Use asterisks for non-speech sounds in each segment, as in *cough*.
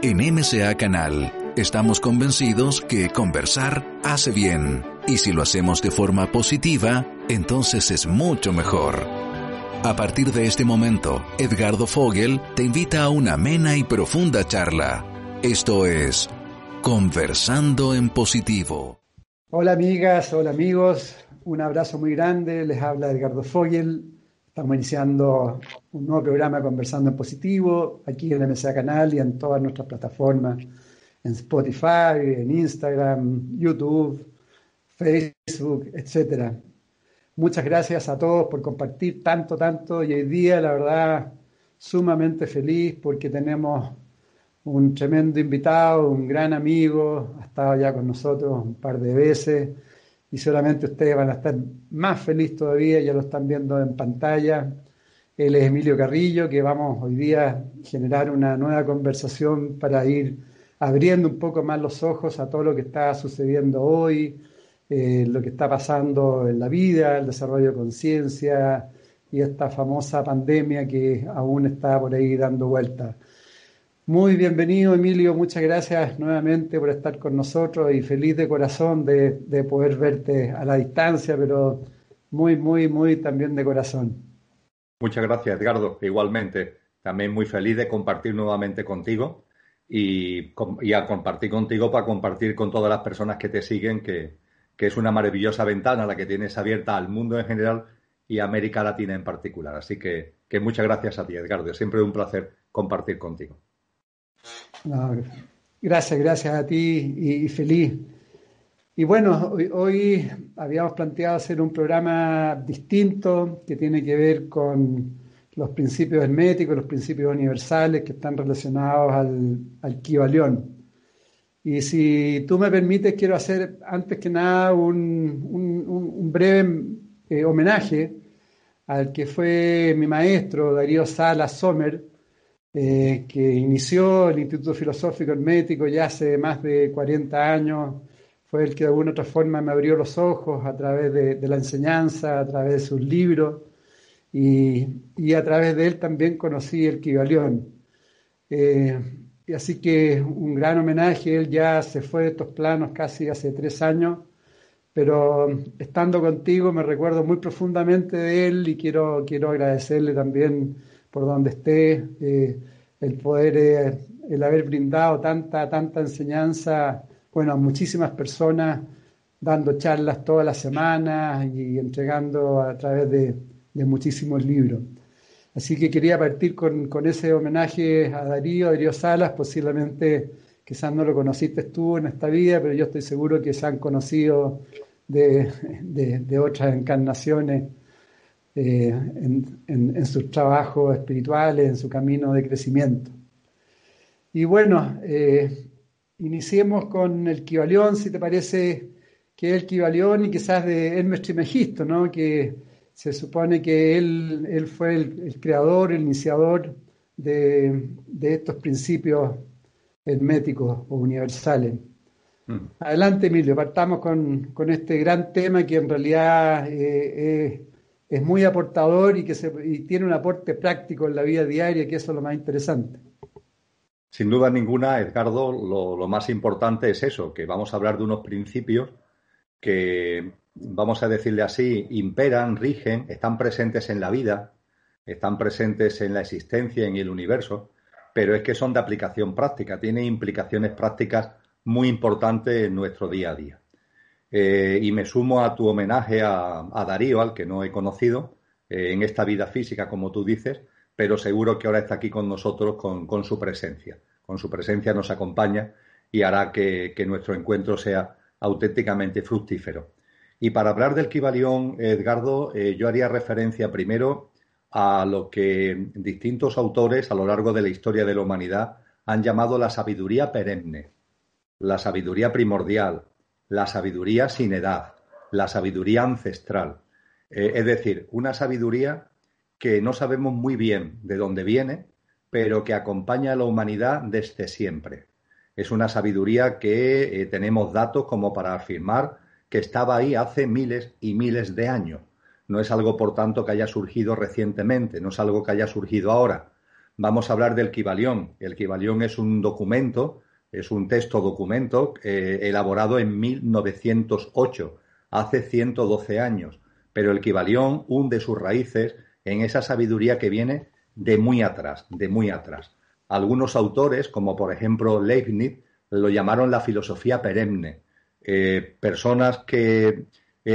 En MCA Canal estamos convencidos que conversar hace bien y si lo hacemos de forma positiva, entonces es mucho mejor. A partir de este momento, Edgardo Fogel te invita a una amena y profunda charla. Esto es Conversando en Positivo. Hola amigas, hola amigos, un abrazo muy grande, les habla Edgardo Fogel. Estamos iniciando un nuevo programa Conversando en Positivo, aquí en el MSA Canal y en todas nuestras plataformas, en Spotify, en Instagram, YouTube, Facebook, etc. Muchas gracias a todos por compartir tanto, tanto y hoy día, la verdad, sumamente feliz porque tenemos un tremendo invitado, un gran amigo, ha estado ya con nosotros un par de veces y solamente ustedes van a estar más felices todavía, ya lo están viendo en pantalla. Él es Emilio Carrillo, que vamos hoy día a generar una nueva conversación para ir abriendo un poco más los ojos a todo lo que está sucediendo hoy, eh, lo que está pasando en la vida, el desarrollo de conciencia y esta famosa pandemia que aún está por ahí dando vueltas. Muy bienvenido, Emilio. Muchas gracias nuevamente por estar con nosotros y feliz de corazón de, poder verte a la distancia, pero muy, muy, muy también de corazón. Muchas gracias, Edgardo. Igualmente, también muy feliz de compartir nuevamente contigo y, a compartir contigo para compartir con todas las personas que te siguen, que, es una maravillosa ventana la que tienes abierta al mundo en general y a América Latina en particular. Así que, muchas gracias a ti, Edgardo. Siempre un placer compartir contigo gracias, gracias a ti y, feliz. Y bueno, hoy, habíamos planteado hacer un programa distinto que tiene que ver con los principios herméticos, los principios universales que están relacionados al, al. Y si tú me permites, quiero hacer antes que nada un, breve eh, homenaje al que fue mi maestro, Darío Sala Sommer, eh, que inició el Instituto Filosófico Hermético ya hace más de 40 años, fue el que de alguna otra forma me abrió los ojos a través de, la enseñanza, a través de sus libros, y, a través de él también conocí el Kibalión. Eh, así que un gran homenaje, él ya se fue de estos planos casi hace tres años, pero estando contigo me recuerdo muy profundamente de él y quiero, quiero agradecerle también por donde esté, eh, el poder, eh, el haber brindado tanta, tanta enseñanza, bueno, a muchísimas personas, dando charlas todas las semanas y entregando a través de, muchísimos libros. Así que quería partir con, ese homenaje a Darío, Darío Salas, posiblemente quizás no lo conociste tú en esta vida, pero yo estoy seguro que se han conocido de, de otras encarnaciones eh, en, sus trabajos espirituales, en su camino de crecimiento. Y bueno, eh, iniciemos con el Kibalión, si te parece que es el Kibalión y quizás de Hermes Trimegisto, ¿no? que se supone que él, él fue el, creador, el iniciador de, estos principios herméticos o universales. Mm. Adelante, Emilio, partamos con, este gran tema que en realidad eh, es muy aportador y que se, tiene un aporte práctico en la vida diaria, que eso es lo más interesante. Sin duda ninguna, Edgardo, lo, más importante es eso, que vamos a hablar de unos principios que, vamos a decirle así, imperan, rigen, están presentes en la vida, están presentes en la existencia, en el universo, pero es que son de aplicación práctica, tienen implicaciones prácticas muy importantes en nuestro día a día. Eh, y me sumo a tu homenaje a, Darío, al que no he conocido eh, en esta vida física, como tú dices, pero seguro que ahora está aquí con nosotros con, su presencia. Con su presencia nos acompaña y hará que, nuestro encuentro sea auténticamente fructífero. Y para hablar del Kibalión, Edgardo, eh, yo haría referencia primero a lo que distintos autores a lo largo de la historia de la humanidad han llamado la sabiduría perenne, la sabiduría primordial, la sabiduría sin edad, la sabiduría ancestral. Eh, es decir, una sabiduría que no sabemos muy bien de dónde viene, pero que acompaña a la humanidad desde siempre. Es una sabiduría que eh, tenemos datos como para afirmar que estaba ahí hace miles y miles de años. No es algo, por tanto, que haya surgido recientemente, no es algo que haya surgido ahora. vamos a hablar del Kibalión. El Kibalión es un documento, es un texto documento eh, elaborado en 1908, hace 112 años. Pero el Kibalión hunde sus raíces en esa sabiduría que viene de muy atrás, de muy atrás. Algunos autores, como por ejemplo Leibniz, lo llamaron la filosofía perenne. Eh, personas que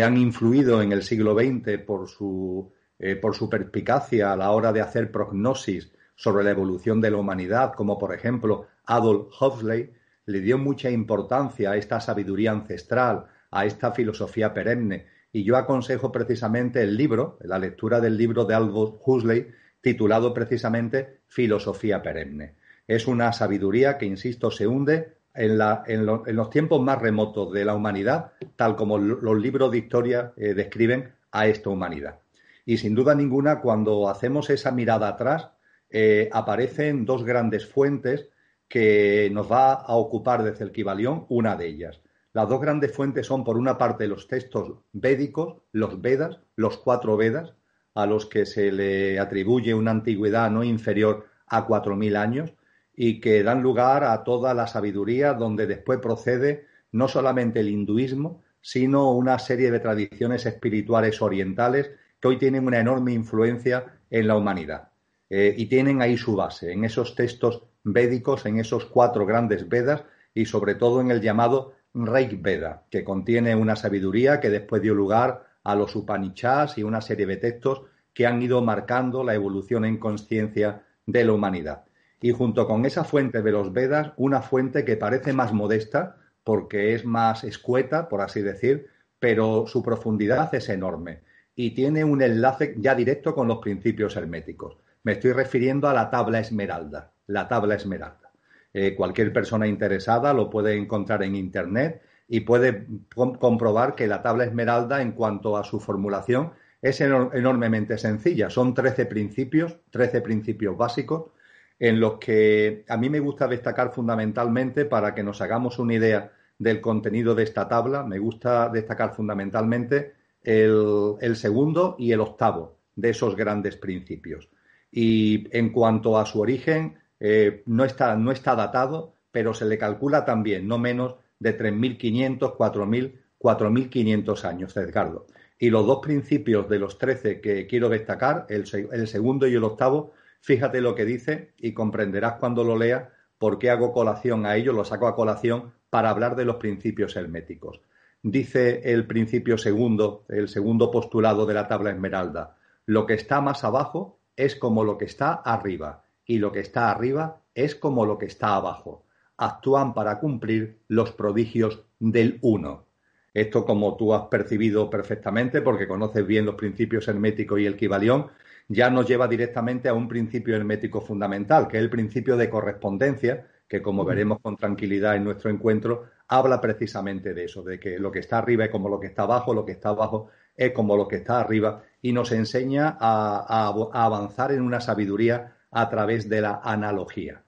han influido en el siglo XX por su, eh, por su perspicacia a la hora de hacer prognosis sobre la evolución de la humanidad, como por ejemplo Adolf Huxley, le dio mucha importancia a esta sabiduría ancestral, a esta filosofía perenne. Y yo aconsejo precisamente el libro, la lectura del libro de Aldous Huxley, titulado precisamente Filosofía perenne. Es una sabiduría que, insisto, se hunde en, los tiempos más remotos de la humanidad, tal como los libros de historia eh, describen a esta humanidad. Y sin duda ninguna, cuando hacemos esa mirada atrás, eh, aparecen dos grandes fuentes que nos va a ocupar desde el una de ellas. Las dos grandes fuentes son, por una parte, los textos védicos, los Vedas, los cuatro Vedas, a los que se le atribuye una antigüedad no inferior a cuatro mil años y que dan lugar a toda la sabiduría donde después procede no solamente el hinduismo, sino una serie de tradiciones espirituales orientales que hoy tienen una enorme influencia en la humanidad. Eh, y tienen ahí su base, en esos textos védicos, en esos cuatro grandes Vedas y sobre todo en el llamado Reik Veda, que contiene una sabiduría que después dio lugar a los Upanishads y una serie de textos que han ido marcando la evolución en conciencia de la humanidad. Y junto con esa fuente de los Vedas, una fuente que parece más modesta porque es más escueta, por así decir, pero su profundidad es enorme y tiene un enlace ya directo con los principios herméticos. Me estoy refiriendo a la tabla esmeralda, la tabla esmeralda. Eh, cualquier persona interesada lo puede encontrar en Internet y puede comprobar que la tabla esmeralda, en cuanto a su formulación, es enormemente sencilla. Son 13 principios, 13 principios básicos, en los que a mí me gusta destacar fundamentalmente, para que nos hagamos una idea del contenido de esta tabla, me gusta destacar fundamentalmente el, segundo y el octavo de esos grandes principios. Y en cuanto a su origen, eh, no, está, no está datado, pero se le calcula también no menos de 3.500, 4.000, 4.500 años, Edgardo. Y los dos principios de los 13 que quiero destacar, el, segundo y el octavo, fíjate lo que dice y comprenderás cuando lo lea por qué hago colación a ello, lo saco a colación para hablar de los principios herméticos dice el principio segundo, el segundo postulado de la tabla esmeralda, lo que está más abajo es como lo que está arriba y lo que está arriba es como lo que está abajo. Actúan para cumplir los prodigios del uno. Esto, como tú has percibido perfectamente, porque conoces bien los principios herméticos y el Kibalión, ya nos lleva directamente a un principio hermético fundamental, que es el principio de correspondencia, que como veremos con tranquilidad en nuestro encuentro, habla precisamente de eso, de que lo que está arriba es como lo que está abajo, lo que está abajo es como lo que está arriba, y nos enseña a, avanzar en una sabiduría a través de la analogía.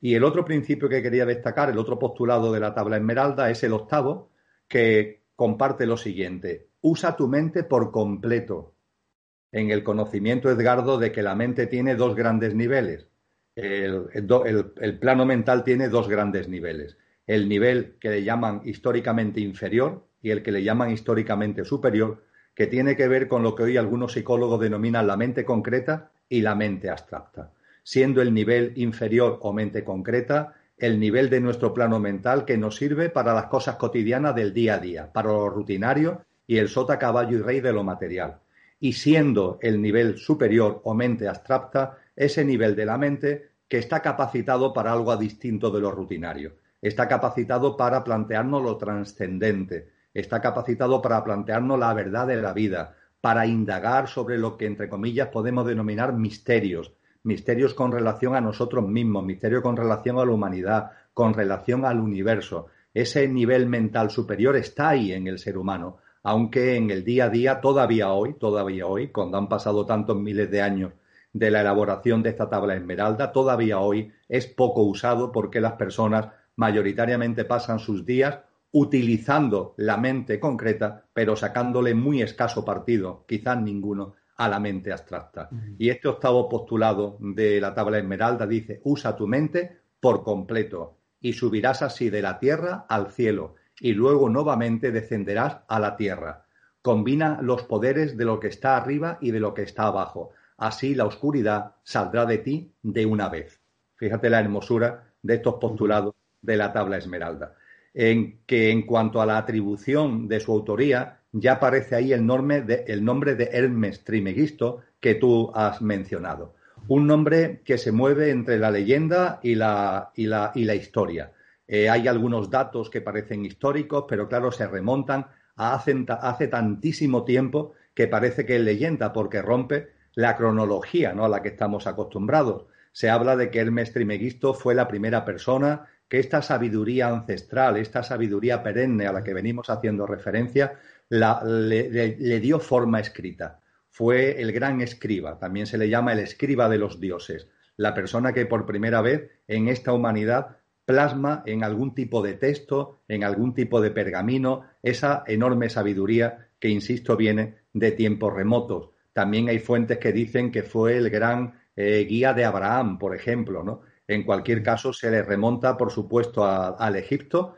Y el otro principio que quería destacar, el otro postulado de la tabla esmeralda, es el octavo, que comparte lo siguiente. Usa tu mente por completo. En el conocimiento, Edgardo, de que la mente tiene dos grandes niveles. el plano mental tiene dos grandes niveles el nivel que le llaman históricamente inferior y el que le llaman históricamente superior, que tiene que ver con lo que hoy algunos psicólogos denominan la mente concreta y la mente abstracta, siendo el nivel inferior o mente concreta el nivel de nuestro plano mental que nos sirve para las cosas cotidianas del día a día, para lo rutinario y el sota, caballo y rey de lo material. Y siendo el nivel superior o mente abstracta ese nivel de la mente que está capacitado para algo distinto de lo rutinario está capacitado para plantearnos lo trascendente, está capacitado para plantearnos la verdad de la vida, para indagar sobre lo que, entre comillas, podemos denominar misterios, misterios con relación a nosotros mismos, misterios con relación a la humanidad, con relación al universo. Ese nivel mental superior está ahí en el ser humano, aunque en el día a día, todavía hoy, todavía hoy, cuando han pasado tantos miles de años de la elaboración de esta tabla esmeralda, todavía hoy es poco usado porque las personas mayoritariamente pasan sus días utilizando la mente concreta, pero sacándole muy escaso partido, quizás ninguno, a la mente abstracta. Y este octavo postulado de la tabla esmeralda dice, usa tu mente por completo y subirás así de la tierra al cielo y luego nuevamente descenderás a la tierra. Combina los poderes de lo que está arriba y de lo que está abajo. Así la oscuridad saldrá de ti de una vez. Fíjate la hermosura de estos postulados de la tabla esmeralda. En que en cuanto a la atribución de su autoría, ya aparece ahí el nombre de, el nombre de Hermes Trimegisto que tú has mencionado. Un nombre que se mueve entre la leyenda y la, y la, y la historia. Eh, hay algunos datos que parecen históricos, pero claro, se remontan a hace, hace tantísimo tiempo que parece que es leyenda porque rompe la cronología ¿no? a la que estamos acostumbrados. Se habla de que Hermes Trimegisto fue la primera persona que esta sabiduría ancestral, esta sabiduría perenne a la que venimos haciendo referencia, le, dio forma escrita. Fue el gran escriba, también se le llama el escriba de los dioses, la persona que por primera vez en esta humanidad plasma en algún tipo de texto, en algún tipo de pergamino, esa enorme sabiduría que, insisto, viene de tiempos remotos. También hay fuentes que dicen que fue el gran eh, guía de Abraham, por ejemplo, ¿no? En cualquier caso, se le remonta, por supuesto, al Egipto,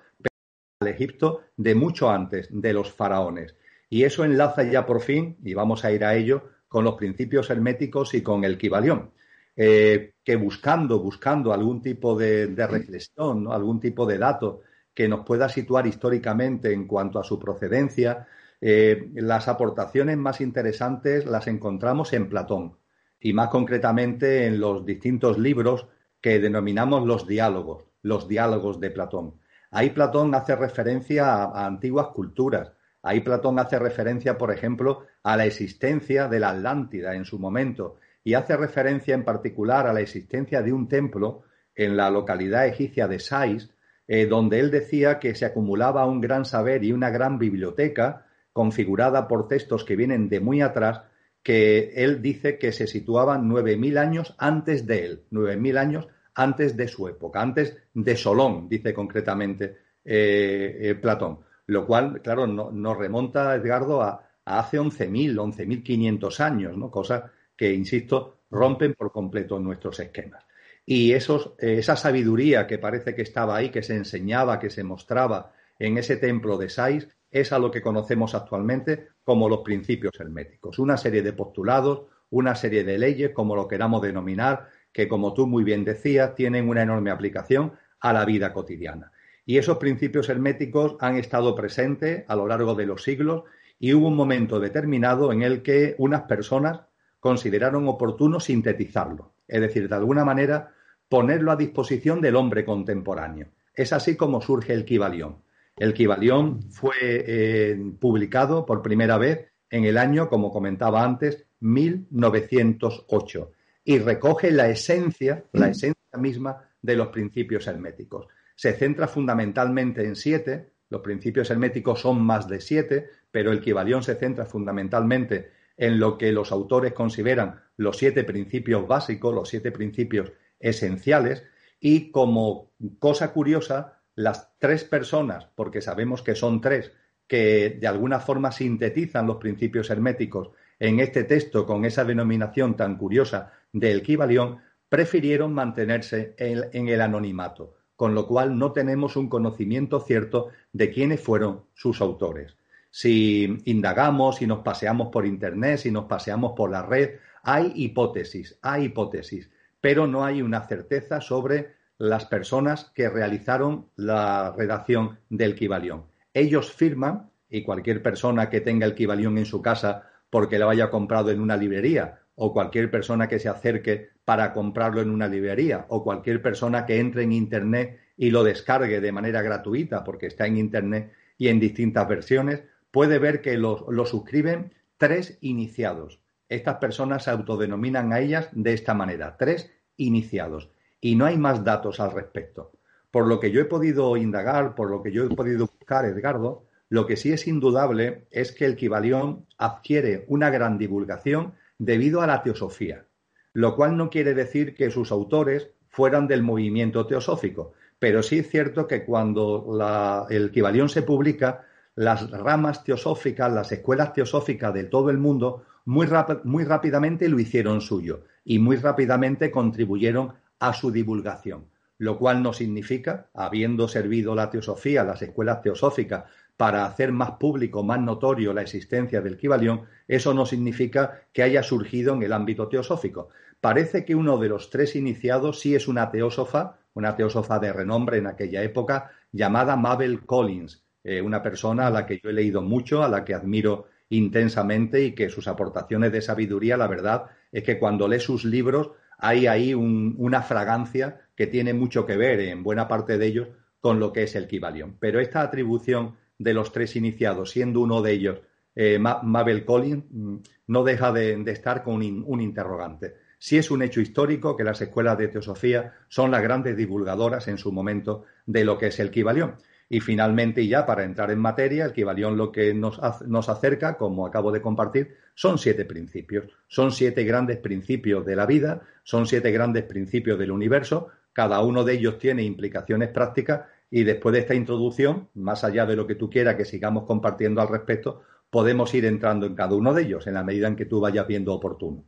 al Egipto de mucho antes de los faraones. Y eso enlaza ya por fin, y vamos a ir a ello, con los principios herméticos y con el Kibalión. Eh, que buscando, buscando algún tipo de, reflexión, algún tipo de dato que nos pueda situar históricamente en cuanto a su procedencia, eh, las aportaciones más interesantes las encontramos en Platón y más concretamente en los distintos libros que denominamos los diálogos, los diálogos de Platón. Ahí Platón hace referencia a, antiguas culturas. Ahí Platón hace referencia, por ejemplo, a la existencia de la Atlántida en su momento y hace referencia en particular a la existencia de un templo en la localidad egipcia de Sais, eh, donde él decía que se acumulaba un gran saber y una gran biblioteca configurada por textos que vienen de muy atrás, que él dice que se situaban nueve mil años antes de él, nueve mil años antes de su época, antes de Solón, dice concretamente eh, eh, Platón. Lo cual, claro, nos remonta, Edgardo, a, a hace 11.000, 11.500 años, ¿no? Cosa que, insisto, rompen por completo nuestros esquemas. Y esos, eh, esa sabiduría que parece que estaba ahí, que se enseñaba, que se mostraba en ese templo de Sais, es a lo que conocemos actualmente como los principios herméticos. Una serie de postulados, una serie de leyes, como lo queramos denominar, que, como tú muy bien decías, tienen una enorme aplicación a la vida cotidiana. Y esos principios herméticos han estado presentes a lo largo de los siglos y hubo un momento determinado en el que unas personas consideraron oportuno sintetizarlo, es decir, de alguna manera ponerlo a disposición del hombre contemporáneo. Es así como surge el Kibalión. El Kibalión fue eh, publicado por primera vez en el año, como comentaba antes, 1908 y recoge la esencia, la esencia misma de los principios herméticos. Se centra fundamentalmente en siete, los principios herméticos son más de siete, pero el Kibalión se centra fundamentalmente en lo que los autores consideran los siete principios básicos, los siete principios esenciales, y como cosa curiosa, las tres personas, porque sabemos que son tres, que de alguna forma sintetizan los principios herméticos en este texto con esa denominación tan curiosa del Kibalión prefirieron mantenerse en, el anonimato, con lo cual no tenemos un conocimiento cierto de quiénes fueron sus autores. Si indagamos, si nos paseamos por Internet, si nos paseamos por la red, hay hipótesis, hay hipótesis, pero no hay una certeza sobre las personas que realizaron la redacción del Kibalión. Ellos firman, y cualquier persona que tenga el Kibalión en su casa porque lo haya comprado en una librería o cualquier persona que se acerque para comprarlo en una librería, o cualquier persona que entre en Internet y lo descargue de manera gratuita, porque está en Internet y en distintas versiones, puede ver que lo, suscriben tres iniciados. Estas personas se autodenominan a ellas de esta manera, tres iniciados. Y no hay más datos al respecto. Por lo que yo he podido indagar, por lo que yo he podido buscar, Edgardo, lo que sí es indudable es que el Kibalión adquiere una gran divulgación debido a la teosofía, lo cual no quiere decir que sus autores fueran del movimiento teosófico, pero sí es cierto que cuando el Kibalión se publica, las ramas teosóficas, las escuelas teosóficas de todo el mundo muy, muy rápidamente lo hicieron suyo y muy rápidamente contribuyeron a su divulgación, lo cual no significa, habiendo servido la teosofía, las escuelas teosóficas, para hacer más público, más notorio la existencia del Kibalión, eso no significa que haya surgido en el ámbito teosófico. Parece que uno de los tres iniciados sí es una teósofa, una teósofa de renombre en aquella época, llamada Mabel Collins, eh, una persona a la que yo he leído mucho, a la que admiro intensamente y que sus aportaciones de sabiduría, la verdad, es que cuando lee sus libros hay ahí una fragancia que tiene mucho que ver en buena parte de ellos con lo que es el Kibalión. Pero esta atribución de los tres iniciados, siendo uno de ellos eh, Mabel Collins, mm, no deja de, estar con un, interrogante. Si es un hecho histórico que las escuelas de teosofía son las grandes divulgadoras en su momento de lo que es el Kibalión. Y finalmente, ya para entrar en materia, el Kibalión lo que nos, nos acerca, como acabo de compartir, son siete principios. Son siete grandes principios de la vida, son siete grandes principios del universo. Cada uno de ellos tiene implicaciones prácticas y después de esta introducción, más allá de lo que tú quieras que sigamos compartiendo al respecto, podemos ir entrando en cada uno de ellos en la medida en que tú vayas viendo oportuno.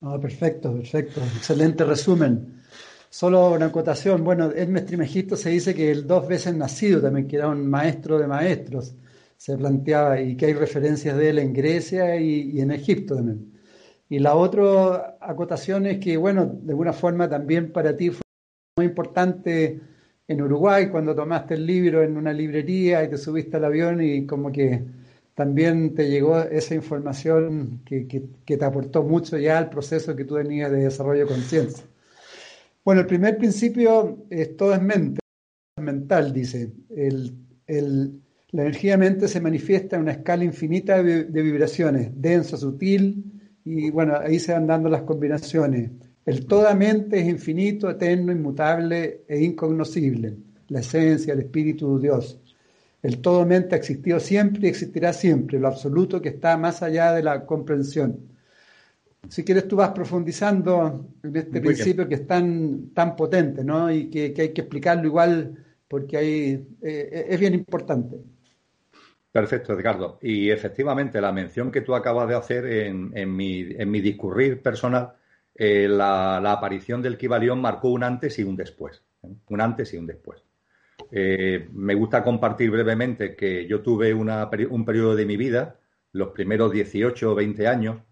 Ah, perfecto, perfecto. Excelente resumen. Solo una acotación. Bueno, Hermes Trimegisto se dice que el dos veces nacido también, que era un maestro de maestros, se planteaba, y que hay referencias de él en Grecia y, en Egipto también. Y la otra acotación es que, bueno, de alguna forma también para ti fue muy importante en Uruguay cuando tomaste el libro en una librería y te subiste al avión y como que también te llegó esa información que, te aportó mucho ya al proceso que tú tenías de desarrollo de conciencia. Bueno, el primer principio es todo es mente, mental, dice. la energía mente se manifiesta en una escala infinita de, de vibraciones, densa, sutil, y bueno, ahí se van dando las combinaciones el toda mente es infinito, eterno, inmutable e incognoscible, la esencia, el espíritu de Dios. El todo mente ha existido siempre y existirá siempre, lo absoluto que está más allá de la comprensión. Si quieres, tú vas profundizando en este principio que es tan, tan potente, ¿no? Y que, hay que explicarlo igual porque hay, eh, es bien importante. Perfecto, Edgardo. Y efectivamente, la mención que tú acabas de hacer en, mi, en mi discurrir personal eh, la, aparición del Kibalión marcó un antes y un después. ¿eh? Un antes y un después. Eh, me gusta compartir brevemente que yo tuve un periodo de mi vida, los primeros 18 o 20 años,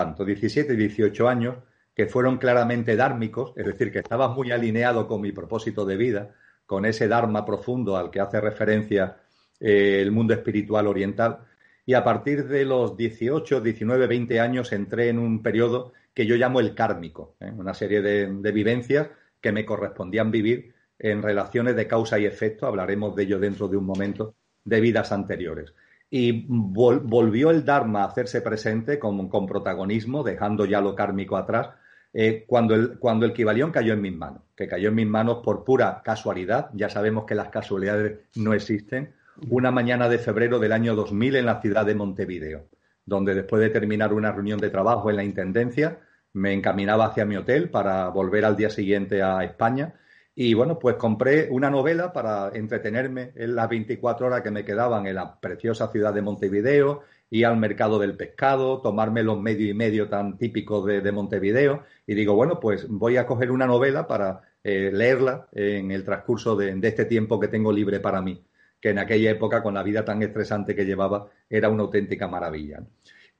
tanto 17 y 18 años, que fueron claramente dármicos, es decir, que estaba muy alineado con mi propósito de vida, con ese Dharma profundo al que hace referencia el mundo espiritual oriental. Y a partir de los 18, 19, 20 años entré en un periodo que yo llamo el kármico, ¿eh? una serie de, vivencias que me correspondían vivir en relaciones de causa y efecto, hablaremos de ello dentro de un momento, de vidas anteriores. Y volvió el Dharma a hacerse presente con, protagonismo, dejando ya lo kármico atrás, eh, cuando, el, cuando el Kibalión cayó en mis manos, que cayó en mis manos por pura casualidad, ya sabemos que las casualidades no existen, una mañana de febrero del año 2000 en la ciudad de Montevideo donde después de terminar una reunión de trabajo en la Intendencia, me encaminaba hacia mi hotel para volver al día siguiente a España. Y bueno, pues compré una novela para entretenerme en las 24 horas que me quedaban en la preciosa ciudad de Montevideo, ir al mercado del pescado, tomarme los medio y medio tan típicos de, Montevideo. Y digo, bueno, pues voy a coger una novela para eh, leerla en el transcurso de este tiempo que tengo libre para mí que en aquella época, con la vida tan estresante que llevaba, era una auténtica maravilla.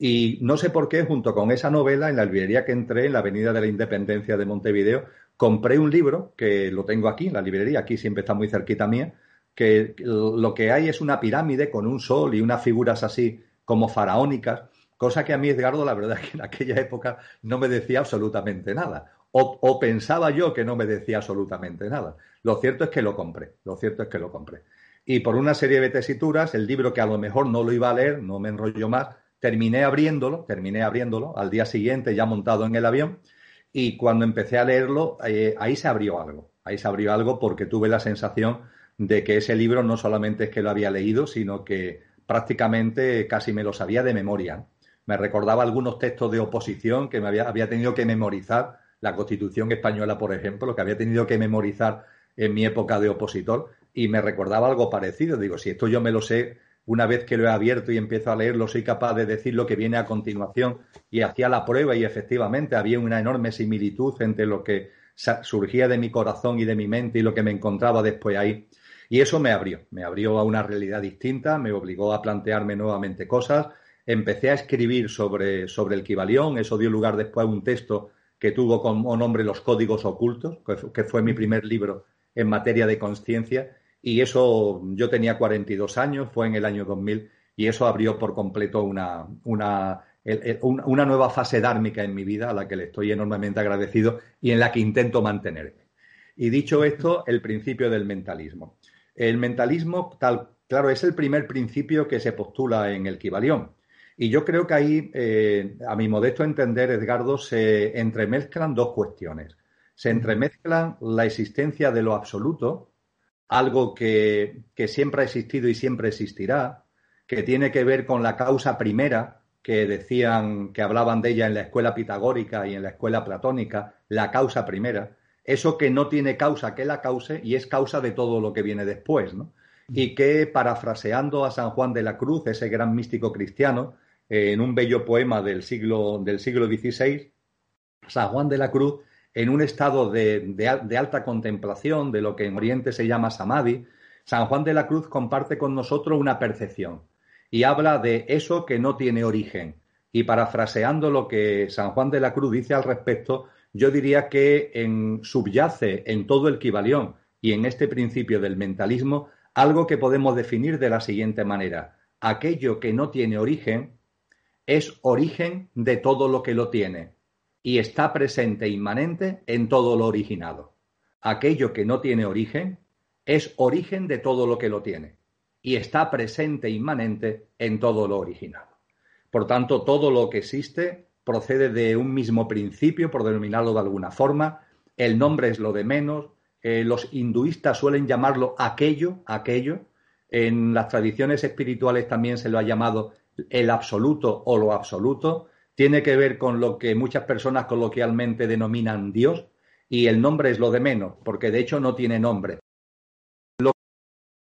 Y no sé por qué, junto con esa novela, en la librería que entré, en la Avenida de la Independencia de Montevideo, compré un libro, que lo tengo aquí, en la librería, aquí siempre está muy cerquita mía, que lo que hay es una pirámide con un sol y unas figuras así como faraónicas, cosa que a mí, Edgardo, la verdad es que en aquella época no me decía absolutamente nada. O, o, pensaba yo que no me decía absolutamente nada. Lo cierto es que lo compré, lo cierto es que lo compré. Y por una serie de tesituras, el libro que a lo mejor no lo iba a leer, no me enrollo más, terminé abriéndolo, terminé abriéndolo al día siguiente ya montado en el avión y cuando empecé a leerlo, eh, ahí se abrió algo, ahí se abrió algo porque tuve la sensación de que ese libro no solamente es que lo había leído, sino que prácticamente casi me lo sabía de memoria. Me recordaba algunos textos de oposición que me había, había tenido que memorizar, la Constitución española, por ejemplo, que había tenido que memorizar en mi época de opositor, y me recordaba algo parecido. Digo, si esto yo me lo sé una vez que lo he abierto y empiezo a leerlo, soy capaz de decir lo que viene a continuación y hacía la prueba y efectivamente había una enorme similitud entre lo que surgía de mi corazón y de mi mente y lo que me encontraba después ahí. Y eso me abrió, me abrió a una realidad distinta, me obligó a plantearme nuevamente cosas. Empecé a escribir sobre, sobre el Kibalión, eso dio lugar después a un texto que tuvo como nombre Los Códigos Ocultos, que fue mi primer libro en materia de conciencia y eso, yo tenía 42 años, fue en el año 2000, y eso abrió por completo una, una, una nueva fase dármica en mi vida, a la que le estoy enormemente agradecido y en la que intento mantenerme. Y dicho esto, el principio del mentalismo. El mentalismo, tal, claro, es el primer principio que se postula en el Kibalión. Y yo creo que ahí, eh, a mi modesto entender, Edgardo, se entremezclan dos cuestiones. Se entremezclan la existencia de lo absoluto, algo que, siempre ha existido y siempre existirá, que tiene que ver con la causa primera, que decían, que hablaban de ella en la escuela pitagórica y en la escuela platónica, la causa primera, eso que no tiene causa que la cause y es causa de todo lo que viene después, ¿no? Y que, parafraseando a San Juan de la Cruz, ese gran místico cristiano, en un bello poema del siglo, del siglo XVI, San Juan de la Cruz en un estado de, alta contemplación, de lo que en Oriente se llama samadhi, San Juan de la Cruz comparte con nosotros una percepción y habla de eso que no tiene origen. Y parafraseando lo que San Juan de la Cruz dice al respecto, yo diría que en, subyace en todo el Kibalión y en este principio del mentalismo algo que podemos definir de la siguiente manera. Aquello que no tiene origen es origen de todo lo que lo tiene y está presente e inmanente en todo lo originado. Aquello que no tiene origen es origen de todo lo que lo tiene y está presente e inmanente en todo lo originado. Por tanto, todo lo que existe procede de un mismo principio, por denominarlo de alguna forma. El nombre es lo de menos. Eh, los hinduistas suelen llamarlo aquello, aquello. En las tradiciones espirituales también se lo ha llamado el absoluto o lo absoluto tiene que ver con lo que muchas personas coloquialmente denominan Dios y el nombre es lo de menos, porque de hecho no tiene nombre. Lo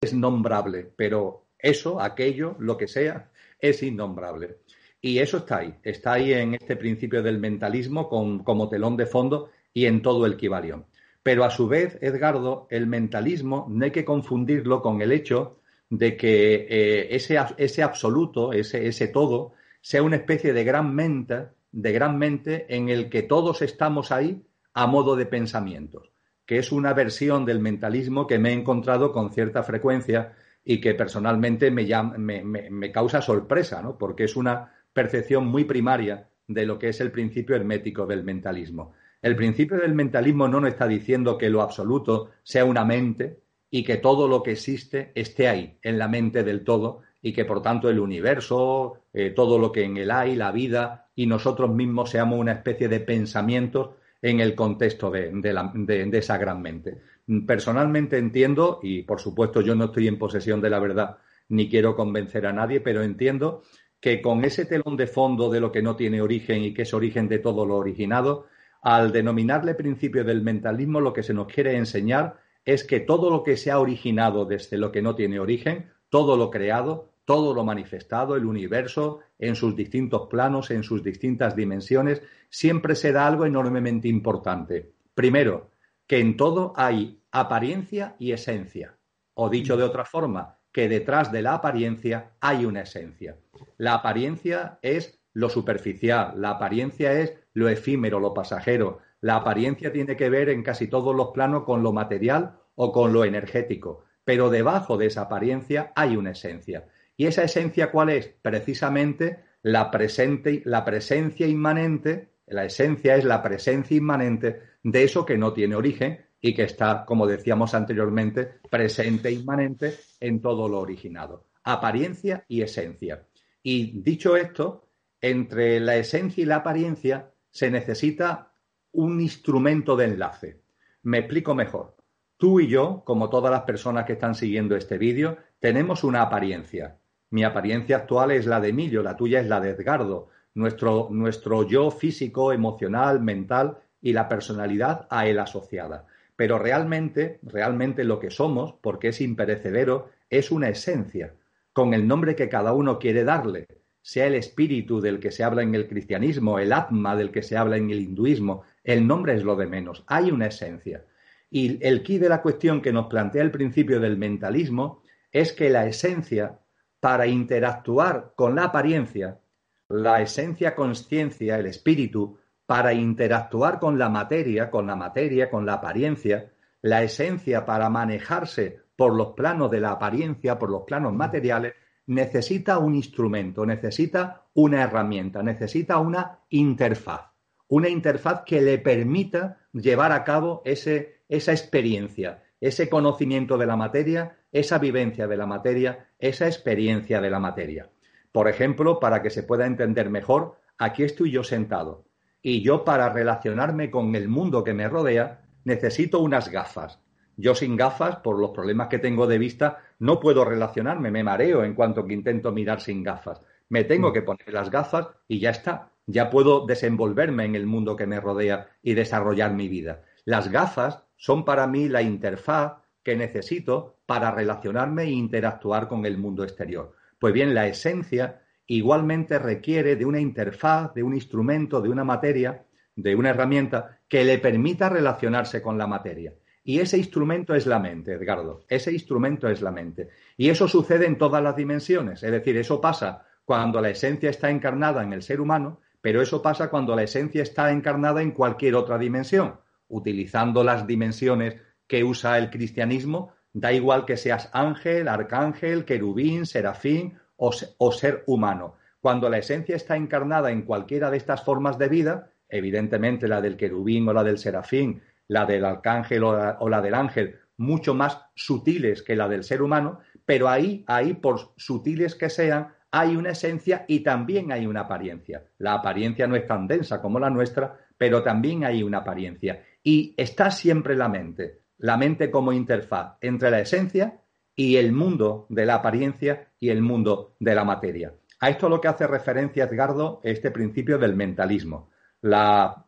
es nombrable, pero eso, aquello, lo que sea, es innombrable. Y eso está ahí, está ahí en este principio del mentalismo como telón de fondo y en todo el Kibalión. Pero a su vez, Edgardo, el mentalismo no hay que confundirlo con el hecho de que eh, ese, ese, absoluto, ese, ese todo, sea una especie de gran mente, de gran mente en el que todos estamos ahí a modo de pensamientos, que es una versión del mentalismo que me he encontrado con cierta frecuencia y que personalmente me, me, causa sorpresa, ¿no? porque es una percepción muy primaria de lo que es el principio hermético del mentalismo. El principio del mentalismo no nos está diciendo que lo absoluto sea una mente y que todo lo que existe esté ahí, en la mente del todo, y que por tanto el universo, eh, todo lo que en él hay, la vida y nosotros mismos seamos una especie de pensamientos en el contexto de, de, esa gran mente. Personalmente entiendo, y por supuesto yo no estoy en posesión de la verdad ni quiero convencer a nadie, pero entiendo que con ese telón de fondo de lo que no tiene origen y que es origen de todo lo originado, al denominarle principio del mentalismo, lo que se nos quiere enseñar es que todo lo que se ha originado desde lo que no tiene origen, todo lo creado, todo lo manifestado, el universo, en sus distintos planos, en sus distintas dimensiones, siempre será algo enormemente importante. Primero, que en todo hay apariencia y esencia. O dicho de otra forma, que detrás de la apariencia hay una esencia. La apariencia es lo superficial, la apariencia es lo efímero, lo pasajero. La apariencia tiene que ver en casi todos los planos con lo material o con lo energético, pero debajo de esa apariencia hay una esencia. ¿Y esa esencia cuál es? Precisamente la, presente, la presencia inmanente, la esencia es la presencia inmanente de eso que no tiene origen y que está, como decíamos anteriormente, presente e inmanente en todo lo originado. Apariencia y esencia. Y dicho esto, entre la esencia y la apariencia se necesita un instrumento de enlace. Me explico mejor. Tú y yo, como todas las personas que están siguiendo este vídeo, tenemos una apariencia. Mi apariencia actual es la de Emilio, la tuya es la de Edgardo. Nuestro, nuestro yo físico, emocional, mental y la personalidad a él asociada. Pero realmente, realmente lo que somos, porque es imperecedero, es una esencia. con el nombre que cada uno quiere darle, sea el espíritu del que se habla en el cristianismo, el atma del que se habla en el hinduismo, el nombre es lo de menos, hay una esencia. Y el quid de la cuestión que nos plantea el principio del mentalismo es que la esencia, para interactuar con la apariencia, la esencia conciencia, el espíritu, para interactuar con la materia, con la materia, con la apariencia, la esencia para manejarse por los planos de la apariencia, por los planos materiales, necesita un instrumento, necesita una herramienta, necesita una interfaz, una interfaz que le permita llevar a cabo esa experiencia, ese conocimiento de la materia, esa vivencia de la materia, esa experiencia de la materia. Por ejemplo, para que se pueda entender mejor, aquí estoy yo sentado y yo para relacionarme con el mundo que me rodea necesito unas gafas. Yo sin gafas, por los problemas que tengo de vista, no puedo relacionarme, me mareo en cuanto que intento mirar sin gafas. Me tengo que poner las gafas y ya está. Ya puedo desenvolverme en el mundo que me rodea y desarrollar mi vida. Las gafas son para mí la interfaz que necesito para relacionarme e interactuar con el mundo exterior. Pues bien, la esencia igualmente requiere de una interfaz, de un instrumento, de una materia, de una herramienta que le permita relacionarse con la materia. Y ese instrumento es la mente, Edgardo. Ese instrumento es la mente. Y eso sucede en todas las dimensiones. Es decir, eso pasa cuando la esencia está encarnada en el ser humano, pero eso pasa cuando la esencia está encarnada en cualquier otra dimensión. Utilizando las dimensiones que usa el cristianismo, da igual que seas ángel, arcángel, querubín, serafín o, o ser humano. Cuando la esencia está encarnada en cualquiera de estas formas de vida, evidentemente la del querubín o la del serafín, la del arcángel o la, del ángel, mucho más sutiles que la del ser humano, pero ahí, ahí, por sutiles que sean, hay una esencia y también hay una apariencia. La apariencia no es tan densa como la nuestra, pero también hay una apariencia. Y está siempre la mente, la mente como interfaz entre la esencia y el mundo de la apariencia y el mundo de la materia. A esto lo que hace referencia Edgardo este principio del mentalismo. La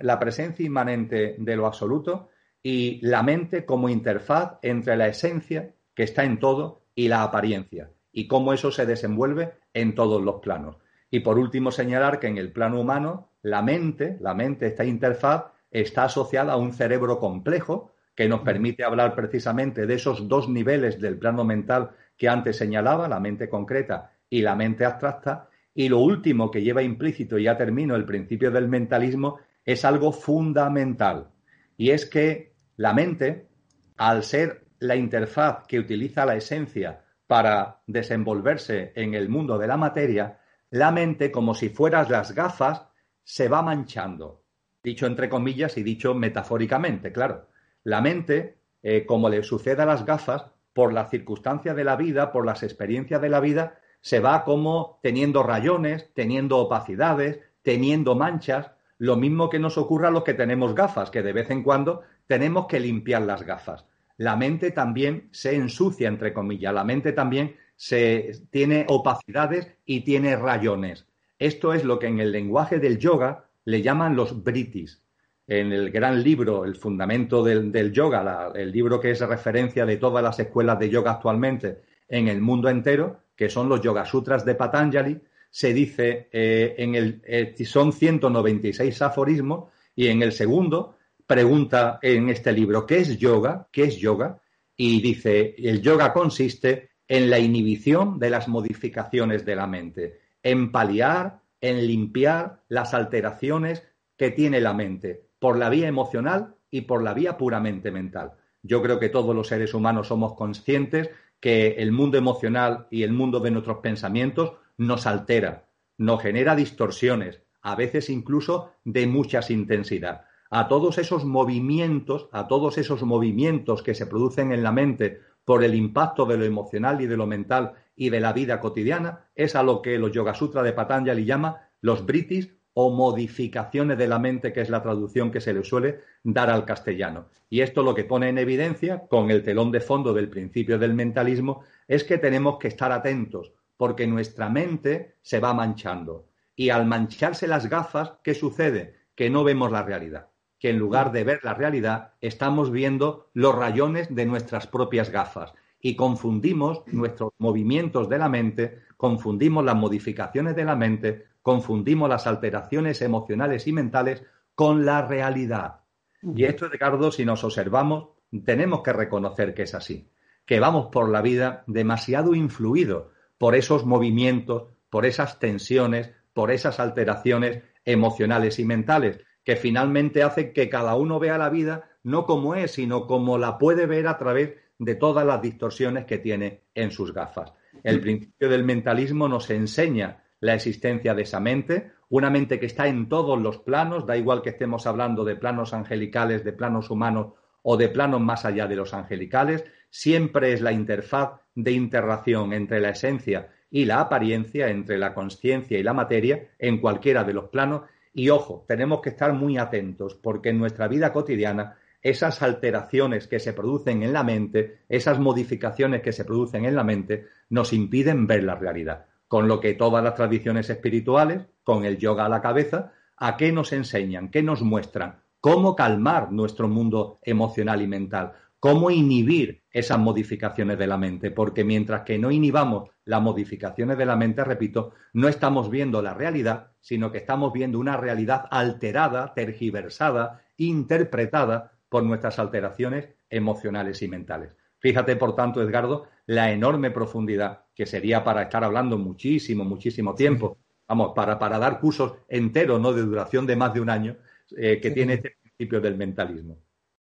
la presencia inmanente de lo absoluto y la mente como interfaz entre la esencia que está en todo y la apariencia y cómo eso se desenvuelve en todos los planos. Y por último señalar que en el plano humano la mente, la mente, esta interfaz está asociada a un cerebro complejo que nos permite hablar precisamente de esos dos niveles del plano mental que antes señalaba, la mente concreta y la mente abstracta, y lo último que lleva implícito, y ya termino, el principio del mentalismo, es algo fundamental. Y es que la mente, al ser la interfaz que utiliza la esencia para desenvolverse en el mundo de la materia, la mente, como si fueras las gafas, se va manchando. Dicho entre comillas y dicho metafóricamente, claro. La mente, eh, como le sucede a las gafas, por la circunstancia de la vida, por las experiencias de la vida, se va como teniendo rayones, teniendo opacidades, teniendo manchas, lo mismo que nos ocurra a los que tenemos gafas, que de vez en cuando tenemos que limpiar las gafas. La mente también se ensucia, entre comillas, la mente también se, tiene opacidades y tiene rayones. Esto es lo que en el lenguaje del yoga le llaman los britis. En el gran libro, El fundamento del, yoga, el libro que es referencia de todas las escuelas de yoga actualmente en el mundo entero, que son los Yoga Sutras de Patanjali, se dice eh, en el eh, son 196 aforismos y en el segundo pregunta en este libro ¿qué es yoga? ¿Qué es yoga? Y dice el yoga consiste en la inhibición de las modificaciones de la mente, en paliar, en limpiar las alteraciones que tiene la mente por la vía emocional y por la vía puramente mental. Yo creo que todos los seres humanos somos conscientes que el mundo emocional y el mundo de nuestros pensamientos nos altera, nos genera distorsiones, a veces incluso de mucha intensidad. A todos esos movimientos, a todos esos movimientos que se producen en la mente por el impacto de lo emocional y de lo mental y de la vida cotidiana, es a lo que los Yoga Sutra de Patanjali llama los britis o modificaciones de la mente, que es la traducción que se le suele dar al castellano. Y esto lo que pone en evidencia, con el telón de fondo del principio del mentalismo, es que tenemos que estar atentos, porque nuestra mente se va manchando. Y al mancharse las gafas, ¿qué sucede? Que no vemos la realidad. Que en lugar de ver la realidad, estamos viendo los rayones de nuestras propias gafas. Y confundimos nuestros movimientos de la mente, confundimos las modificaciones de la mente, confundimos las alteraciones emocionales y mentales con la realidad. Y esto, Ricardo, si nos observamos, tenemos que reconocer que es así, que vamos por la vida demasiado influidos por esos movimientos, por esas tensiones, por esas alteraciones emocionales y mentales, que finalmente hacen que cada uno vea la vida no como es, sino como la puede ver a través de todas las distorsiones que tiene en sus gafas. El principio del mentalismo nos enseña la existencia de esa mente, una mente que está en todos los planos, da igual que estemos hablando de planos angelicales, de planos humanos o de planos más allá de los angelicales, siempre es la interfaz de interrelación entre la esencia y la apariencia, entre la conciencia y la materia, en cualquiera de los planos. Y ojo, tenemos que estar muy atentos, porque en nuestra vida cotidiana esas alteraciones que se producen en la mente, esas modificaciones que se producen en la mente, nos impiden ver la realidad. Con lo que todas las tradiciones espirituales, con el yoga a la cabeza, ¿a qué nos enseñan? ¿Qué nos muestran? ¿Cómo calmar nuestro mundo emocional y mental? ¿Cómo inhibir esas modificaciones de la mente? Porque mientras que no inhibamos las modificaciones de la mente, repito, no estamos viendo la realidad, sino que estamos viendo una realidad alterada, tergiversada, interpretada por nuestras alteraciones emocionales y mentales. Fíjate, por tanto, Edgardo, la enorme profundidad que sería para estar hablando muchísimo, muchísimo tiempo, vamos, para, para dar cursos enteros, ¿no? De duración de más de un año, eh, que tiene este principio del mentalismo.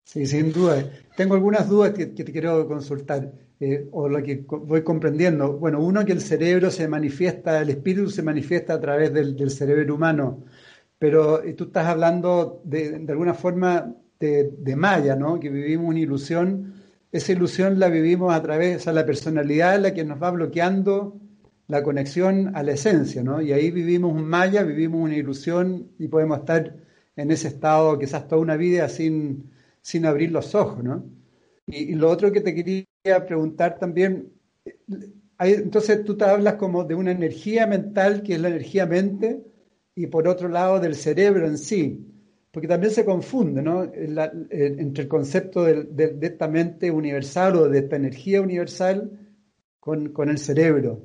Sí, sin duda. Tengo algunas dudas que, te quiero consultar, eh, o lo que voy comprendiendo. Bueno, uno, que el cerebro se manifiesta, el espíritu se manifiesta a través del, cerebro humano, pero eh, tú estás hablando de, de alguna forma de, Maya, ¿no? Que vivimos una ilusión. Esa ilusión la vivimos a través, de la personalidad la que nos va bloqueando la conexión a la esencia, ¿no? Y ahí vivimos un Maya, vivimos una ilusión y podemos estar en ese estado quizás toda una vida sin, sin abrir los ojos, ¿no? Y, lo otro que te quería preguntar también, entonces tú te hablas como de una energía mental que es la energía mente y por otro lado del cerebro en sí porque también se confunde ¿no? entre el concepto de, esta mente universal o de esta energía universal con, el cerebro.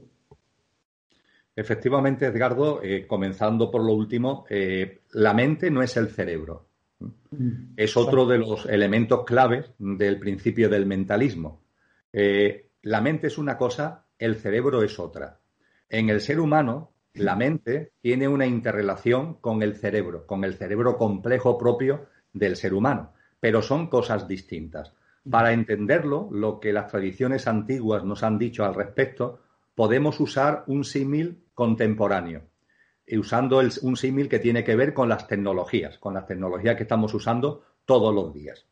Efectivamente, Edgardo, eh, comenzando por lo último, eh, la mente no es el cerebro. Mm, es otro de los elementos claves del principio del mentalismo. Eh, la mente es una cosa, el cerebro es otra. En el ser humano, la mente tiene una interrelación con el cerebro, con el cerebro complejo propio del ser humano, pero son cosas distintas. Para entenderlo, lo que las tradiciones antiguas nos han dicho al respecto, podemos usar un símil contemporáneo, usando un símil que tiene que ver con las tecnologías, con las tecnologías que estamos usando todos los días.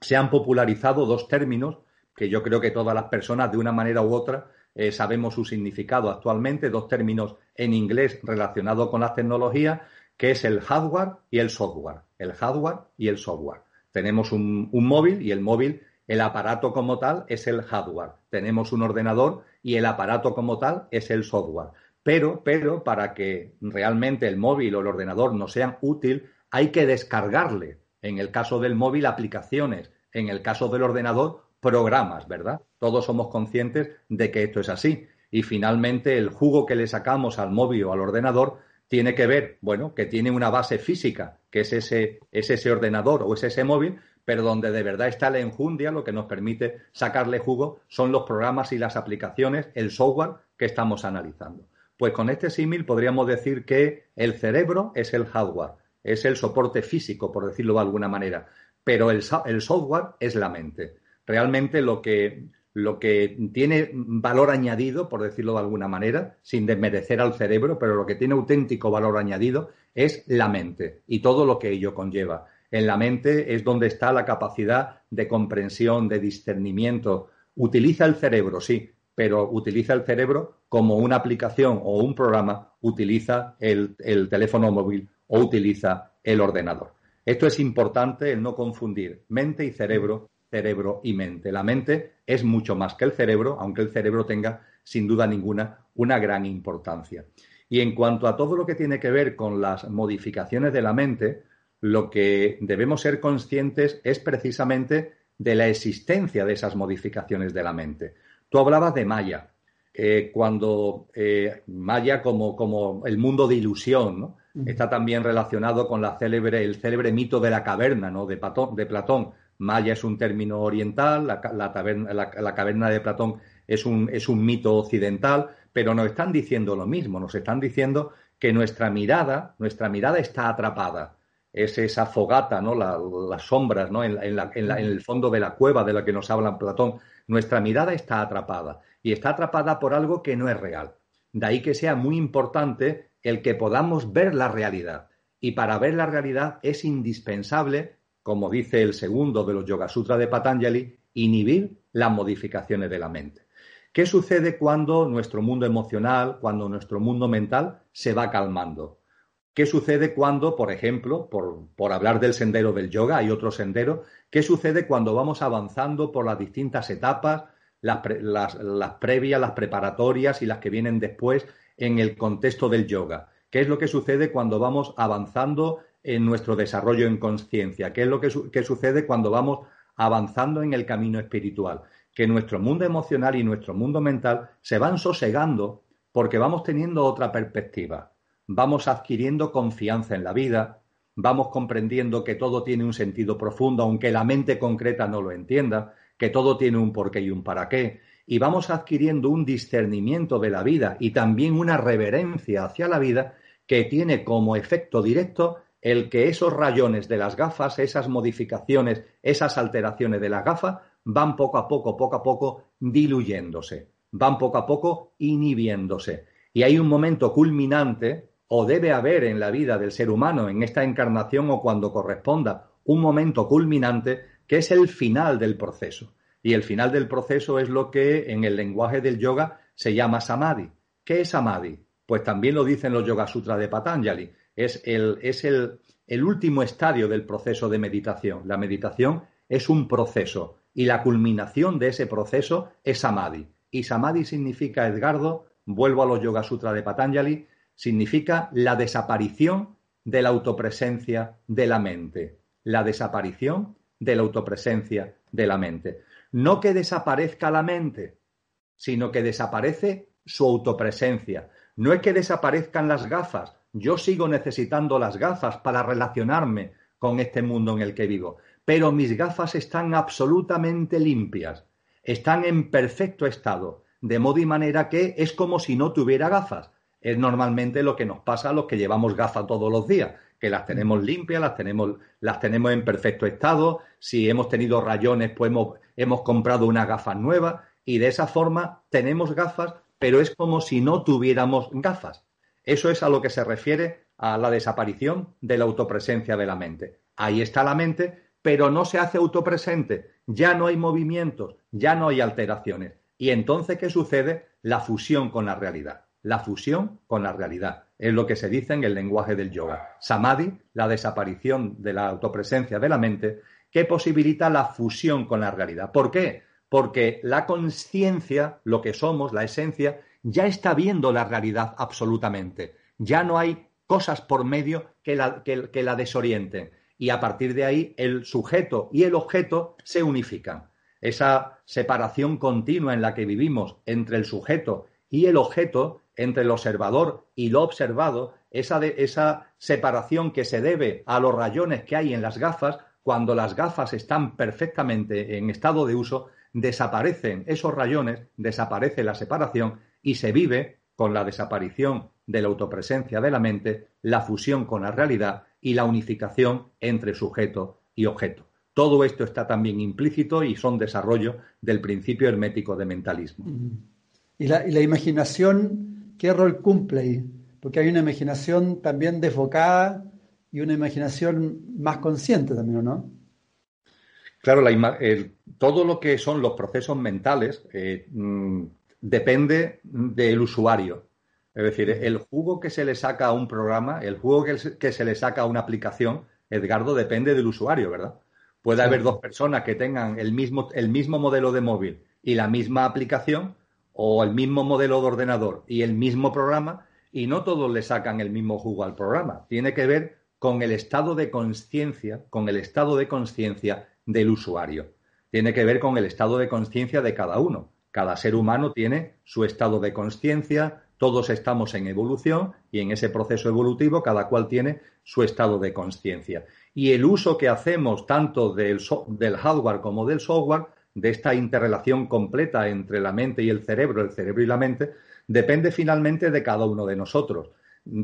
Se han popularizado dos términos que yo creo que todas las personas, de una manera u otra, eh, sabemos su significado actualmente, dos términos en inglés relacionados con las tecnologías, que es el hardware y el software. El hardware y el software. Tenemos un, móvil y el móvil, el aparato como tal, es el hardware. Tenemos un ordenador y el aparato como tal es el software. Pero, pero, para que realmente el móvil o el ordenador no sean útil, hay que descargarle, en el caso del móvil, aplicaciones, en el caso del ordenador, programas, ¿verdad? Todos somos conscientes de que esto es así. Y finalmente el jugo que le sacamos al móvil o al ordenador tiene que ver, bueno, que tiene una base física, que es ese, es ese ordenador o es ese móvil, pero donde de verdad está la enjundia, lo que nos permite sacarle jugo, son los programas y las aplicaciones, el software que estamos analizando. Pues con este símil podríamos decir que el cerebro es el hardware, es el soporte físico, por decirlo de alguna manera, pero el, el software es la mente realmente lo que, lo que tiene valor añadido, por decirlo de alguna manera, sin desmerecer al cerebro, pero lo que tiene auténtico valor añadido es la mente y todo lo que ello conlleva. En la mente es donde está la capacidad de comprensión, de discernimiento. Utiliza el cerebro, sí, pero utiliza el cerebro como una aplicación o un programa, utiliza el, el teléfono móvil o utiliza el ordenador. Esto es importante, el no confundir mente y cerebro, cerebro y mente. La mente es mucho más que el cerebro, aunque el cerebro tenga, sin duda ninguna, una gran importancia. Y en cuanto a todo lo que tiene que ver con las modificaciones de la mente, lo que debemos ser conscientes es precisamente de la existencia de esas modificaciones de la mente. Tú hablabas de Maya, eh, cuando eh, Maya como, como, el mundo de ilusión, ¿no? Está también relacionado con la célebre, el célebre mito de la caverna, ¿no? De, de Platón. Maya es un término oriental, la, la, caverna de Platón es un, es un mito occidental, pero nos están diciendo lo mismo, nos están diciendo que nuestra mirada, nuestra mirada está atrapada. Es esa fogata, ¿no? las sombras, ¿no? En, en, el fondo de la cueva de la que nos habla Platón. Nuestra mirada está atrapada y está atrapada por algo que no es real. De ahí que sea muy importante el que podamos ver la realidad. Y para ver la realidad es indispensable, como dice el segundo de los Yoga Sutras de Patanjali, inhibir las modificaciones de la mente. ¿Qué sucede cuando nuestro mundo emocional, cuando nuestro mundo mental se va calmando? ¿Qué sucede cuando, por ejemplo, por, hablar del sendero del yoga, hay otro sendero, qué sucede cuando vamos avanzando por las distintas etapas, las, las previas, las preparatorias y las que vienen después en el contexto del yoga? ¿Qué es lo que sucede cuando vamos avanzando en nuestro desarrollo en conciencia? ¿Qué es lo que, que sucede cuando vamos avanzando en el camino espiritual? que nuestro mundo emocional y nuestro mundo mental se van sosegando porque vamos teniendo otra perspectiva, vamos adquiriendo confianza en la vida, vamos comprendiendo que todo tiene un sentido profundo, aunque la mente concreta no lo entienda, que todo tiene un porqué y un para qué, y vamos adquiriendo un discernimiento de la vida y también una reverencia hacia la vida que tiene como efecto directo el que esos rayones de las gafas, esas modificaciones, esas alteraciones de las gafas, van poco a poco, poco a poco diluyéndose, van poco a poco inhibiéndose. Y hay un momento culminante, o debe haber en la vida del ser humano, en esta encarnación o cuando corresponda, un momento culminante que es el final del proceso. Y el final del proceso es lo que en el lenguaje del yoga se llama samadhi. ¿Qué es samadhi? Pues también lo dicen los Yoga Sutras de Patanjali. Es el, es el, el último estadio del proceso de meditación. La meditación es un proceso y la culminación de ese proceso es Samadhi. Y Samadhi significa, Edgardo, vuelvo a los Yoga Sutra de Patanjali, significa la desaparición de la autopresencia de la mente. La desaparición de la autopresencia de la mente. No que desaparezca la mente, sino que desaparece su autopresencia. No es que desaparezcan las gafas. Yo sigo necesitando las gafas para relacionarme con este mundo en el que vivo pero mis gafas están absolutamente limpias, están en perfecto estado, de modo y manera que es como si no tuviera gafas. Es normalmente lo que nos pasa a los que llevamos gafas todos los días, que las tenemos limpias, las tenemos, las tenemos en perfecto estado, si hemos tenido rayones, pues hemos, hemos comprado una gafa nueva y de esa forma tenemos gafas, pero es como si no tuviéramos gafas. Eso es a lo que se refiere a la desaparición de la autopresencia de la mente. Ahí está la mente, pero no se hace autopresente, ya no hay movimientos, ya no hay alteraciones. Y entonces, ¿qué sucede? La fusión con la realidad. La fusión con la realidad. Es lo que se dice en el lenguaje del yoga. Samadhi, la desaparición de la autopresencia de la mente, que posibilita la fusión con la realidad. ¿Por qué? Porque la conciencia, lo que somos, la esencia, ya está viendo la realidad absolutamente. Ya no hay cosas por medio que la, que la desorienten y a partir de ahí el sujeto y el objeto se unifican. Esa separación continua en la que vivimos entre el sujeto y el objeto, entre el observador y lo observado, esa, esa separación que se debe a los rayones que hay en las gafas, cuando las gafas están perfectamente en estado de uso, desaparecen esos rayones, desaparece la separación y se vive con la desaparición de la autopresencia de la mente, la fusión con la realidad y la unificación entre sujeto y objeto. Todo esto está también implícito y son desarrollo del principio hermético de mentalismo. ¿Y la, imaginación qué rol cumple ahí? Porque hay una imaginación también desbocada y una imaginación más consciente también, ¿no? Claro, todo lo que son los procesos mentales eh, mm, depende del usuario. Es decir, el jugo que se le saca a un programa, el jugo que se le saca a una aplicación, Edgardo, depende del usuario, ¿verdad? Puede haber dos personas que tengan el mismo, el mismo modelo de móvil y la misma aplicación, o el mismo modelo de ordenador y el mismo programa, y no todos le sacan el mismo jugo al programa. Tiene que ver con el estado de conciencia, con el estado de conciencia del usuario. tiene que ver con el estado de conciencia de cada uno. Cada ser humano tiene su estado de conciencia, todos estamos en evolución y en ese proceso evolutivo cada cual tiene su estado de conciencia. Y el uso que hacemos tanto del, del, hardware como del software, de esta interrelación completa entre la mente y el cerebro, el cerebro y la mente, depende finalmente de cada uno de nosotros.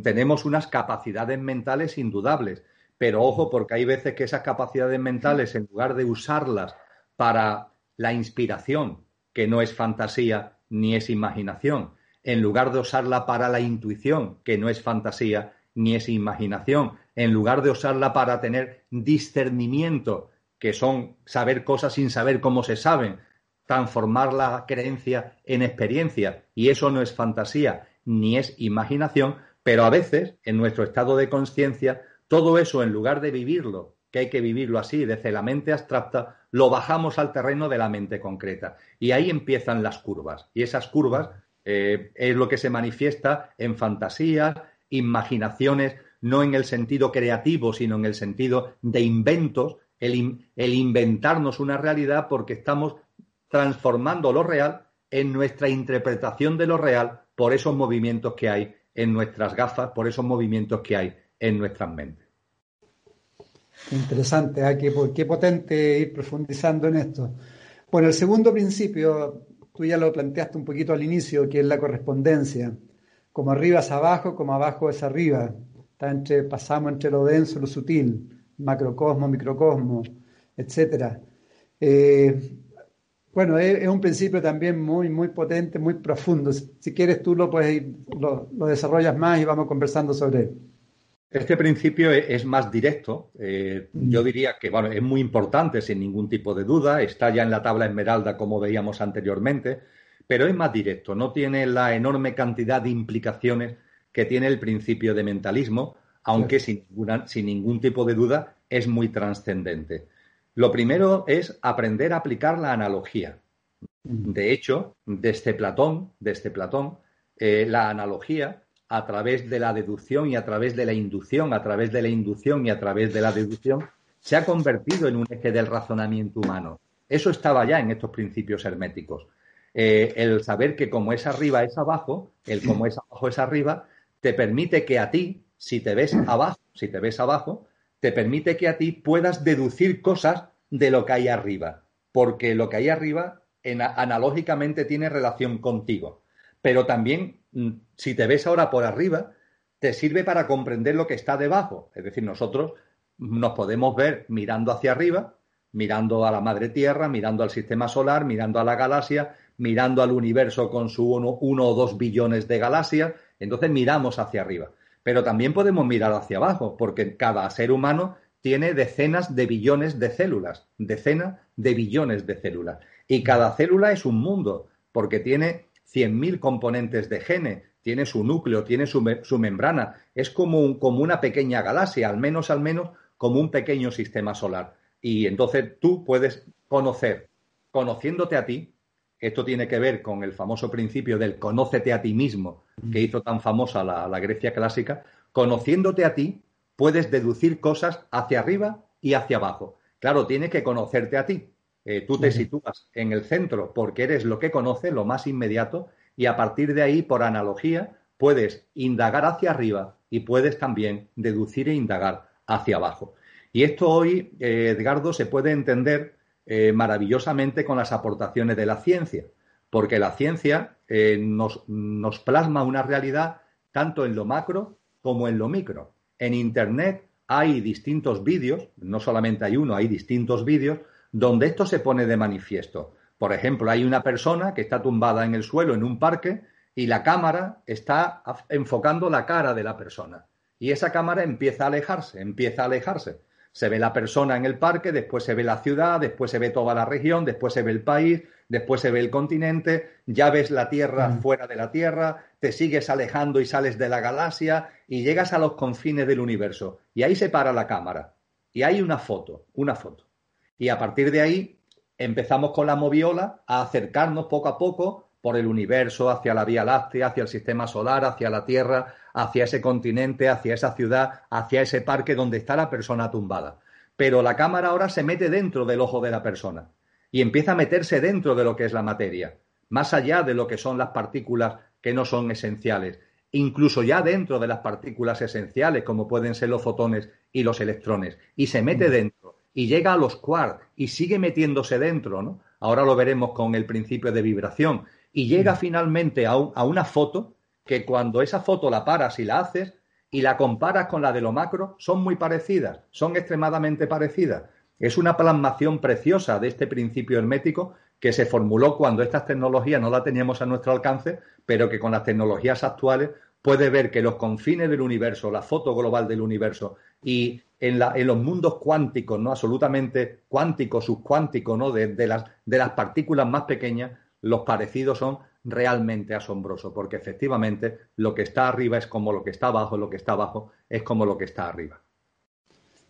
Tenemos unas capacidades mentales indudables, pero ojo porque hay veces que esas capacidades mentales, en lugar de usarlas para la inspiración, que no es fantasía ni es imaginación, en lugar de usarla para la intuición, que no es fantasía ni es imaginación, en lugar de usarla para tener discernimiento, que son saber cosas sin saber cómo se saben, transformar la creencia en experiencia, y eso no es fantasía ni es imaginación, pero a veces, en nuestro estado de conciencia, todo eso, en lugar de vivirlo, que hay que vivirlo así, desde la mente abstracta, lo bajamos al terreno de la mente concreta. Y ahí empiezan las curvas. Y esas curvas eh, es lo que se manifiesta en fantasías, imaginaciones, no en el sentido creativo, sino en el sentido de inventos, el, inventarnos una realidad porque estamos transformando lo real en nuestra interpretación de lo real por esos movimientos que hay en nuestras gafas, por esos movimientos que hay en nuestras mentes. Interesante, qué, qué potente ir profundizando en esto. Bueno, el segundo principio tú ya lo planteaste un poquito al inicio, que es la correspondencia. Como arriba es abajo, como abajo es arriba. Está entre, pasamos entre lo denso y lo sutil, macrocosmo, microcosmo, etc. Eh, bueno, es, un principio también muy, muy potente, muy profundo. Si quieres tú lo, puedes lo, lo desarrollas más y vamos conversando sobre él. Este principio e-, es más directo. Eh, yo diría que bueno, es muy importante, sin ningún tipo de duda. Está ya en la tabla esmeralda, como veíamos anteriormente, pero es más directo. No tiene la enorme cantidad de implicaciones que tiene el principio de mentalismo, aunque sin, sin ningún tipo de duda es muy trascendente. Lo primero es aprender a aplicar la analogía. De hecho, desde Platón, desde Platón, eh, la analogía a través de la deducción y a través de la inducción, a través de la inducción y a través de la deducción, se ha convertido en un eje del razonamiento humano. Eso estaba ya en estos principios herméticos. Eh, el saber que como es arriba es abajo, el como es abajo es arriba, te permite que a ti, si te ves abajo, si te ves abajo, te permite que a ti puedas deducir cosas de lo que hay arriba, porque lo que hay arriba analógicamente tiene relación contigo. Pero también Mm, si te ves ahora por arriba, te sirve para comprender lo que está debajo. Es decir, nosotros nos podemos ver mirando hacia arriba, mirando a la madre tierra, mirando al sistema solar, mirando a la galaxia, mirando al universo con su uno, o dos billones de galaxias. Entonces miramos hacia arriba. Pero también podemos mirar hacia abajo, porque cada ser humano tiene decenas de billones de células, decenas de billones de células. Y cada célula es un mundo, porque tiene 100.000 componentes de gene, tiene su núcleo, tiene su, membrana, es como, como una pequeña galaxia, al menos, al menos, como un pequeño sistema solar. Y entonces tú puedes conocer, conociéndote a ti, esto tiene que ver con el famoso principio del conócete a ti mismo, que hizo tan famosa la, la Grecia clásica, conociéndote a ti, puedes deducir cosas hacia arriba y hacia abajo. Claro, tienes que conocerte a ti. Eh, tú te sitúas en el centro porque eres lo que conoce, lo más inmediato, y a partir de ahí, por analogía, puedes indagar hacia arriba y puedes también deducir e indagar hacia abajo. Y esto hoy, eh, Edgardo, se puede entender eh, maravillosamente con las aportaciones de la ciencia, porque la ciencia nos, nos plasma una realidad tanto en lo macro como en lo micro. En Internet hay distintos vídeos, no solamente hay uno, hay distintos vídeos donde esto se pone de manifiesto. Por ejemplo, hay una persona que está tumbada en el suelo en un parque y la cámara está enfocando la cara de la persona. Y esa cámara empieza a alejarse, empieza a alejarse. Se ve la persona en el parque, después se ve la ciudad, después se ve toda la región, después se ve el país, después se ve el continente, ya ves la Tierra mm. fuera de la Tierra, te sigues alejando y sales de la galaxia y llegas a los confines del universo. Y ahí se para la cámara. Y hay una foto, una foto. Y a partir de ahí empezamos con la moviola a acercarnos poco a poco por el universo, hacia la Vía Láctea, hacia el sistema solar, hacia la Tierra, hacia ese continente, hacia esa ciudad, hacia ese parque donde está la persona tumbada. Pero la cámara ahora se mete dentro del ojo de la persona. y empieza a meterse dentro de lo que es la materia, más allá de lo que son las partículas que no son esenciales, incluso ya dentro de las partículas esenciales, como pueden ser los fotones y los electrones, y se mete dentro, y llega a los quarks, y sigue metiéndose dentro, ¿no? Ahora lo veremos con el principio de vibración, y llega finalmente a, a una foto que cuando esa foto la paras y la haces, y la comparas con la de lo macro, son muy parecidas, son extremadamente parecidas. Es una plasmación preciosa de este principio hermético que se formuló cuando estas tecnologías no las teníamos a nuestro alcance, pero que con las tecnologías actuales puede ver que los confines del universo, la foto global del universo y en, los mundos cuánticos, ¿no? absolutamente cuánticos, subcuánticos, ¿no? de, las, de las partículas más pequeñas, los parecidos son realmente asombroso, porque efectivamente lo que está arriba es como lo que está abajo, lo que está abajo es como lo que está arriba.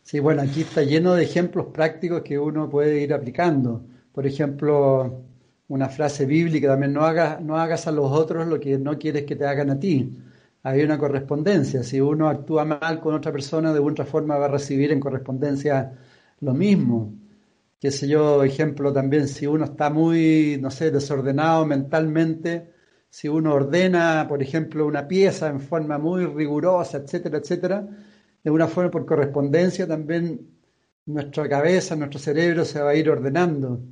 Sí, bueno, aquí está lleno de ejemplos prácticos que uno puede ir aplicando. Por ejemplo, una frase bíblica también, no hagas, no hagas a los otros lo que no quieres que te hagan a ti. Hay una correspondencia. Si uno actúa mal con otra persona, de otra forma va a recibir en correspondencia lo mismo qué sé yo, ejemplo también, si uno está muy, no sé, desordenado mentalmente, si uno ordena, por ejemplo, una pieza en forma muy rigurosa, etcétera, etcétera, de una forma por correspondencia también nuestra cabeza, nuestro cerebro se va a ir ordenando.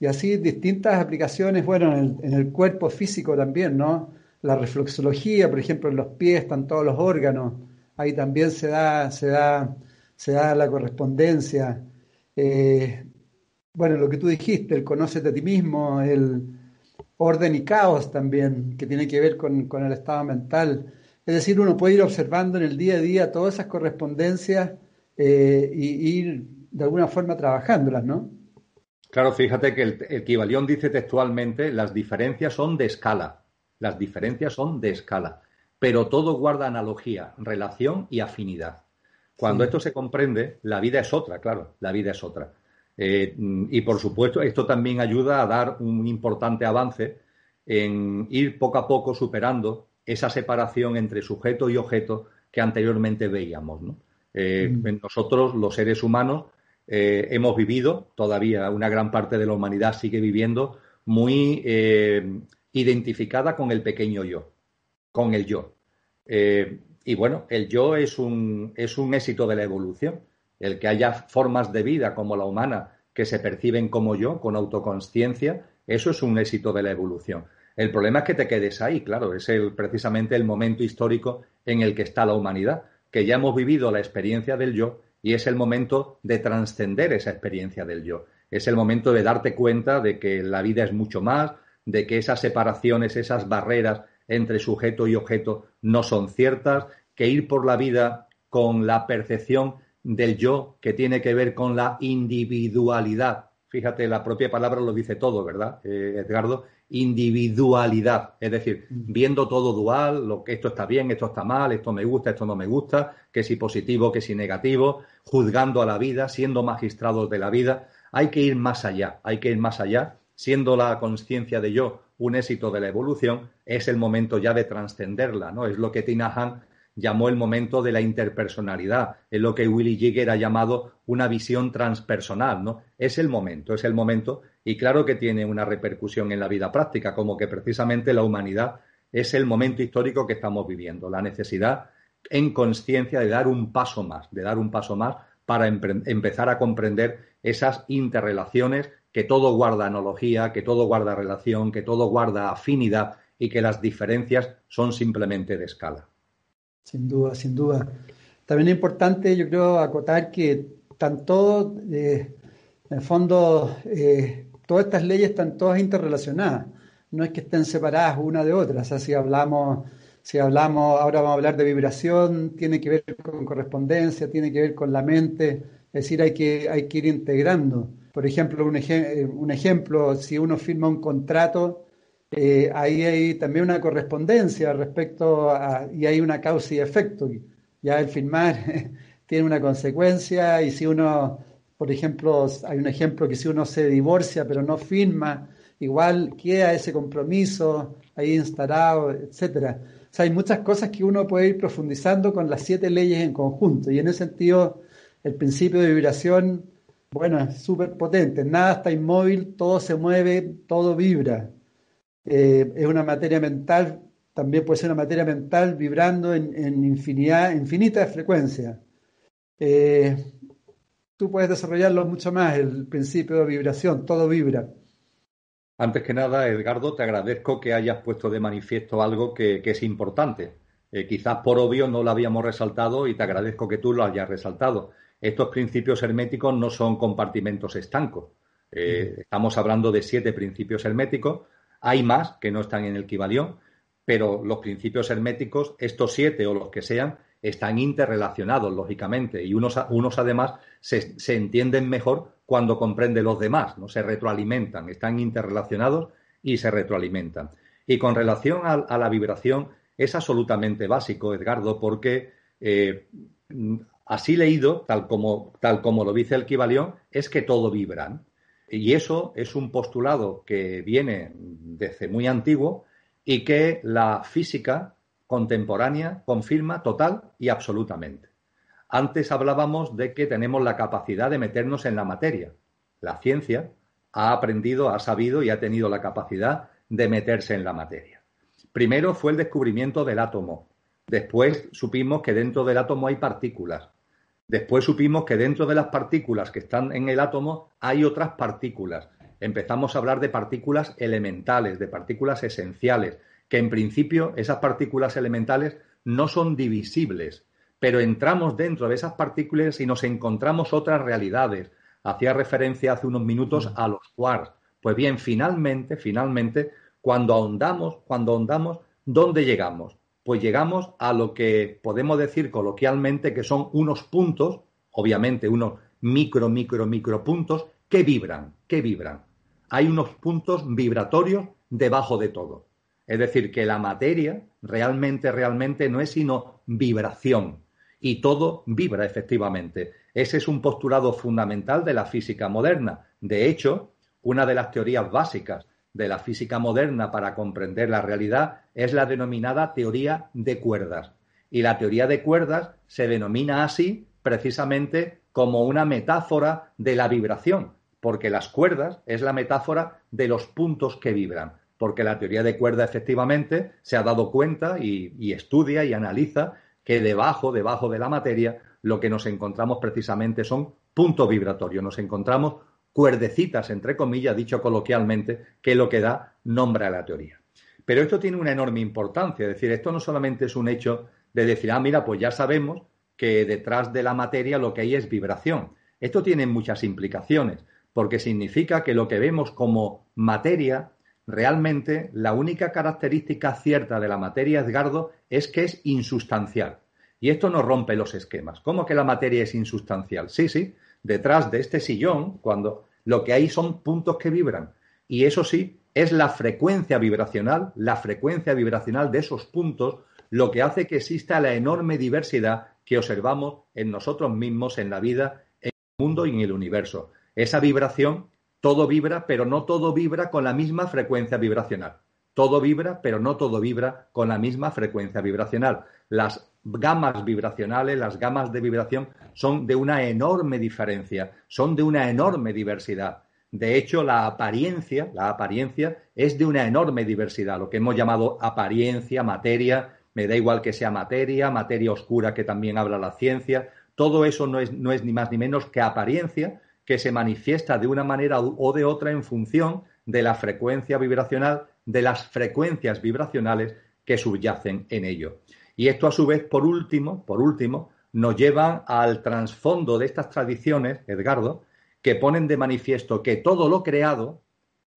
Y así distintas aplicaciones, bueno, en el, cuerpo físico también, ¿no? La reflexología, por ejemplo, en los pies están todos los órganos, ahí también se da, se da, se da la correspondencia. Eh, bueno, lo que tú dijiste, el conócete a ti mismo, el orden y caos también, que tiene que ver con, el estado mental. Es decir, uno puede ir observando en el día a día todas esas correspondencias eh, y ir de alguna forma trabajándolas, ¿no? Claro, fíjate que el, equivalión dice textualmente, las diferencias son de escala, las diferencias son de escala, pero todo guarda analogía, relación y afinidad. Cuando esto se comprende, la vida es otra, claro, la vida es otra. Eh, y por supuesto, esto también ayuda a dar un importante avance en ir poco a poco superando esa separación entre sujeto y objeto que anteriormente veíamos. Eh, mm. Nosotros, los seres humanos, eh, hemos vivido, todavía una gran parte de la humanidad sigue viviendo muy identificada con el pequeño yo, con el yo. y bueno, el yo es un, es un éxito de la evolución el que haya formas de vida como la humana que se perciben como yo, con autoconsciencia, eso es un éxito de la evolución. El problema es que te quedes ahí, claro, es el, precisamente el momento histórico en el que está la humanidad, que ya hemos vivido la experiencia del yo y es el momento de trascender esa experiencia del yo. Es el momento de darte cuenta de que la vida es mucho más, de que esas separaciones, esas barreras entre sujeto y objeto no son ciertas, que ir por la vida con la percepción del yo que tiene que ver con la individualidad. Fíjate, la propia palabra lo dice todo, ¿verdad, eh, Edgardo? Individualidad, es decir, viendo todo dual, lo que esto está bien, esto está mal, esto me gusta, esto no me gusta, que si positivo, que si negativo, juzgando a la vida, siendo magistrados de la vida. Hay que ir más allá, hay que ir más allá, siendo la conciencia de yo un éxito de la evolución, es el momento ya de trascenderla, ¿no? Es lo que Tina Han llamó el momento de la interpersonalidad, es lo que Willy Jigger ha llamado una visión transpersonal, ¿no? Es el momento, es el momento, y claro que tiene una repercusión en la vida práctica, como que precisamente la humanidad es el momento histórico que estamos viviendo, la necesidad en conciencia de dar un paso más, de dar un paso más para empezar a comprender esas interrelaciones, que todo guarda analogía, que todo guarda relación, que todo guarda afinidad y que las diferencias son simplemente de escala. Sin duda, sin duda. También es importante, yo creo, acotar que están todos, eh, en el fondo, eh, todas estas leyes están todas interrelacionadas. No es que estén separadas una de otra. O si hablamos, si hablamos, ahora vamos a hablar de vibración, tiene que ver con correspondencia, tiene que ver con la mente. Es decir, hay que, hay que ir integrando. Por ejemplo, un, eh, un ejemplo, si uno firma un contrato, eh, ahí hay también una correspondencia respecto a, y hay una causa y efecto. Ya el firmar *laughs* tiene una consecuencia y si uno, por ejemplo, hay un ejemplo que si uno se divorcia pero no firma, igual queda ese compromiso ahí instalado, etcétera. O sea, hay muchas cosas que uno puede ir profundizando con las siete leyes en conjunto y en ese sentido el principio de vibración bueno, es súper potente, nada está inmóvil, todo se mueve, todo vibra. Eh, es una materia mental, también puede ser una materia mental vibrando en, infinidad, infinita frecuencias. Eh, tú puedes desarrollarlo mucho más, el principio de vibración, todo vibra. Antes que nada, Edgardo, te agradezco que hayas puesto de manifiesto algo que, es importante. Eh, quizás por obvio no lo habíamos resaltado y te agradezco que tú lo hayas resaltado. Estos principios herméticos no son compartimentos estancos. Eh, estamos hablando de siete principios herméticos. Hay más que no están en el Kibalión, pero los principios herméticos, estos siete o los que sean, están interrelacionados, lógicamente, y unos, unos además se, se, entienden mejor cuando comprenden los demás, ¿no? Se retroalimentan, están interrelacionados y se retroalimentan. Y con relación a, la vibración, es absolutamente básico, Edgardo, porque eh, así leído, tal como, tal como lo dice el Kibalión, es que todo vibra. Y eso es un postulado que viene desde muy antiguo y que la física contemporánea confirma total y absolutamente. Antes hablábamos de que tenemos la capacidad de meternos en la materia. La ciencia ha aprendido, ha sabido y ha tenido la capacidad de meterse en la materia. Primero fue el descubrimiento del átomo. Después supimos que dentro del átomo hay partículas. Después supimos que dentro de las partículas que están en el átomo hay otras partículas. Empezamos a hablar de partículas elementales, de partículas esenciales, que en principio esas partículas elementales no son divisibles, pero entramos dentro de esas partículas y nos encontramos otras realidades. Hacía referencia hace unos minutos a los quarks. Pues bien, finalmente, finalmente, cuando ahondamos, cuando ahondamos, ¿dónde llegamos? Pues llegamos a lo que podemos decir coloquialmente que son unos puntos, obviamente unos micro, micro, micro puntos, que vibran, que vibran. Hay unos puntos vibratorios debajo de todo. Es decir, que la materia realmente, realmente no es sino vibración. Y todo vibra efectivamente. Ese es un postulado fundamental de la física moderna. De hecho, una de las teorías básicas de la física moderna para comprender la realidad es la denominada teoría de cuerdas. Y la teoría de cuerdas se denomina así precisamente como una metáfora de la vibración, porque las cuerdas es la metáfora de los puntos que vibran porque la teoría de cuerda efectivamente se ha dado cuenta y, estudia y analiza que debajo, debajo de la materia, lo que nos encontramos precisamente son puntos vibratorios, nos encontramos cuerdecitas, entre comillas, dicho coloquialmente, que lo que da nombre a la teoría. Pero esto tiene una enorme importancia, es decir, esto no solamente es un hecho de decir, ah, mira, pues ya sabemos que detrás de la materia lo que hay es vibración. Esto tiene muchas implicaciones, porque significa que lo que vemos como materia realmente la única característica cierta de la materia, Edgardo, es que es insustancial. Y esto no rompe los esquemas. ¿Cómo que la materia es insustancial? Sí, sí, detrás de este sillón, cuando lo que hay son puntos que vibran. Y eso sí, es la frecuencia vibracional, la frecuencia vibracional de esos puntos, lo que hace que exista la enorme diversidad que observamos en nosotros mismos, en la vida, en el mundo y en el universo. Esa vibración todo vibra, pero no todo vibra con la misma frecuencia vibracional. Todo vibra, pero no todo vibra con la misma frecuencia vibracional. Las gamas vibracionales, las gamas de vibración son de una enorme diferencia, son de una enorme diversidad. De hecho, la apariencia, la apariencia es de una enorme diversidad, lo que hemos llamado apariencia, materia, me da igual que sea materia, materia oscura que también habla la ciencia, todo eso no es, no es ni más ni menos que apariencia, que se manifiesta de una manera o de otra en función de la frecuencia vibracional, de las frecuencias vibracionales que subyacen en ello. Y esto a su vez, por último, por último, nos lleva al trasfondo de estas tradiciones, Edgardo, que ponen de manifiesto que todo lo creado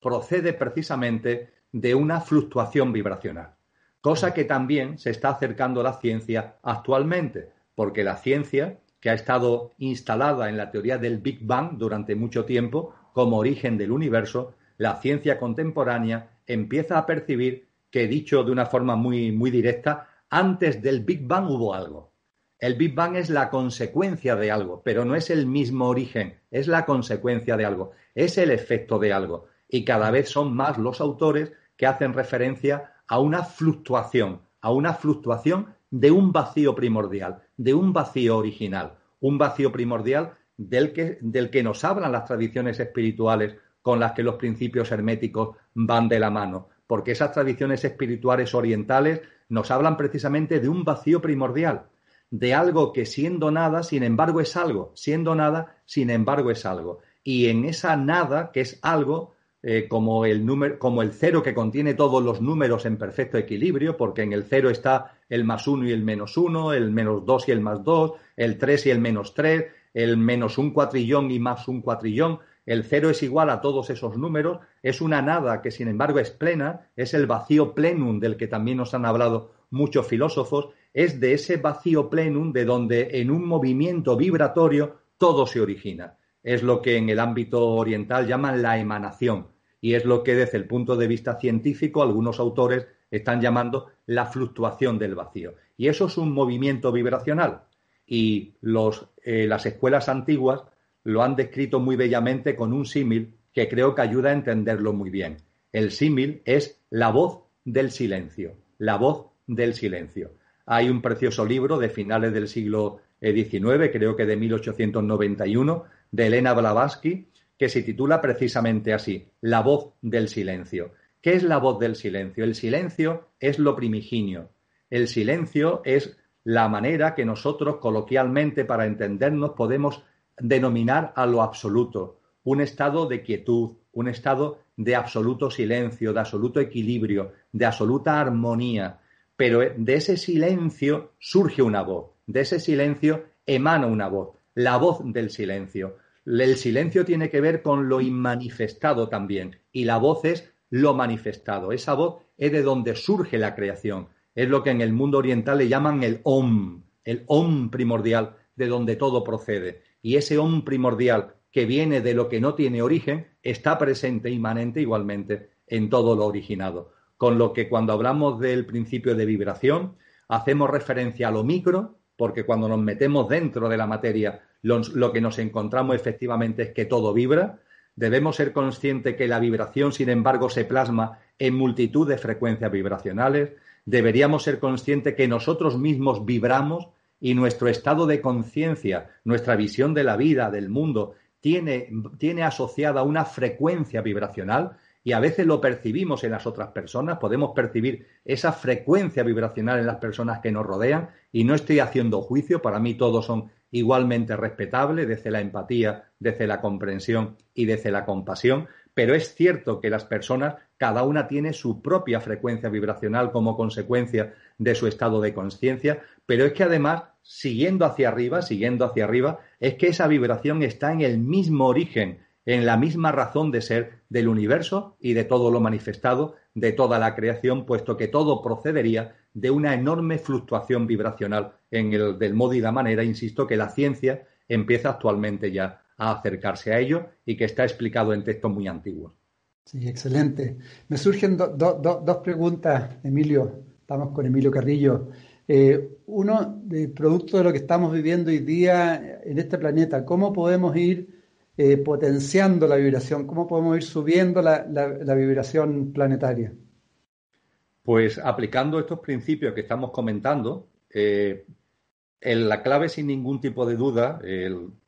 procede precisamente de una fluctuación vibracional, cosa que también se está acercando a la ciencia actualmente, porque la ciencia que ha estado instalada en la teoría del Big Bang durante mucho tiempo como origen del universo, la ciencia contemporánea empieza a percibir que, dicho de una forma muy, muy directa, antes del Big Bang hubo algo. El Big Bang es la consecuencia de algo, pero no es el mismo origen, es la consecuencia de algo, es el efecto de algo. Y cada vez son más los autores que hacen referencia a una fluctuación, a una fluctuación de un vacío primordial, de un vacío original, un vacío primordial del que, del que nos hablan las tradiciones espirituales con las que los principios herméticos van de la mano, porque esas tradiciones espirituales orientales nos hablan precisamente de un vacío primordial, de algo que siendo nada, sin embargo es algo, siendo nada, sin embargo es algo. Y en esa nada, que es algo, eh, como, el número, como el cero que contiene todos los números en perfecto equilibrio, porque en el cero está el más uno y el menos uno, el menos dos y el más dos, el tres y el menos tres, el menos un cuatrillón y más un cuatrillón. El cero es igual a todos esos números, es una nada que sin embargo es plena, es el vacío plenum del que también nos han hablado muchos filósofos, es de ese vacío plenum de donde en un movimiento vibratorio todo se origina. Es lo que en el ámbito oriental llaman la emanación y es lo que desde el punto de vista científico algunos autores están llamando la fluctuación del vacío. Y eso es un movimiento vibracional y los, eh, las escuelas antiguas lo han descrito muy bellamente con un símil que creo que ayuda a entenderlo muy bien. El símil es la voz del silencio, la voz del silencio. Hay un precioso libro de finales del siglo XIX, creo que de 1891, de Elena Blavatsky, que se titula precisamente así, La voz del silencio. ¿Qué es la voz del silencio? El silencio es lo primigenio. El silencio es la manera que nosotros coloquialmente para entendernos podemos denominar a lo absoluto, un estado de quietud, un estado de absoluto silencio, de absoluto equilibrio, de absoluta armonía. Pero de ese silencio surge una voz, de ese silencio emana una voz, la voz del silencio. El silencio tiene que ver con lo inmanifestado también y la voz es lo manifestado. Esa voz es de donde surge la creación. Es lo que en el mundo oriental le llaman el Om, el Om primordial, de donde todo procede. Y ese Om primordial que viene de lo que no tiene origen está presente, inmanente igualmente en todo lo originado. Con lo que cuando hablamos del principio de vibración, hacemos referencia a lo micro, porque cuando nos metemos dentro de la materia lo, que nos encontramos efectivamente es que todo vibra. Debemos ser conscientes que la vibración, sin embargo, se plasma en multitud de frecuencias vibracionales. Deberíamos ser conscientes que nosotros mismos vibramos y nuestro estado de conciencia, nuestra visión de la vida, del mundo, tiene, tiene asociada una frecuencia vibracional y a veces lo percibimos en las otras personas, podemos percibir esa frecuencia vibracional en las personas que nos rodean y no estoy haciendo juicio, para mí todos son igualmente respetable desde la empatía, desde la comprensión y desde la compasión, pero es cierto que las personas, cada una tiene su propia frecuencia vibracional como consecuencia de su estado de conciencia, pero es que además, siguiendo hacia arriba, siguiendo hacia arriba, es que esa vibración está en el mismo origen, en la misma razón de ser del universo y de todo lo manifestado, de toda la creación, puesto que todo procedería de una enorme fluctuación vibracional en el del modo y la manera, insisto, que la ciencia empieza actualmente ya a acercarse a ello y que está explicado en textos muy antiguos. Sí, excelente. Me surgen dos preguntas, Emilio. Estamos con Emilio Carrillo. Eh, uno, de producto de lo que estamos viviendo hoy día en este planeta, ¿cómo podemos ir eh, potenciando la vibración? ¿Cómo podemos ir subiendo la vibración planetaria? Pues aplicando estos principios que estamos comentando, eh, la clave sin ningún tipo de duda,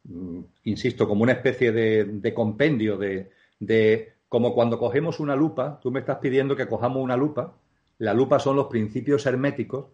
mm, insisto, como una especie de, compendio de, de, como cuando cogemos una lupa, tú me estás pidiendo que cojamos una lupa, la lupa son los principios herméticos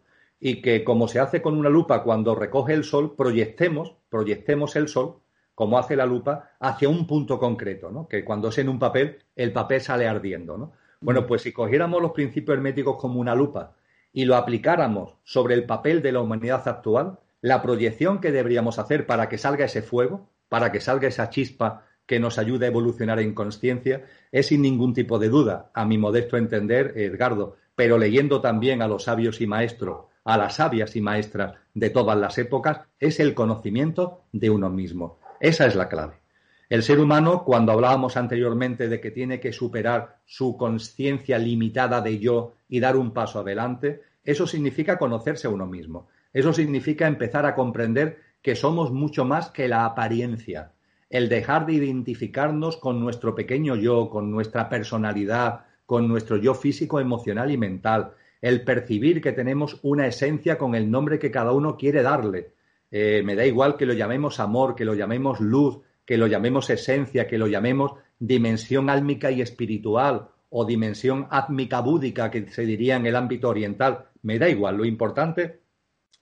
y que como se hace con una lupa cuando recoge el sol, proyectemos, proyectemos el sol, como hace la lupa, hacia un punto concreto, ¿no? Que cuando es en un papel, el papel sale ardiendo, ¿no? Bueno, pues si cogiéramos los principios herméticos como una lupa y lo aplicáramos sobre el papel de la humanidad actual, la proyección que deberíamos hacer para que salga ese fuego, para que salga esa chispa que nos ayude a evolucionar en conciencia, es sin ningún tipo de duda, a mi modesto entender, Edgardo, pero leyendo también a los sabios y maestros, a las sabias y maestras de todas las épocas, es el conocimiento de uno mismo. Esa es la clave. El ser humano, cuando hablábamos anteriormente de que tiene que superar su conciencia limitada de yo y dar un paso adelante, eso significa conocerse a uno mismo. Eso significa empezar a comprender que somos mucho más que la apariencia. El dejar de identificarnos con nuestro pequeño yo, con nuestra personalidad, con nuestro yo físico, emocional y mental. El percibir que tenemos una esencia con el nombre que cada uno quiere darle eh, me da igual que lo llamemos amor, que lo llamemos luz, que lo llamemos esencia, que lo llamemos dimensión álmica y espiritual o dimensión átmica búdica que se diría en el ámbito oriental, me da igual. Lo importante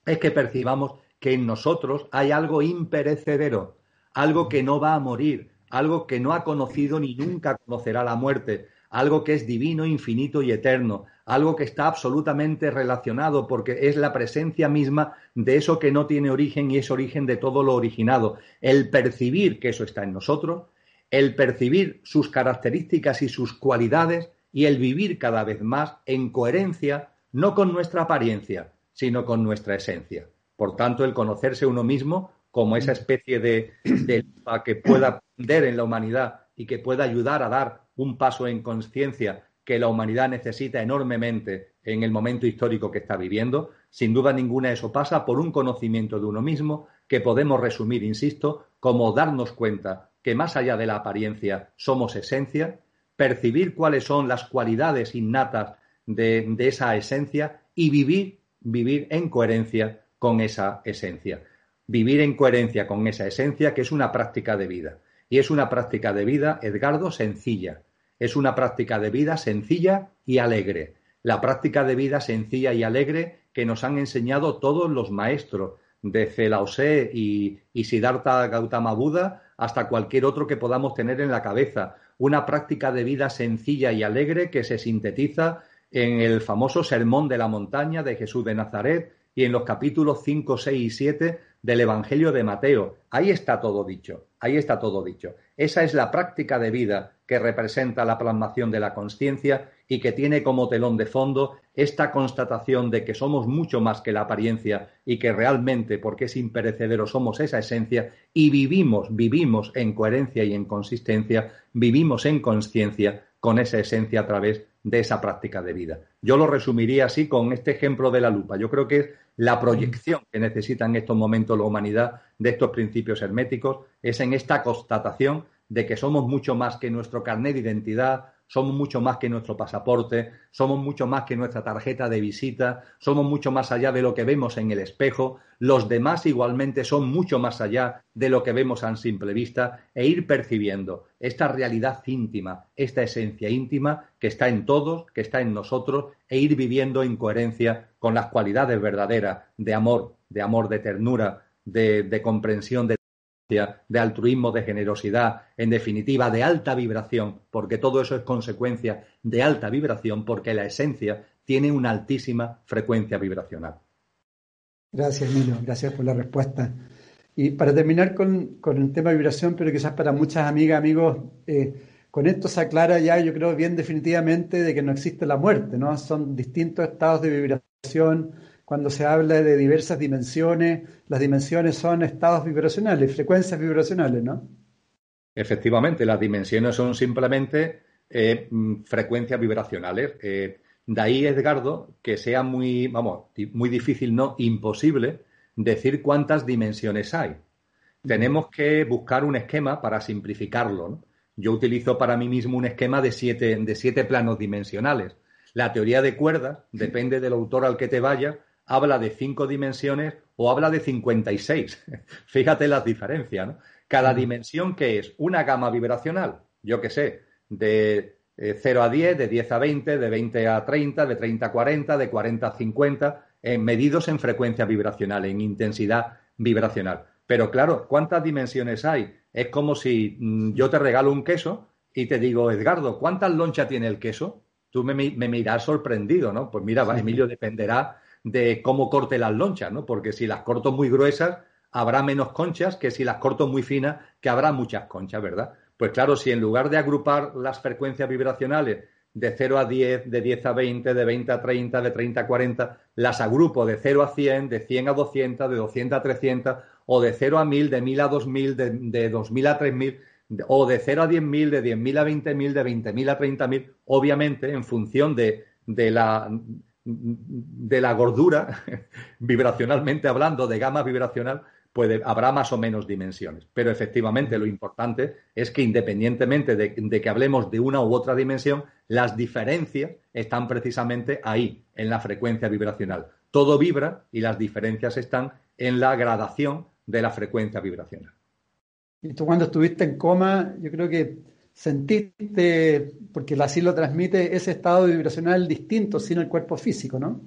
es que percibamos que en nosotros hay algo imperecedero, algo que no va a morir, algo que no ha conocido ni nunca conocerá la muerte, algo que es divino, infinito y eterno, algo que está absolutamente relacionado porque es la presencia misma de eso que no tiene origen y es origen de todo lo originado. El percibir que eso está en nosotros, el percibir sus características y sus cualidades y el vivir cada vez más en coherencia, no con nuestra apariencia, sino con nuestra esencia. Por tanto, el conocerse uno mismo como esa especie de, de que pueda aprender en la humanidad y que pueda ayudar a dar un paso en conciencia que la humanidad necesita enormemente en el momento histórico que está viviendo. Sin duda ninguna eso pasa por un conocimiento de uno mismo que podemos resumir, insisto, como darnos cuenta que más allá de la apariencia somos esencia, percibir cuáles son las cualidades innatas de, esa esencia y vivir, vivir en coherencia con esa esencia. Vivir en coherencia con esa esencia que es una práctica de vida. Y es una práctica de vida, Edgardo, sencilla es una práctica de vida sencilla y alegre. La práctica de vida sencilla y alegre que nos han enseñado todos los maestros, desde Lao y, y Siddhartha Gautama Buda hasta cualquier otro que podamos tener en la cabeza. Una práctica de vida sencilla y alegre que se sintetiza en el famoso Sermón de la Montaña de Jesús de Nazaret y en los capítulos 5, 6 y 7 del Evangelio de Mateo. Ahí está todo dicho, ahí está todo dicho. Esa es la práctica de vida que representa la plasmación de la conciencia y que tiene como telón de fondo esta constatación de que somos mucho más que la apariencia y que realmente, porque es imperecedero, somos esa esencia y vivimos, vivimos en coherencia y en consistencia, vivimos en conciencia con esa esencia a través de esa práctica de vida. Yo lo resumiría así con este ejemplo de la lupa. Yo creo que es la proyección que necesita en estos momentos la humanidad de estos principios herméticos, es en esta constatación de que somos mucho más que nuestro carnet de identidad, somos mucho más que nuestro pasaporte, somos mucho más que nuestra tarjeta de visita, somos mucho más allá de lo que vemos en el espejo, los demás igualmente son mucho más allá de lo que vemos a simple vista e ir percibiendo esta realidad íntima, esta esencia íntima que está en todos, que está en nosotros e ir viviendo en coherencia con las cualidades verdaderas de amor, de amor, de ternura, de, de comprensión, de de altruismo, de generosidad, en definitiva, de alta vibración, porque todo eso es consecuencia de alta vibración, porque la esencia tiene una altísima frecuencia vibracional. Gracias, Milo, gracias por la respuesta. Y para terminar con, el tema de vibración, pero quizás para muchas amigas, amigos, eh, con esto se aclara ya, yo creo, bien definitivamente de que no existe la muerte, ¿no? Son distintos estados de vibración, cuando se habla de diversas dimensiones, las dimensiones son estados vibracionales, frecuencias vibracionales, ¿no? Efectivamente, las dimensiones son simplemente eh, mm, frecuencias vibracionales. Eh, de ahí, Edgardo, que sea muy, vamos, muy difícil, no imposible, decir cuántas dimensiones hay. Tenemos que buscar un esquema para simplificarlo. Yo utilizo para mí mismo un esquema de siete, de siete planos dimensionales. La teoría de cuerdas, depende del autor al que te vaya, habla de cinco dimensiones o habla de 56. *laughs* Fíjate las diferencias, ¿no? Cada dimensión que es una gama vibracional, yo qué sé, de 0 eh, a 10, de 10 a 20, de 20 a 30, de 30 a 40, de 40 a 50, eh, medidos en frecuencia vibracional, en intensidad vibracional. Pero claro, ¿cuántas dimensiones hay? Es como si mm, yo te regalo un queso y te digo, Edgardo, ¿cuántas lonchas tiene el queso? Tú me, me miras sorprendido, ¿no? Pues mira, Emilio, dependerá de cómo corte las lonchas, ¿no? Porque si las corto muy gruesas, habrá menos conchas que si las corto muy finas, que habrá muchas conchas, ¿verdad? Pues claro, si en lugar de agrupar las frecuencias vibracionales de 0 a 10, de 10 a 20, de 20 a 30, de 30 a 40, las agrupo de 0 a 100, de 100 a 200, de 200 a 300, o de 0 a 1000, de 1000 a 2000, de, de 2000 a 3000, o de 0 a 10.000, de 10.000 a 20.000, de 20.000 a 30.000, obviamente en función de, de la de la gordura, *laughs* vibracionalmente hablando, de gama vibracional, puede, habrá más o menos dimensiones. Pero efectivamente lo importante es que independientemente de, de, que hablemos de una u otra dimensión, las diferencias están precisamente ahí, en la frecuencia vibracional. Todo vibra y las diferencias están en la gradación de la frecuencia vibracional. Y tú cuando estuviste en coma, yo creo que sentiste, porque así lo transmite, ese estado vibracional distinto sin el cuerpo físico, ¿no?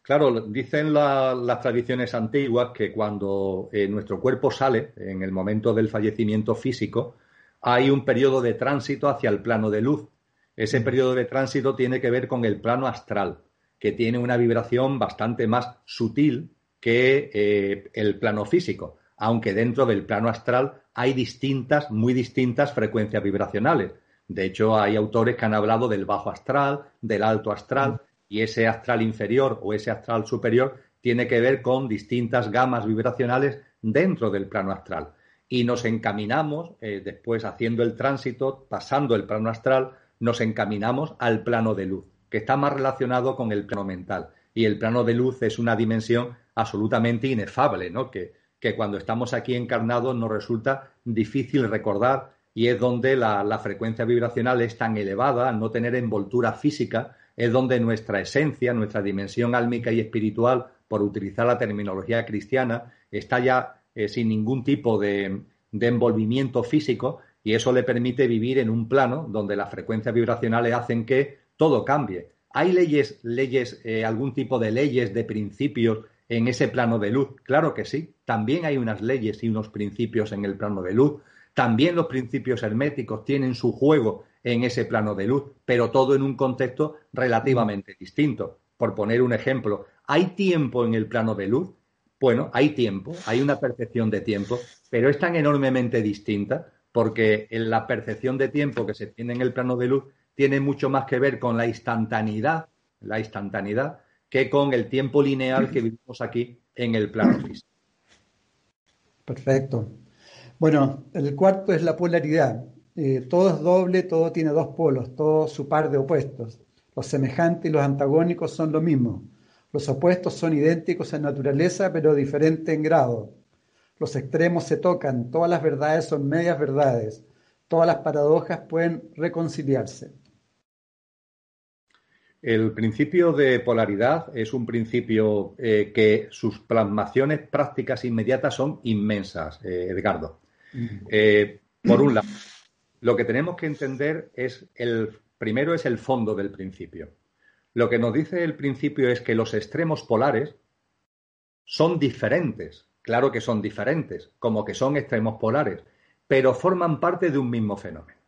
Claro, dicen las tradiciones antiguas que cuando eh, nuestro cuerpo sale, en el momento del fallecimiento físico, hay un periodo de tránsito hacia el plano de luz. Ese mm. periodo de tránsito tiene que ver con el plano astral, que tiene una vibración bastante más sutil que eh, el plano físico, aunque dentro del plano astral hay distintas, muy distintas frecuencias vibracionales. De hecho, hay autores que han hablado del bajo astral, del alto astral, mm y ese astral inferior o ese astral superior tiene que ver con distintas gamas vibracionales dentro del plano astral. Y nos encaminamos, eh, después haciendo el tránsito, pasando el plano astral, nos encaminamos al plano de luz, que está más relacionado con el plano mental. Y el plano de luz es una dimensión absolutamente inefable, ¿no? Que, que cuando estamos aquí encarnados nos resulta difícil recordar y es donde la, frecuencia vibracional es tan elevada, al no tener envoltura física, es donde nuestra esencia, nuestra dimensión álmica y espiritual, por utilizar la terminología cristiana, está ya eh, sin ningún tipo de, envolvimiento físico y eso le permite vivir en un plano donde las frecuencias vibracionales hacen que todo cambie. ¿Hay leyes, leyes, eh, algún tipo de leyes, de principios en ese plano de luz? Claro que sí. También hay unas leyes y unos principios en el plano de luz. También los principios herméticos tienen su juego en ese plano de luz, pero todo en un contexto relativamente distinto. Por poner un ejemplo, ¿hay tiempo en el plano de luz? Bueno, hay tiempo, hay una percepción de tiempo, pero es tan enormemente distinta porque en la percepción de tiempo que se tiene en el plano de luz tiene mucho más que ver con la instantaneidad, la instantaneidad, que con el tiempo lineal que vivimos aquí en el plano físico. Perfecto. Bueno, el cuarto es la polaridad. Eh, todo es doble, todo tiene dos polos, todo su par de opuestos. Los semejantes y los antagónicos son lo mismo. Los opuestos son idénticos en naturaleza, pero diferentes en grado. Los extremos se tocan, todas las verdades son medias verdades, todas las paradojas pueden reconciliarse. El principio de polaridad es un principio eh, que sus plasmaciones prácticas inmediatas son inmensas, eh, Edgardo. por un lado, lo que tenemos que entender es el primero es el fondo del principio. Lo que nos dice el principio es que los extremos polares son diferentes, claro que son diferentes, como que son extremos polares, pero forman parte de un mismo fenómeno.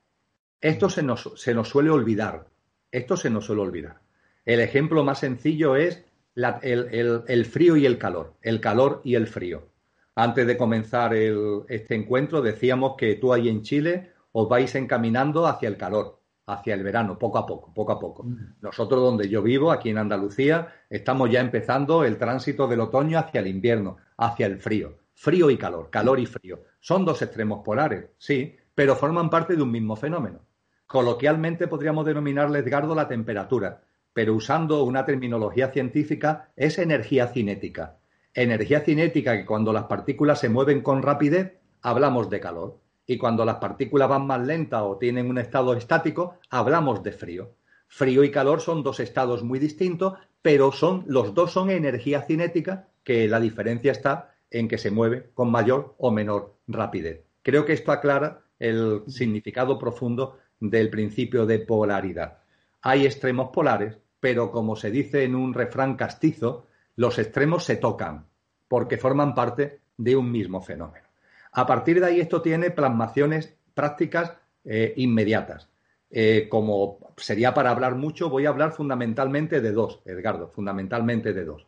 Esto se nos, se nos suele olvidar, esto se nos suele olvidar. El ejemplo más sencillo es el, frío y el calor, el calor y el frío. Antes de comenzar este encuentro decíamos que tú ahí en Chile os vais encaminando hacia el calor, hacia el verano, poco a poco, poco a poco. Nosotros donde yo vivo, aquí en Andalucía, estamos ya empezando el tránsito del otoño hacia el invierno, hacia el frío. Frío y calor, calor y frío. Son dos extremos polares, sí, pero forman parte de un mismo fenómeno. Coloquialmente podríamos denominarle, Edgardo, la temperatura, pero usando una terminología científica es energía cinética. Energía cinética que cuando las partículas se mueven con rapidez, hablamos de calor y cuando las partículas van más lentas o tienen un estado estático, hablamos de frío. Frío y calor son dos estados muy distintos, pero son, los dos son energía cinética, que la diferencia está en que se mueve con mayor o menor rapidez. Creo que esto aclara el significado profundo del principio de polaridad. Hay extremos polares, pero como se dice en un refrán castizo, los extremos se tocan porque forman parte de un mismo fenómeno. A partir de ahí esto tiene plasmaciones prácticas eh, inmediatas. Eh, como sería para hablar mucho, voy a hablar fundamentalmente de dos, Edgardo, fundamentalmente de dos.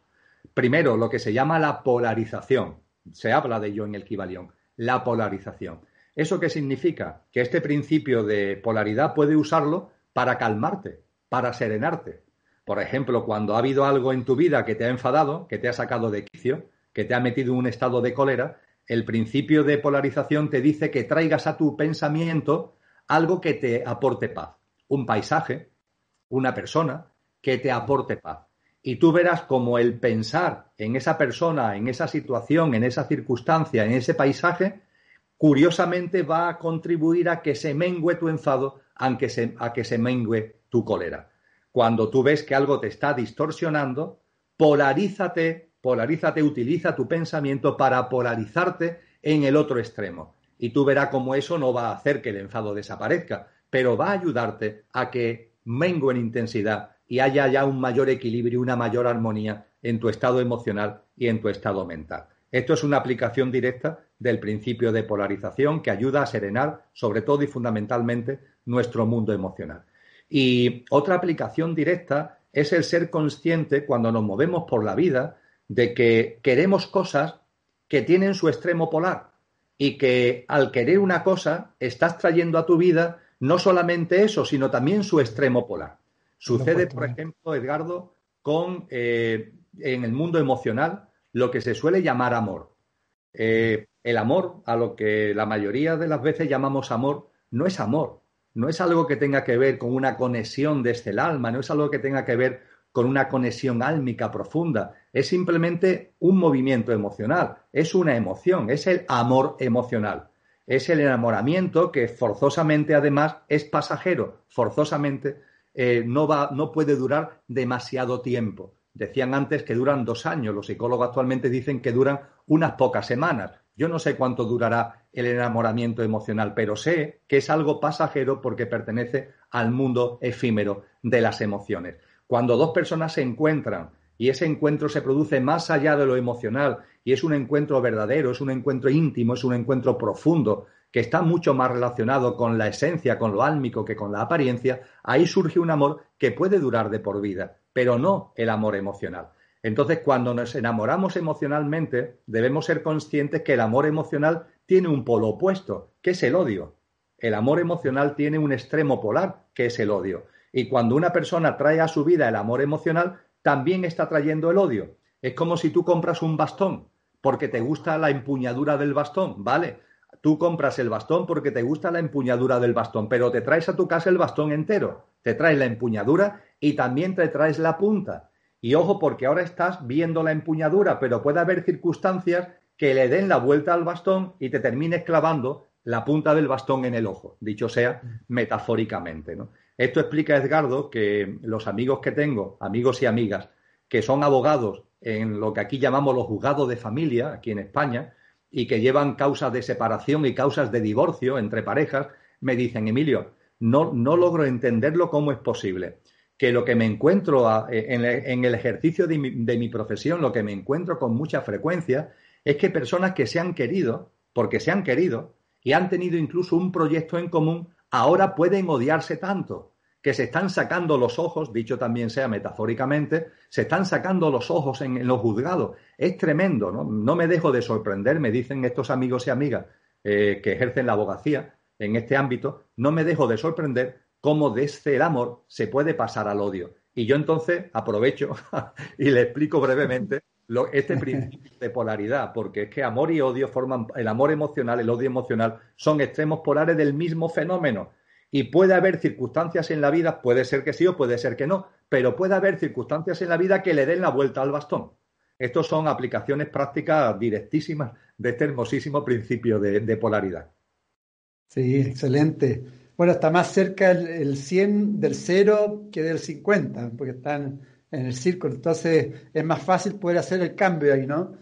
Primero, lo que se llama la polarización. Se habla de ello en el Kibalión. La polarización. ¿Eso qué significa? Que este principio de polaridad puede usarlo para calmarte, para serenarte. Por ejemplo, cuando ha habido algo en tu vida que te ha enfadado, que te ha sacado de quicio, que te ha metido en un estado de cólera, el principio de polarización te dice que traigas a tu pensamiento algo que te aporte paz, un paisaje, una persona que te aporte paz. Y tú verás como el pensar en esa persona, en esa situación, en esa circunstancia, en ese paisaje, curiosamente va a contribuir a que se mengue tu enfado, aunque a que se mengue tu cólera. Cuando tú ves que algo te está distorsionando, polarízate polarízate, utiliza tu pensamiento para polarizarte en el otro extremo. Y tú verás cómo eso no va a hacer que el enfado desaparezca, pero va a ayudarte a que mengue en intensidad y haya ya un mayor equilibrio, una mayor armonía en tu estado emocional y en tu estado mental. Esto es una aplicación directa del principio de polarización que ayuda a serenar, sobre todo y fundamentalmente, nuestro mundo emocional. Y otra aplicación directa es el ser consciente cuando nos movemos por la vida de que queremos cosas que tienen su extremo polar y que al querer una cosa estás trayendo a tu vida no solamente eso, sino también su extremo polar. Sucede, por ejemplo, Edgardo, con eh, en el mundo emocional lo que se suele llamar amor. Eh, el amor, a lo que la mayoría de las veces llamamos amor, no es amor, no es algo que tenga que ver con una conexión desde el alma, no es algo que tenga que ver con una conexión álmica profunda, es simplemente un movimiento emocional, es una emoción, es el amor emocional, es el enamoramiento que forzosamente además es pasajero, forzosamente eh, no, va, no puede durar demasiado tiempo. Decían antes que duran dos años, los psicólogos actualmente dicen que duran unas pocas semanas. Yo no sé cuánto durará el enamoramiento emocional, pero sé que es algo pasajero porque pertenece al mundo efímero de las emociones. Cuando dos personas se encuentran y ese encuentro se produce más allá de lo emocional y es un encuentro verdadero, es un encuentro íntimo, es un encuentro profundo, que está mucho más relacionado con la esencia, con lo álmico que con la apariencia, ahí surge un amor que puede durar de por vida, pero no el amor emocional. Entonces, cuando nos enamoramos emocionalmente, debemos ser conscientes que el amor emocional tiene un polo opuesto, que es el odio. El amor emocional tiene un extremo polar, que es el odio. Y cuando una persona trae a su vida el amor emocional, también está trayendo el odio. Es como si tú compras un bastón porque te gusta la empuñadura del bastón, ¿vale? Tú compras el bastón porque te gusta la empuñadura del bastón, pero te traes a tu casa el bastón entero. Te traes la empuñadura y también te traes la punta. Y ojo, porque ahora estás viendo la empuñadura, pero puede haber circunstancias que le den la vuelta al bastón y te termines clavando la punta del bastón en el ojo, dicho sea metafóricamente. Esto explica, Edgardo, que los amigos que tengo, amigos y amigas, que son abogados en lo que aquí llamamos los juzgados de familia, aquí en España, y que llevan causas de separación y causas de divorcio entre parejas, me dicen, Emilio, no, no logro entenderlo cómo es posible que lo que me encuentro en, el ejercicio de mi, profesión, lo que me encuentro con mucha frecuencia, es que personas que se han querido, porque se han querido, y han tenido incluso un proyecto en común, ahora pueden odiarse tanto, que se están sacando los ojos, dicho también sea metafóricamente, se están sacando los ojos en, los juzgados. Es tremendo, ¿no? No me dejo de sorprender, me dicen estos amigos y amigas eh, que ejercen la abogacía en este ámbito, no me dejo de sorprender cómo desde el amor se puede pasar al odio. Y yo entonces aprovecho *laughs* y le explico brevemente este *laughs* principio de polaridad, porque es que amor y odio forman, el amor emocional, el odio emocional, son extremos polares del mismo fenómeno. Y puede haber circunstancias en la vida, puede ser que sí o puede ser que no, pero puede haber circunstancias en la vida que le den la vuelta al bastón. Estos son aplicaciones prácticas directísimas de este hermosísimo principio de polaridad. Sí, excelente. Bueno, está más cerca el, 100 del 0 que del 50, porque están en el círculo, entonces es más fácil poder hacer el cambio ahí, ¿no?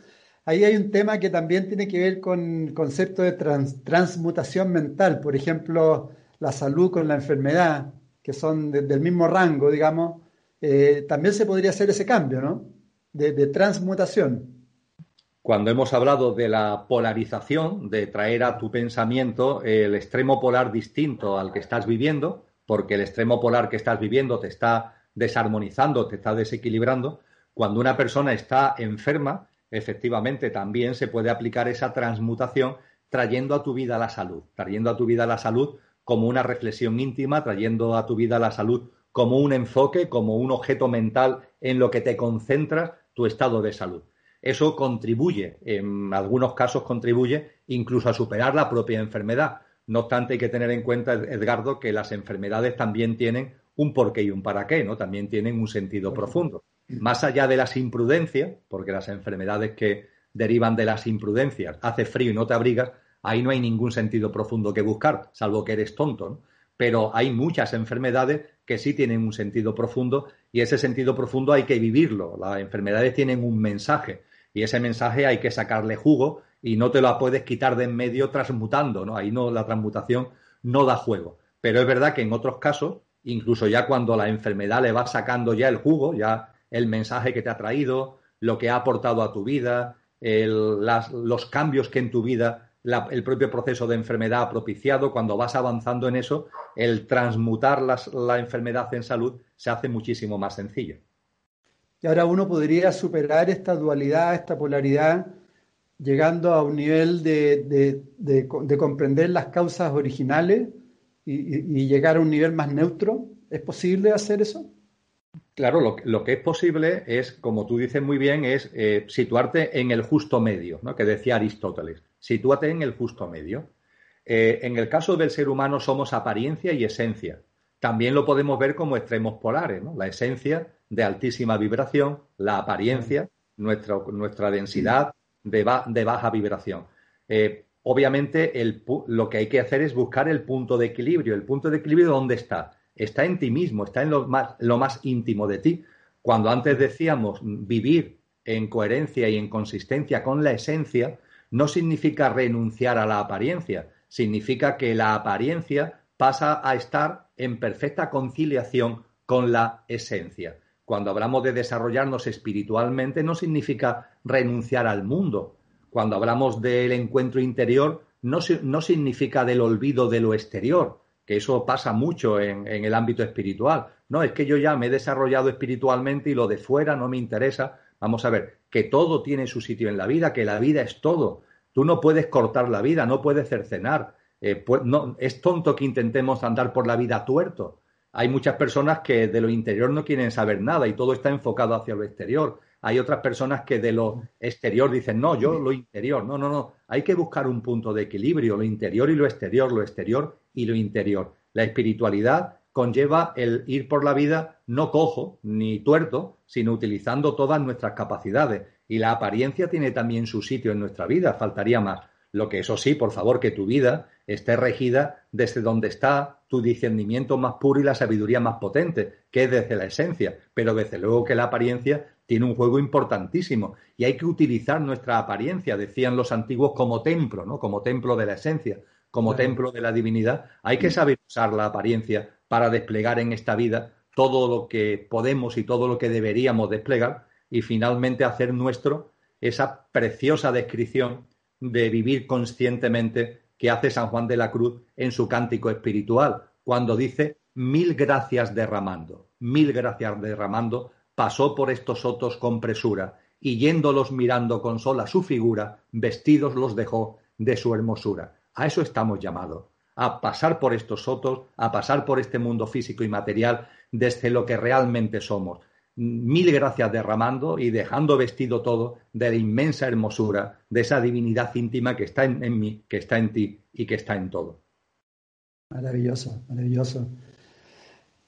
Ahí hay un tema que también tiene que ver con el concepto de transmutación mental, por ejemplo, la salud con la enfermedad, que son del mismo rango, digamos, eh, también se podría hacer ese cambio, ¿no? de transmutación cuando hemos hablado de la polarización, de traer a tu pensamiento el extremo polar distinto al que estás viviendo, porque el extremo polar que estás viviendo te está desarmonizando, te está desequilibrando, cuando una persona está enferma, efectivamente también se puede aplicar esa transmutación trayendo a tu vida la salud, trayendo a tu vida la salud como una reflexión íntima, trayendo a tu vida la salud como un enfoque, como un objeto mental en lo que te concentras tu estado de salud eso contribuye, en algunos casos contribuye incluso a superar la propia enfermedad. No obstante, hay que tener en cuenta, Edgardo, que las enfermedades también tienen un porqué y un para qué, ¿no? También tienen un sentido profundo. Más allá de las imprudencias, porque las enfermedades que derivan de las imprudencias, hace frío y no te abrigas, ahí no hay ningún sentido profundo que buscar, salvo que eres tonto, Pero hay muchas enfermedades que sí tienen un sentido profundo y ese sentido profundo hay que vivirlo. Las enfermedades tienen un mensaje Y ese mensaje hay que sacarle jugo y no te lo puedes quitar de en medio transmutando, ¿no? Ahí no, la transmutación no da juego. Pero es verdad que en otros casos, incluso ya cuando la enfermedad le va sacando ya el jugo, ya el mensaje que te ha traído, lo que ha aportado a tu vida, los cambios que en tu vida el propio proceso de enfermedad ha propiciado, cuando vas avanzando en eso, el transmutar la enfermedad en salud se hace muchísimo más sencillo. Y ahora uno podría superar esta dualidad, esta polaridad, llegando a un nivel de, comprender las causas originales y, llegar a un nivel más neutro. ¿Es posible hacer eso? Claro, lo, que es posible es, como tú dices muy bien, es eh, situarte en el justo medio, ¿no? que decía Aristóteles. Sitúate en el justo medio. Eh, en el caso del ser humano somos apariencia y esencia. También lo podemos ver como extremos polares, ¿no? La esencia de altísima vibración, la apariencia, nuestra, nuestra densidad de, de, baja vibración. Eh, obviamente, lo que hay que hacer es buscar el punto de equilibrio. ¿El punto de equilibrio dónde está? Está en ti mismo, está en lo más, lo más íntimo de ti. Cuando antes decíamos vivir en coherencia y en consistencia con la esencia, no significa renunciar a la apariencia, significa que la apariencia pasa a estar en perfecta conciliación con la esencia. Cuando hablamos de desarrollarnos espiritualmente no significa renunciar al mundo. Cuando hablamos del encuentro interior no, no significa del olvido de lo exterior, que eso pasa mucho en, el ámbito espiritual. No, es que yo ya me he desarrollado espiritualmente y lo de fuera no me interesa. Vamos a ver, que todo tiene su sitio en la vida, que la vida es todo. Tú no puedes cortar la vida, no puedes cercenar. Eh, pues, no, es tonto que intentemos andar por la vida tuerto. Hay muchas personas que de lo interior no quieren saber nada y todo está enfocado hacia lo exterior. Hay otras personas que de lo exterior dicen, no, yo lo interior. No, no, no. Hay que buscar un punto de equilibrio, lo interior y lo exterior, lo exterior y lo interior. La espiritualidad conlleva el ir por la vida no cojo ni tuerto, sino utilizando todas nuestras capacidades. Y la apariencia tiene también su sitio en nuestra vida, faltaría más. Lo que eso sí, por favor, que tu vida esté regida desde donde está tu discernimiento más puro y la sabiduría más potente, que es desde la esencia. Pero desde luego que la apariencia tiene un juego importantísimo y hay que utilizar nuestra apariencia, decían los antiguos, como templo, ¿no? Como templo de la esencia, como templo de la divinidad. Hay que saber usar la apariencia para desplegar en esta vida todo lo que podemos y todo lo que deberíamos desplegar y finalmente hacer nuestro esa preciosa descripción de vivir conscientemente que hace San Juan de la Cruz en su cántico espiritual, cuando dice mil gracias derramando, mil gracias derramando, pasó por estos sotos con presura, y yéndolos mirando con sola su figura, vestidos los dejó de su hermosura. A eso estamos llamados, a pasar por estos sotos, a pasar por este mundo físico y material desde lo que realmente somos, mil gracias derramando y dejando vestido todo de la inmensa hermosura de esa divinidad íntima que está en, mí, que está en ti y que está en todo. Maravilloso, maravilloso.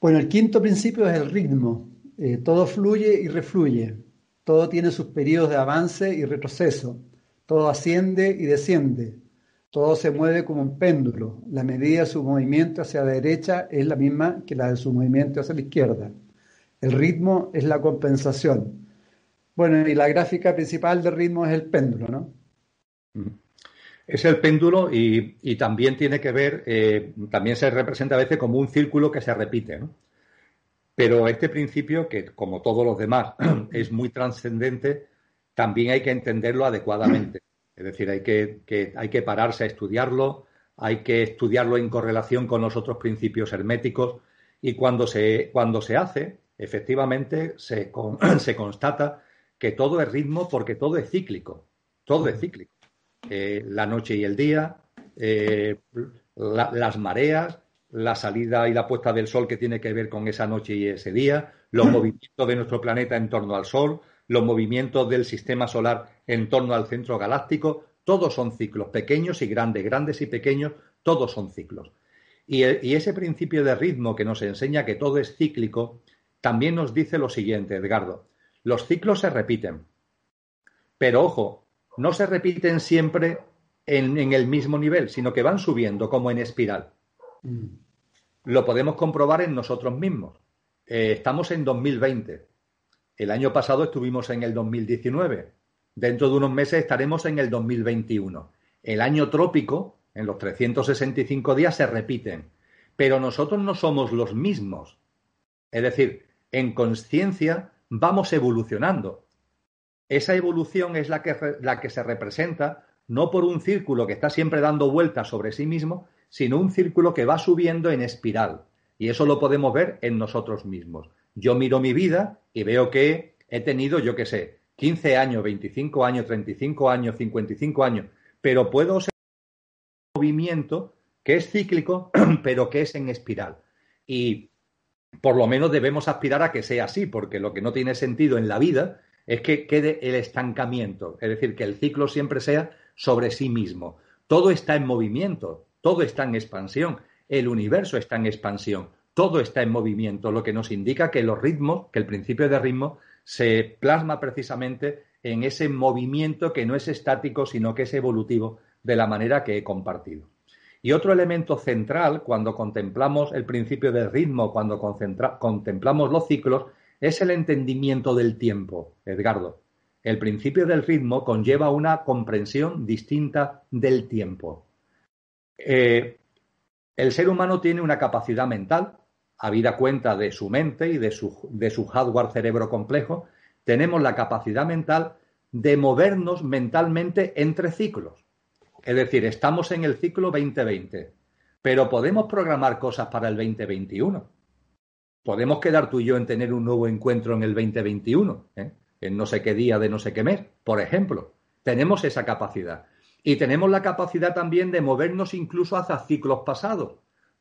Bueno, el quinto principio es el ritmo. Eh, todo fluye y refluye. Todo tiene sus periodos de avance y retroceso. Todo asciende y desciende. Todo se mueve como un péndulo. La medida de su movimiento hacia la derecha es la misma que la de su movimiento hacia la izquierda. El ritmo es la compensación. Bueno, y la gráfica principal del ritmo es el péndulo, ¿no? Es el péndulo y, también tiene que ver, eh, también se representa a veces como un círculo que se repite, ¿no? Pero este principio, que como todos los demás *clears throat* es muy trascendente, también hay que entenderlo adecuadamente. Es decir, hay que, hay que pararse a estudiarlo, hay que estudiarlo en correlación con los otros principios herméticos y cuando se, cuando se hace, efectivamente se, *clears throat* se constata que todo es ritmo porque todo es cíclico, todo es cíclico. Eh, la noche y el día, eh, las mareas, la salida y la puesta del sol que tiene que ver con esa noche y ese día, los movimientos de nuestro planeta en torno al sol, los movimientos del sistema solar en torno al centro galáctico, todos son ciclos, pequeños y grandes, grandes y pequeños, todos son ciclos. y ese principio de ritmo que nos enseña que todo es cíclico, también nos dice lo siguiente, Edgardo. Los ciclos se repiten, pero ojo, no se repiten siempre en, el mismo nivel, sino que van subiendo como en espiral. Mm. Lo podemos comprobar en nosotros mismos. Eh, estamos en 2020. El año pasado estuvimos en el 2019. Dentro de unos meses estaremos en el 2021. El año trópico, en los 365 días, se repiten. Pero nosotros no somos los mismos. Es decir, en conciencia vamos evolucionando. Esa evolución es la que, la que se representa no por un círculo que está siempre dando vueltas sobre sí mismo, sino un círculo que va subiendo en espiral. Y eso lo podemos ver en nosotros mismos. Yo miro mi vida y veo que he tenido, yo qué sé, 15 años, 25 años, 35 años, 55 años, pero puedo ser un movimiento que es cíclico, *clears throat* pero que es en espiral. Y por lo menos debemos aspirar a que sea así, porque lo que no tiene sentido en la vida es que quede el estancamiento, es decir, que el ciclo siempre sea sobre sí mismo. Todo está en movimiento, todo está en expansión, el universo está en expansión, todo está en movimiento, lo que nos indica que los ritmos, que el principio de ritmo se plasma precisamente en ese movimiento que no es estático, sino que es evolutivo de la manera que he compartido. Y otro elemento central cuando contemplamos el principio del ritmo, cuando contemplamos los ciclos, es el entendimiento del tiempo, Edgardo. El principio del ritmo conlleva una comprensión distinta del tiempo. Eh, el ser humano tiene una capacidad mental habida cuenta de su mente y de su, de su hardware cerebro complejo, tenemos la capacidad mental de movernos mentalmente entre ciclos. Es decir, estamos en el ciclo 2020, pero podemos programar cosas para el 2021. Podemos quedar tú y yo en tener un nuevo encuentro en el 2021, ¿eh? en no sé qué día de no sé qué mes, por ejemplo. Tenemos esa capacidad. Y tenemos la capacidad también de movernos incluso hacia ciclos pasados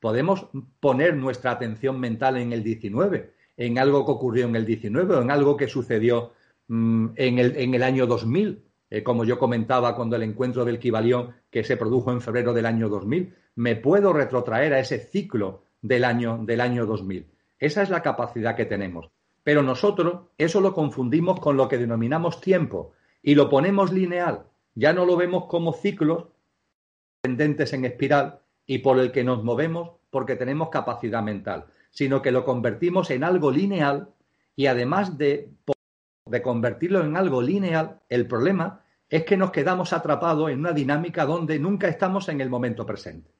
podemos poner nuestra atención mental en el 19, en algo que ocurrió en el 19 o en algo que sucedió mm, en, el, año 2000, eh, como yo comentaba cuando el encuentro del Kibalión que se produjo en febrero del año 2000. Me puedo retrotraer a ese ciclo del año, del año 2000. Esa es la capacidad que tenemos. Pero nosotros eso lo confundimos con lo que denominamos tiempo y lo ponemos lineal. Ya no lo vemos como ciclos tendentes en espiral, y por el que nos movemos porque tenemos capacidad mental, sino que lo convertimos en algo lineal y además de, de convertirlo en algo lineal, el problema es que nos quedamos atrapados en una dinámica donde nunca estamos en el momento presente.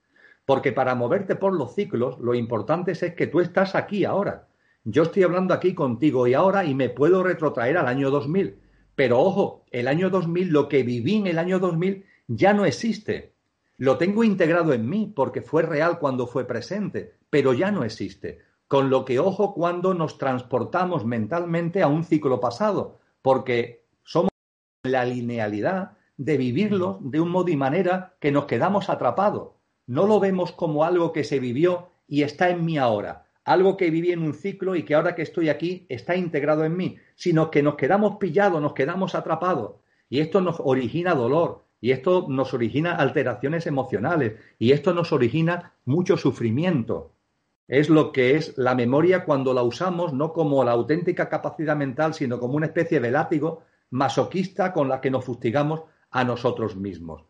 Porque para moverte por los ciclos, lo importante es que tú estás aquí ahora. Yo estoy hablando aquí contigo y ahora y me puedo retrotraer al año 2000. Pero ojo, el año 2000, lo que viví en el año 2000 ya no existe. Lo tengo integrado en mí porque fue real cuando fue presente, pero ya no existe. Con lo que ojo cuando nos transportamos mentalmente a un ciclo pasado, porque la linealidad de vivirlo de un modo y manera que nos quedamos atrapados. No lo vemos como algo que se vivió y está en mí ahora, algo que viví en un ciclo y que ahora que estoy aquí está integrado en mí, sino que nos quedamos pillados, nos quedamos atrapados. Y esto nos origina dolor, y esto nos origina alteraciones emocionales y esto nos origina mucho sufrimiento. Es lo que es la memoria cuando la usamos no como la auténtica capacidad mental, sino como una especie de látigo masoquista con la que nos fustigamos a nosotros mismos.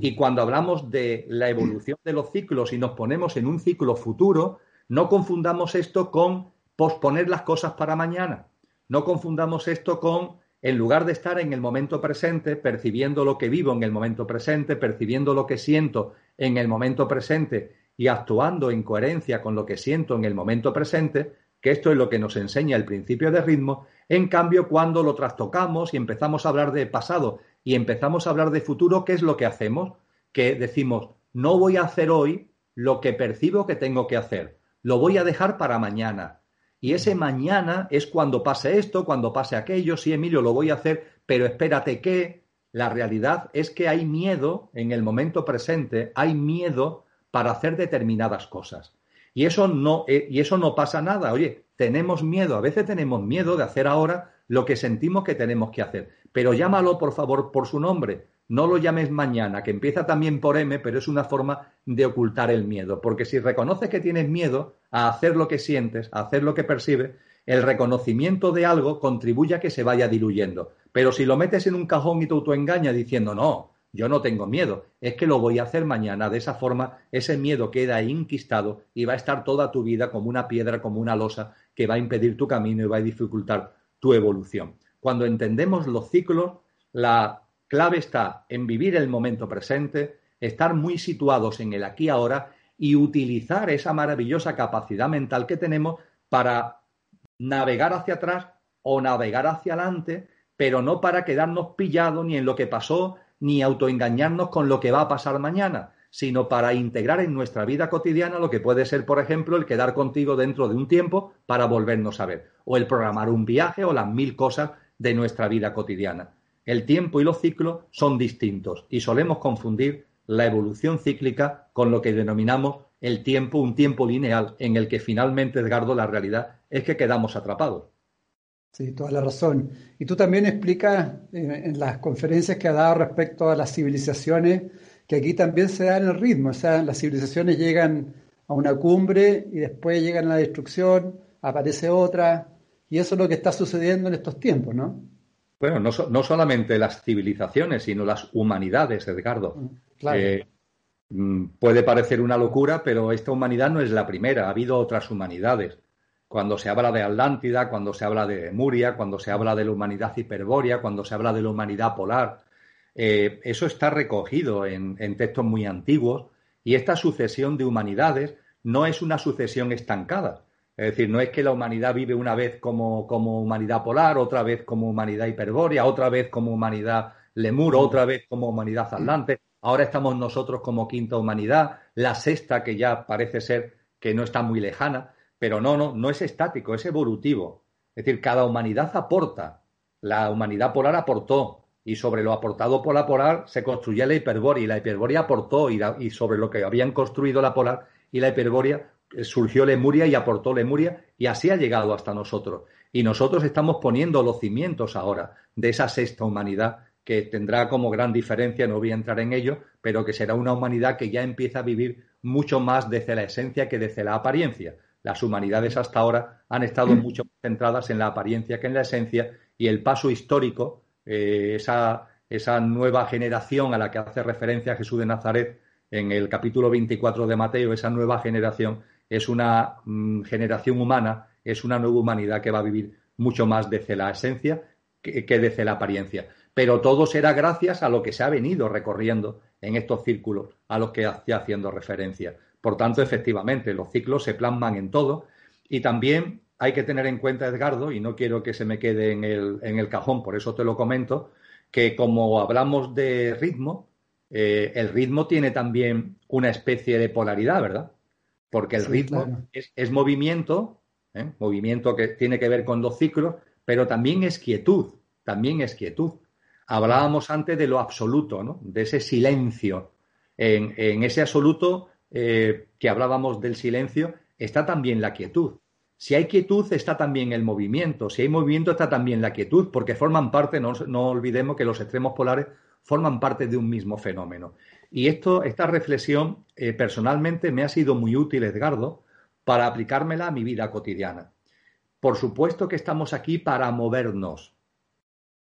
Y cuando hablamos de la evolución de los ciclos y nos ponemos en un ciclo futuro, no confundamos esto con posponer las cosas para mañana. No confundamos esto con en lugar de estar en el momento presente, percibiendo lo que vivo en el momento presente, percibiendo lo que siento en el momento presente y actuando en coherencia con lo que siento en el momento presente, que esto es lo que nos enseña el principio de ritmo, en cambio cuando lo trastocamos y empezamos a hablar de pasado y empezamos a hablar de futuro, ¿qué es lo que hacemos? Que decimos, no voy a hacer hoy lo que percibo que tengo que hacer, lo voy a dejar para mañana, y ese mañana es cuando pase esto, cuando pase aquello, sí, Emilio, lo voy a hacer, pero espérate que la realidad es que hay miedo en el momento presente, hay miedo para hacer determinadas cosas. Y eso no, eh, y eso no pasa nada. Oye, tenemos miedo, a veces tenemos miedo de hacer ahora lo que sentimos que tenemos que hacer. Pero llámalo, por favor, por su nombre. No lo llames mañana, que empieza también por M, pero es una forma de ocultar el miedo. Porque si reconoces que tienes miedo a hacer lo que sientes, a hacer lo que percibes, el reconocimiento de algo contribuye a que se vaya diluyendo. Pero si lo metes en un cajón y te autoengañas diciendo, no, yo no tengo miedo, es que lo voy a hacer mañana. De esa forma, ese miedo queda inquistado y va a estar toda tu vida como una piedra, como una losa, que va a impedir tu camino y va a dificultar tu evolución. Cuando entendemos los ciclos, La clave está en vivir el momento presente, estar muy situados en el aquí y ahora y utilizar esa maravillosa capacidad mental que tenemos para navegar hacia atrás o navegar hacia adelante, pero no para quedarnos pillados ni en lo que pasó, ni autoengañarnos con lo que va a pasar mañana, sino para integrar en nuestra vida cotidiana lo que puede ser, por ejemplo, el quedar contigo dentro de un tiempo para volvernos a ver, o el programar un viaje o las mil cosas de nuestra vida cotidiana. El tiempo y los ciclos son distintos y solemos confundir la evolución cíclica con lo que denominamos el tiempo, un tiempo lineal en el que finalmente, Edgardo, la realidad es que quedamos atrapados. Sí, toda la razón. Y tú también explicas en, las conferencias que ha dado respecto a las civilizaciones que aquí también se da en el ritmo, o sea, las civilizaciones llegan a una cumbre y después llegan a la destrucción, aparece otra, y eso es lo que está sucediendo en estos tiempos, ¿no? Bueno, no, no solamente las civilizaciones, sino las humanidades, Edgardo. Mm, claro. Eh, mm, puede parecer una locura, pero esta humanidad no es la primera, ha habido otras humanidades. Cuando se habla de Atlántida, cuando se habla de Muria, cuando se habla de la humanidad hiperbórea, cuando se habla de la humanidad polar, eh, eso está recogido en, textos muy antiguos y esta sucesión de humanidades no es una sucesión estancada. Es decir, no es que la humanidad vive una vez como, humanidad polar, otra vez como humanidad hiperbórea, otra vez como humanidad lemur, otra vez como humanidad atlante. Ahora estamos nosotros como quinta humanidad, la sexta que ya parece ser que no está muy lejana, pero no, no, no es estático, es evolutivo. Es decir, cada humanidad aporta. La humanidad polar aportó, y sobre lo aportado por la polar se construye la hiperbórea y la hiperbórea aportó y, sobre lo que habían construido la polar y la hiperbórea eh, surgió Lemuria y aportó Lemuria y así ha llegado hasta nosotros. Y nosotros estamos poniendo los cimientos ahora de esa sexta humanidad que tendrá como gran diferencia, no voy a entrar en ello, pero que será una humanidad que ya empieza a vivir mucho más desde la esencia que desde la apariencia. Las humanidades hasta ahora han estado mucho más centradas en la apariencia que en la esencia y el paso histórico eh, esa, esa nueva generación a la que hace referencia Jesús de Nazaret en el capítulo 24 de Mateo, esa nueva generación es una mm, generación humana, es una nueva humanidad que va a vivir mucho más desde la esencia que, que, desde la apariencia. Pero todo será gracias a lo que se ha venido recorriendo en estos círculos a los que hacía haciendo referencia. Por tanto, efectivamente, los ciclos se plasman en todo y también hay que tener en cuenta, Edgardo, y no quiero que se me quede en el, en el cajón, por eso te lo comento, que como hablamos de ritmo, eh, el ritmo tiene también una especie de polaridad, ¿verdad? Porque el ritmo es, movimiento, ¿eh? movimiento que tiene que ver con los ciclos, pero también es quietud, también es quietud. Hablábamos antes de lo absoluto, ¿no? De ese silencio. En, ese absoluto eh, que hablábamos del silencio está también la quietud. Si hay quietud, está también el movimiento. Si hay movimiento, está también la quietud, porque forman parte, no, olvidemos que los extremos polares forman parte de un mismo fenómeno. Y esto, esta reflexión, eh, personalmente me ha sido muy útil, Edgardo, para aplicármela a mi vida cotidiana. Por supuesto que estamos aquí para movernos.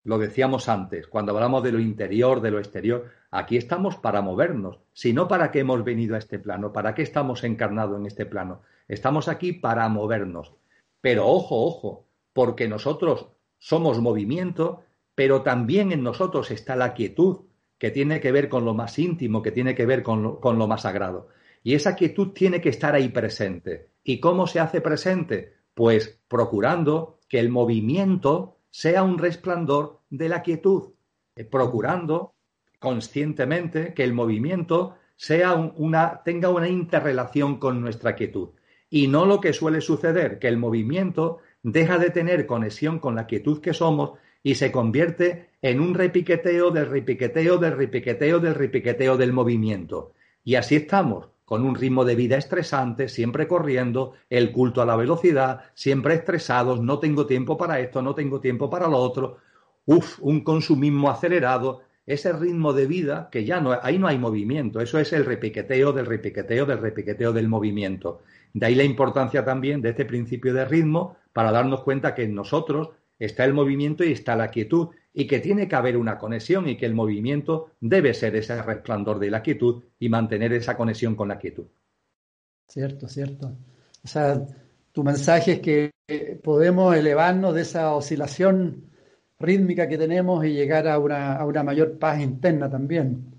Lo decíamos antes, cuando hablamos de lo interior, de lo exterior, aquí estamos para movernos, si no para qué hemos venido a este plano, para qué estamos encarnados en este plano. Estamos aquí para movernos. Pero ojo, ojo, porque nosotros somos movimiento, pero también en nosotros está la quietud, que tiene que ver con lo más íntimo, que tiene que ver con lo, más sagrado. Y esa quietud tiene que estar ahí presente. ¿Y cómo se hace presente? Pues procurando que el movimiento sea un resplandor de la quietud, eh, procurando conscientemente que el movimiento sea una, tenga una interrelación con nuestra quietud y no lo que suele suceder, que el movimiento deja de tener conexión con la quietud que somos y se convierte en un repiqueteo del repiqueteo del repiqueteo del repiqueteo del movimiento. Y así estamos, con un ritmo de vida estresante, siempre corriendo, el culto a la velocidad, siempre estresados, no tengo tiempo para esto, no tengo tiempo para lo otro, uf, un consumismo acelerado, ese ritmo de vida que ya no, ahí no hay movimiento, eso es el repiqueteo del repiqueteo del repiqueteo del movimiento. De ahí la importancia también de este principio de ritmo para darnos cuenta que en nosotros está el movimiento y está la quietud y que tiene que haber una conexión y que el movimiento debe ser ese resplandor de la quietud y mantener esa conexión con la quietud. Cierto, cierto. O sea, tu mensaje es que podemos elevarnos de esa oscilación rítmica que tenemos y llegar a una, a una mayor paz interna también.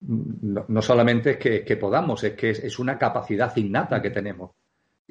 No, solamente es que, podamos, es que es, una capacidad innata que tenemos.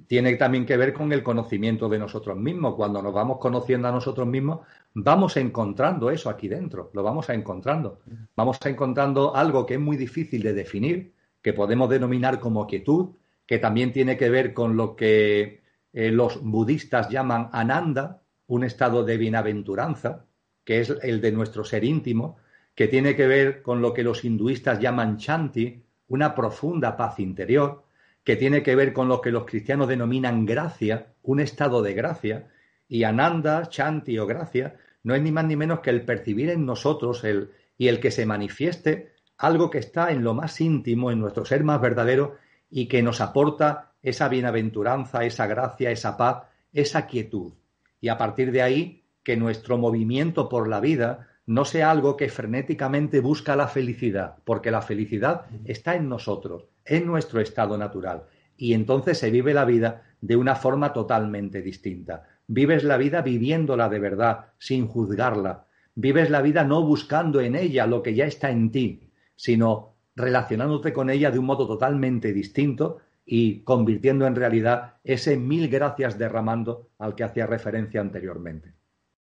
Tiene también que ver con el conocimiento de nosotros mismos. Cuando nos vamos conociendo a nosotros mismos, vamos encontrando eso aquí dentro, lo vamos a encontrando. Vamos a encontrando algo que es muy difícil de definir, que podemos denominar como quietud, que también tiene que ver con lo que eh, los budistas llaman ananda, un estado de bienaventuranza, que es el de nuestro ser íntimo, que tiene que ver con lo que los hinduistas llaman chanti, una profunda paz interior, que tiene que ver con lo que los cristianos denominan gracia, un estado de gracia, y ananda, chanti o gracia, no es ni más ni menos que el percibir en nosotros el, y el que se manifieste algo que está en lo más íntimo, en nuestro ser más verdadero, y que nos aporta esa bienaventuranza, esa gracia, esa paz, esa quietud. Y a partir de ahí, que nuestro movimiento por la vida no sea algo que frenéticamente busca la felicidad, porque la felicidad está en nosotros, en nuestro estado natural. Y entonces se vive la vida de una forma totalmente distinta. Vives la vida viviéndola de verdad, sin juzgarla. Vives la vida no buscando en ella lo que ya está en ti, sino relacionándote con ella de un modo totalmente distinto y convirtiendo en realidad ese mil gracias derramando al que hacía referencia anteriormente.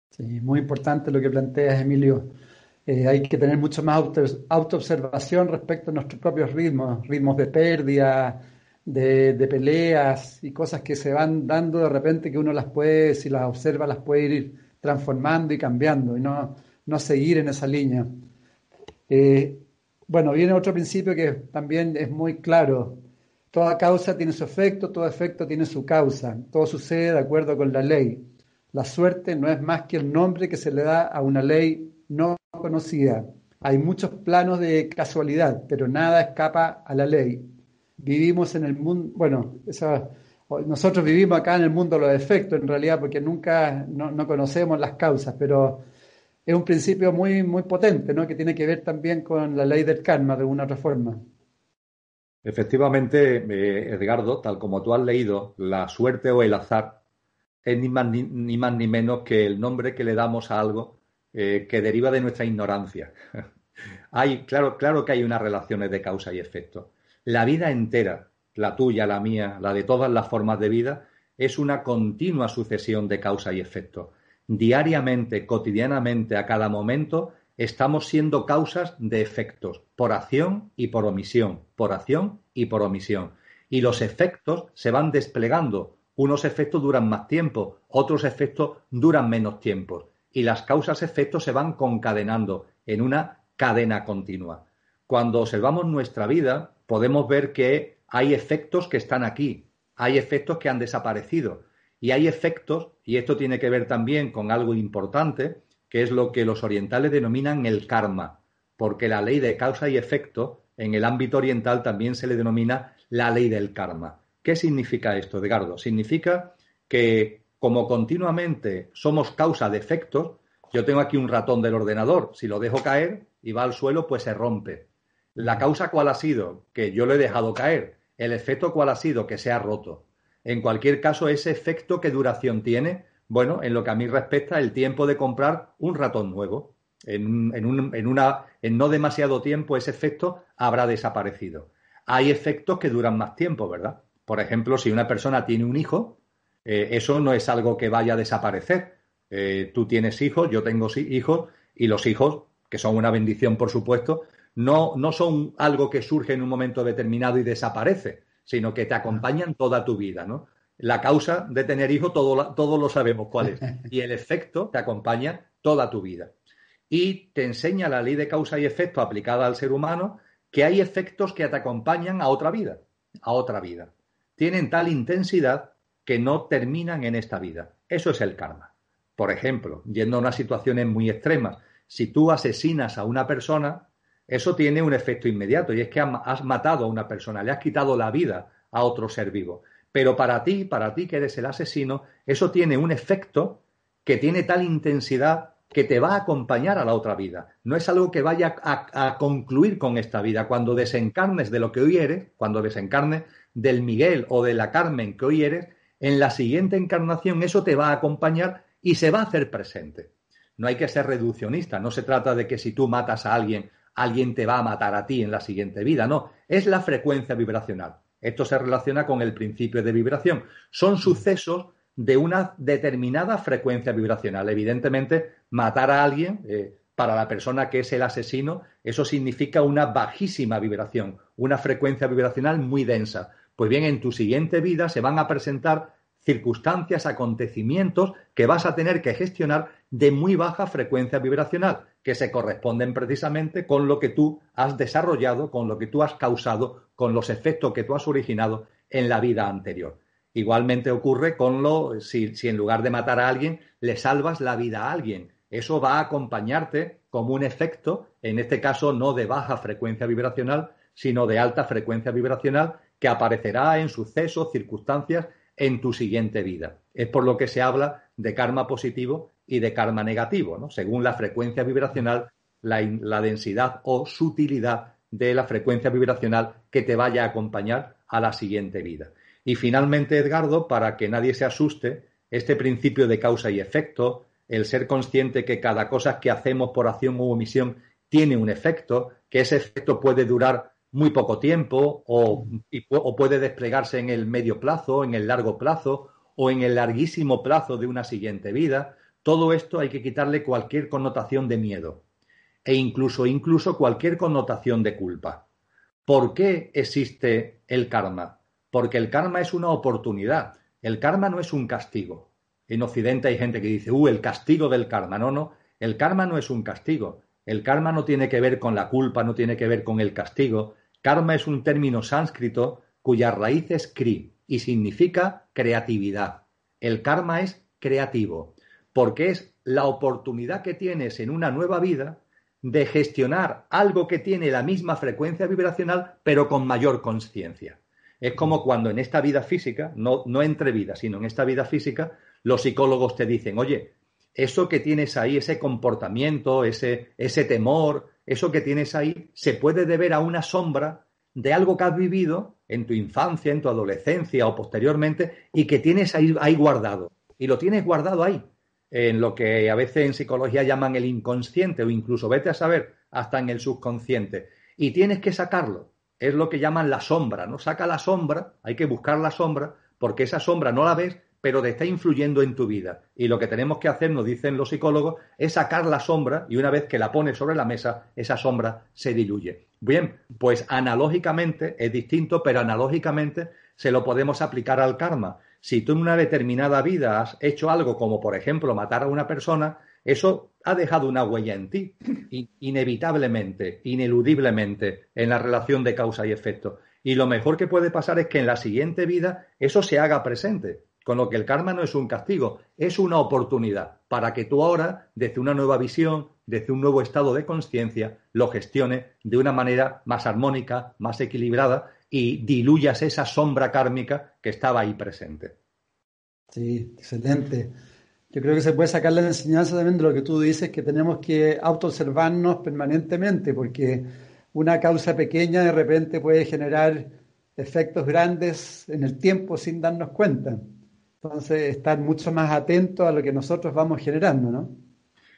Sí, muy importante lo que planteas, Emilio. Eh, hay que tener mucho más autoobservación respecto a nuestros propios ritmos, ritmos de pérdida, de, peleas y cosas que se van dando de repente que uno las puede, si las observa, las puede ir transformando y cambiando y no, no seguir en esa línea. Eh, bueno, viene otro principio que también es muy claro. Toda causa tiene su efecto, todo efecto tiene su causa. Todo sucede de acuerdo con la ley. La suerte no es más que el nombre que se le da a una ley no conocida. Hay muchos planos de casualidad, pero nada escapa a la ley. Vivimos en el mundo, bueno, nosotros vivimos acá en el mundo los efectos, en realidad, porque nunca no, conocemos las causas, pero es un principio muy, muy potente, ¿no? que tiene que ver también con la ley del karma de una otra forma. Efectivamente, eh, Edgardo, tal como tú has leído, la suerte o el azar es ni más ni, más ni menos que el nombre que le damos a algo eh, que deriva de nuestra ignorancia. *laughs* hay, claro, claro que hay unas relaciones de causa y efecto. La vida entera, la tuya, la mía, la de todas las formas de vida, es una continua sucesión de causa y efecto. Diariamente, cotidianamente, a cada momento, estamos siendo causas de efectos, por acción y por omisión, por acción y por omisión. Y los efectos se van desplegando unos efectos duran más tiempo, otros efectos duran menos tiempo. Y las causas-efectos se van concadenando en una cadena continua. Cuando observamos nuestra vida, podemos ver que hay efectos que están aquí, hay efectos que han desaparecido. Y hay efectos, y esto tiene que ver también con algo importante, que es lo que los orientales denominan el karma, porque la ley de causa y efecto en el ámbito oriental también se le denomina la ley del karma. ¿Qué significa esto, Edgardo? Significa que como continuamente somos causa de efectos, yo tengo aquí un ratón del ordenador, si lo dejo caer y va al suelo, pues se rompe. ¿La causa cuál ha sido? Que yo lo he dejado caer. ¿El efecto cuál ha sido? Que se ha roto. En cualquier caso, ese efecto, ¿qué duración tiene? Bueno, en lo que a mí respecta, el tiempo de comprar un ratón nuevo. En, en, una, en no demasiado tiempo ese efecto habrá desaparecido. Hay efectos que duran más tiempo, ¿verdad? Por ejemplo, si una persona tiene un hijo, eh, eso no es algo que vaya a desaparecer. Eh, tú tienes hijos, yo tengo hijos, y los hijos, que son una bendición, por supuesto, no, no son algo que surge en un momento determinado y desaparece, sino que te acompañan toda tu vida, ¿no? La causa de tener hijos todo, todos lo sabemos cuál es. *laughs* Y el efecto te acompaña toda tu vida. Y te enseña la ley de causa y efecto aplicada al ser humano que hay efectos que te acompañan a otra vida, a otra vida tienen tal intensidad que no terminan en esta vida. Eso es el karma. Por ejemplo, yendo a unas situaciones muy extremas, si tú asesinas a una persona, eso tiene un efecto inmediato y es que has matado a una persona, le has quitado la vida a otro ser vivo. Pero para ti, para ti que eres el asesino, eso tiene un efecto que tiene tal intensidad que te va a acompañar a la otra vida. No es algo que vaya a, concluir con esta vida. Cuando desencarnes de lo que hoy eres, cuando desencarnes del Miguel o de la Carmen que hoy eres, en la siguiente encarnación eso te va a acompañar y se va a hacer presente. no hay que ser reduccionista. No se trata de que si tú matas a alguien, alguien te va a matar a ti en la siguiente vida. No, es la frecuencia vibracional. Esto se relaciona con el principio de vibración. Son sucesos de una determinada frecuencia vibracional. Evidentemente, matar a alguien, eh, para la persona que es el asesino, eso significa una bajísima vibración, una frecuencia vibracional muy densa. Pues bien, en tu siguiente vida se van a presentar circunstancias, acontecimientos que vas a tener que gestionar de muy baja frecuencia vibracional, que se corresponden precisamente con lo que tú has desarrollado, con lo que tú has causado, con los efectos que tú has originado en la vida anterior. Igualmente ocurre con lo, si, si en lugar de matar a alguien, le salvas la vida a alguien eso va a acompañarte como un efecto, en este caso no de baja frecuencia vibracional, sino de alta frecuencia vibracional que aparecerá en sucesos, circunstancias en tu siguiente vida. Es por lo que se habla de karma positivo y de karma negativo, según la frecuencia vibracional, la, la densidad o sutilidad de la frecuencia vibracional que te vaya a acompañar a la siguiente vida. Y finalmente, Edgardo, para que nadie se asuste, este principio de causa y efecto, el ser consciente que cada cosa que hacemos por acción u omisión tiene un efecto, que ese efecto puede durar muy poco tiempo o, o, puede desplegarse en el medio plazo, en el largo plazo o en el larguísimo plazo de una siguiente vida. Todo esto hay que quitarle cualquier connotación de miedo e incluso, incluso cualquier connotación de culpa. ¿Por qué existe el karma? Porque el karma es una oportunidad. El karma no es un castigo. En Occidente hay gente que dice, uh, el castigo del karma. No, no, el karma no es un castigo. El karma no tiene que ver con la culpa, no tiene que ver con el castigo. Karma es un término sánscrito cuya raíz es kri y significa creatividad. El karma es creativo, porque es la oportunidad que tienes en una nueva vida de gestionar algo que tiene la misma frecuencia vibracional, pero con mayor conciencia. Es como cuando en esta vida física, no, no entre vidas, sino en esta vida física, los psicólogos te dicen, oye, eso que tienes ahí, ese comportamiento, ese, ese temor, eso que tienes ahí, se puede deber a una sombra de algo que has vivido en tu infancia, en tu adolescencia o posteriormente y que tienes ahí, ahí guardado. Y lo tienes guardado ahí, en lo que a veces en psicología llaman el inconsciente o incluso vete a saber hasta en el subconsciente. Y tienes que sacarlo. Es lo que llaman la sombra, ¿no? Saca la sombra, hay que buscar la sombra, porque esa sombra no la ves, pero te está influyendo en tu vida. Y lo que tenemos que hacer, nos dicen los psicólogos, es sacar la sombra y una vez que la pones sobre la mesa, esa sombra se diluye. Bien, pues analógicamente es distinto, pero analógicamente se lo podemos aplicar al karma. Si tú en una determinada vida has hecho algo como, por ejemplo, matar a una persona, eso ha dejado una huella en ti, inevitablemente, ineludiblemente, en la relación de causa y efecto. Y lo mejor que puede pasar es que en la siguiente vida eso se haga presente. Con lo que el karma no es un castigo, es una oportunidad para que tú ahora, desde una nueva visión, desde un nuevo estado de conciencia, lo gestiones de una manera más armónica, más equilibrada y diluyas esa sombra kármica que estaba ahí presente. Sí, excelente. Yo creo que se puede sacar la enseñanza también de lo que tú dices, que tenemos que autoobservarnos permanentemente, porque una causa pequeña de repente puede generar efectos grandes en el tiempo sin darnos cuenta. Entonces, estar mucho más atento a lo que nosotros vamos generando, ¿no?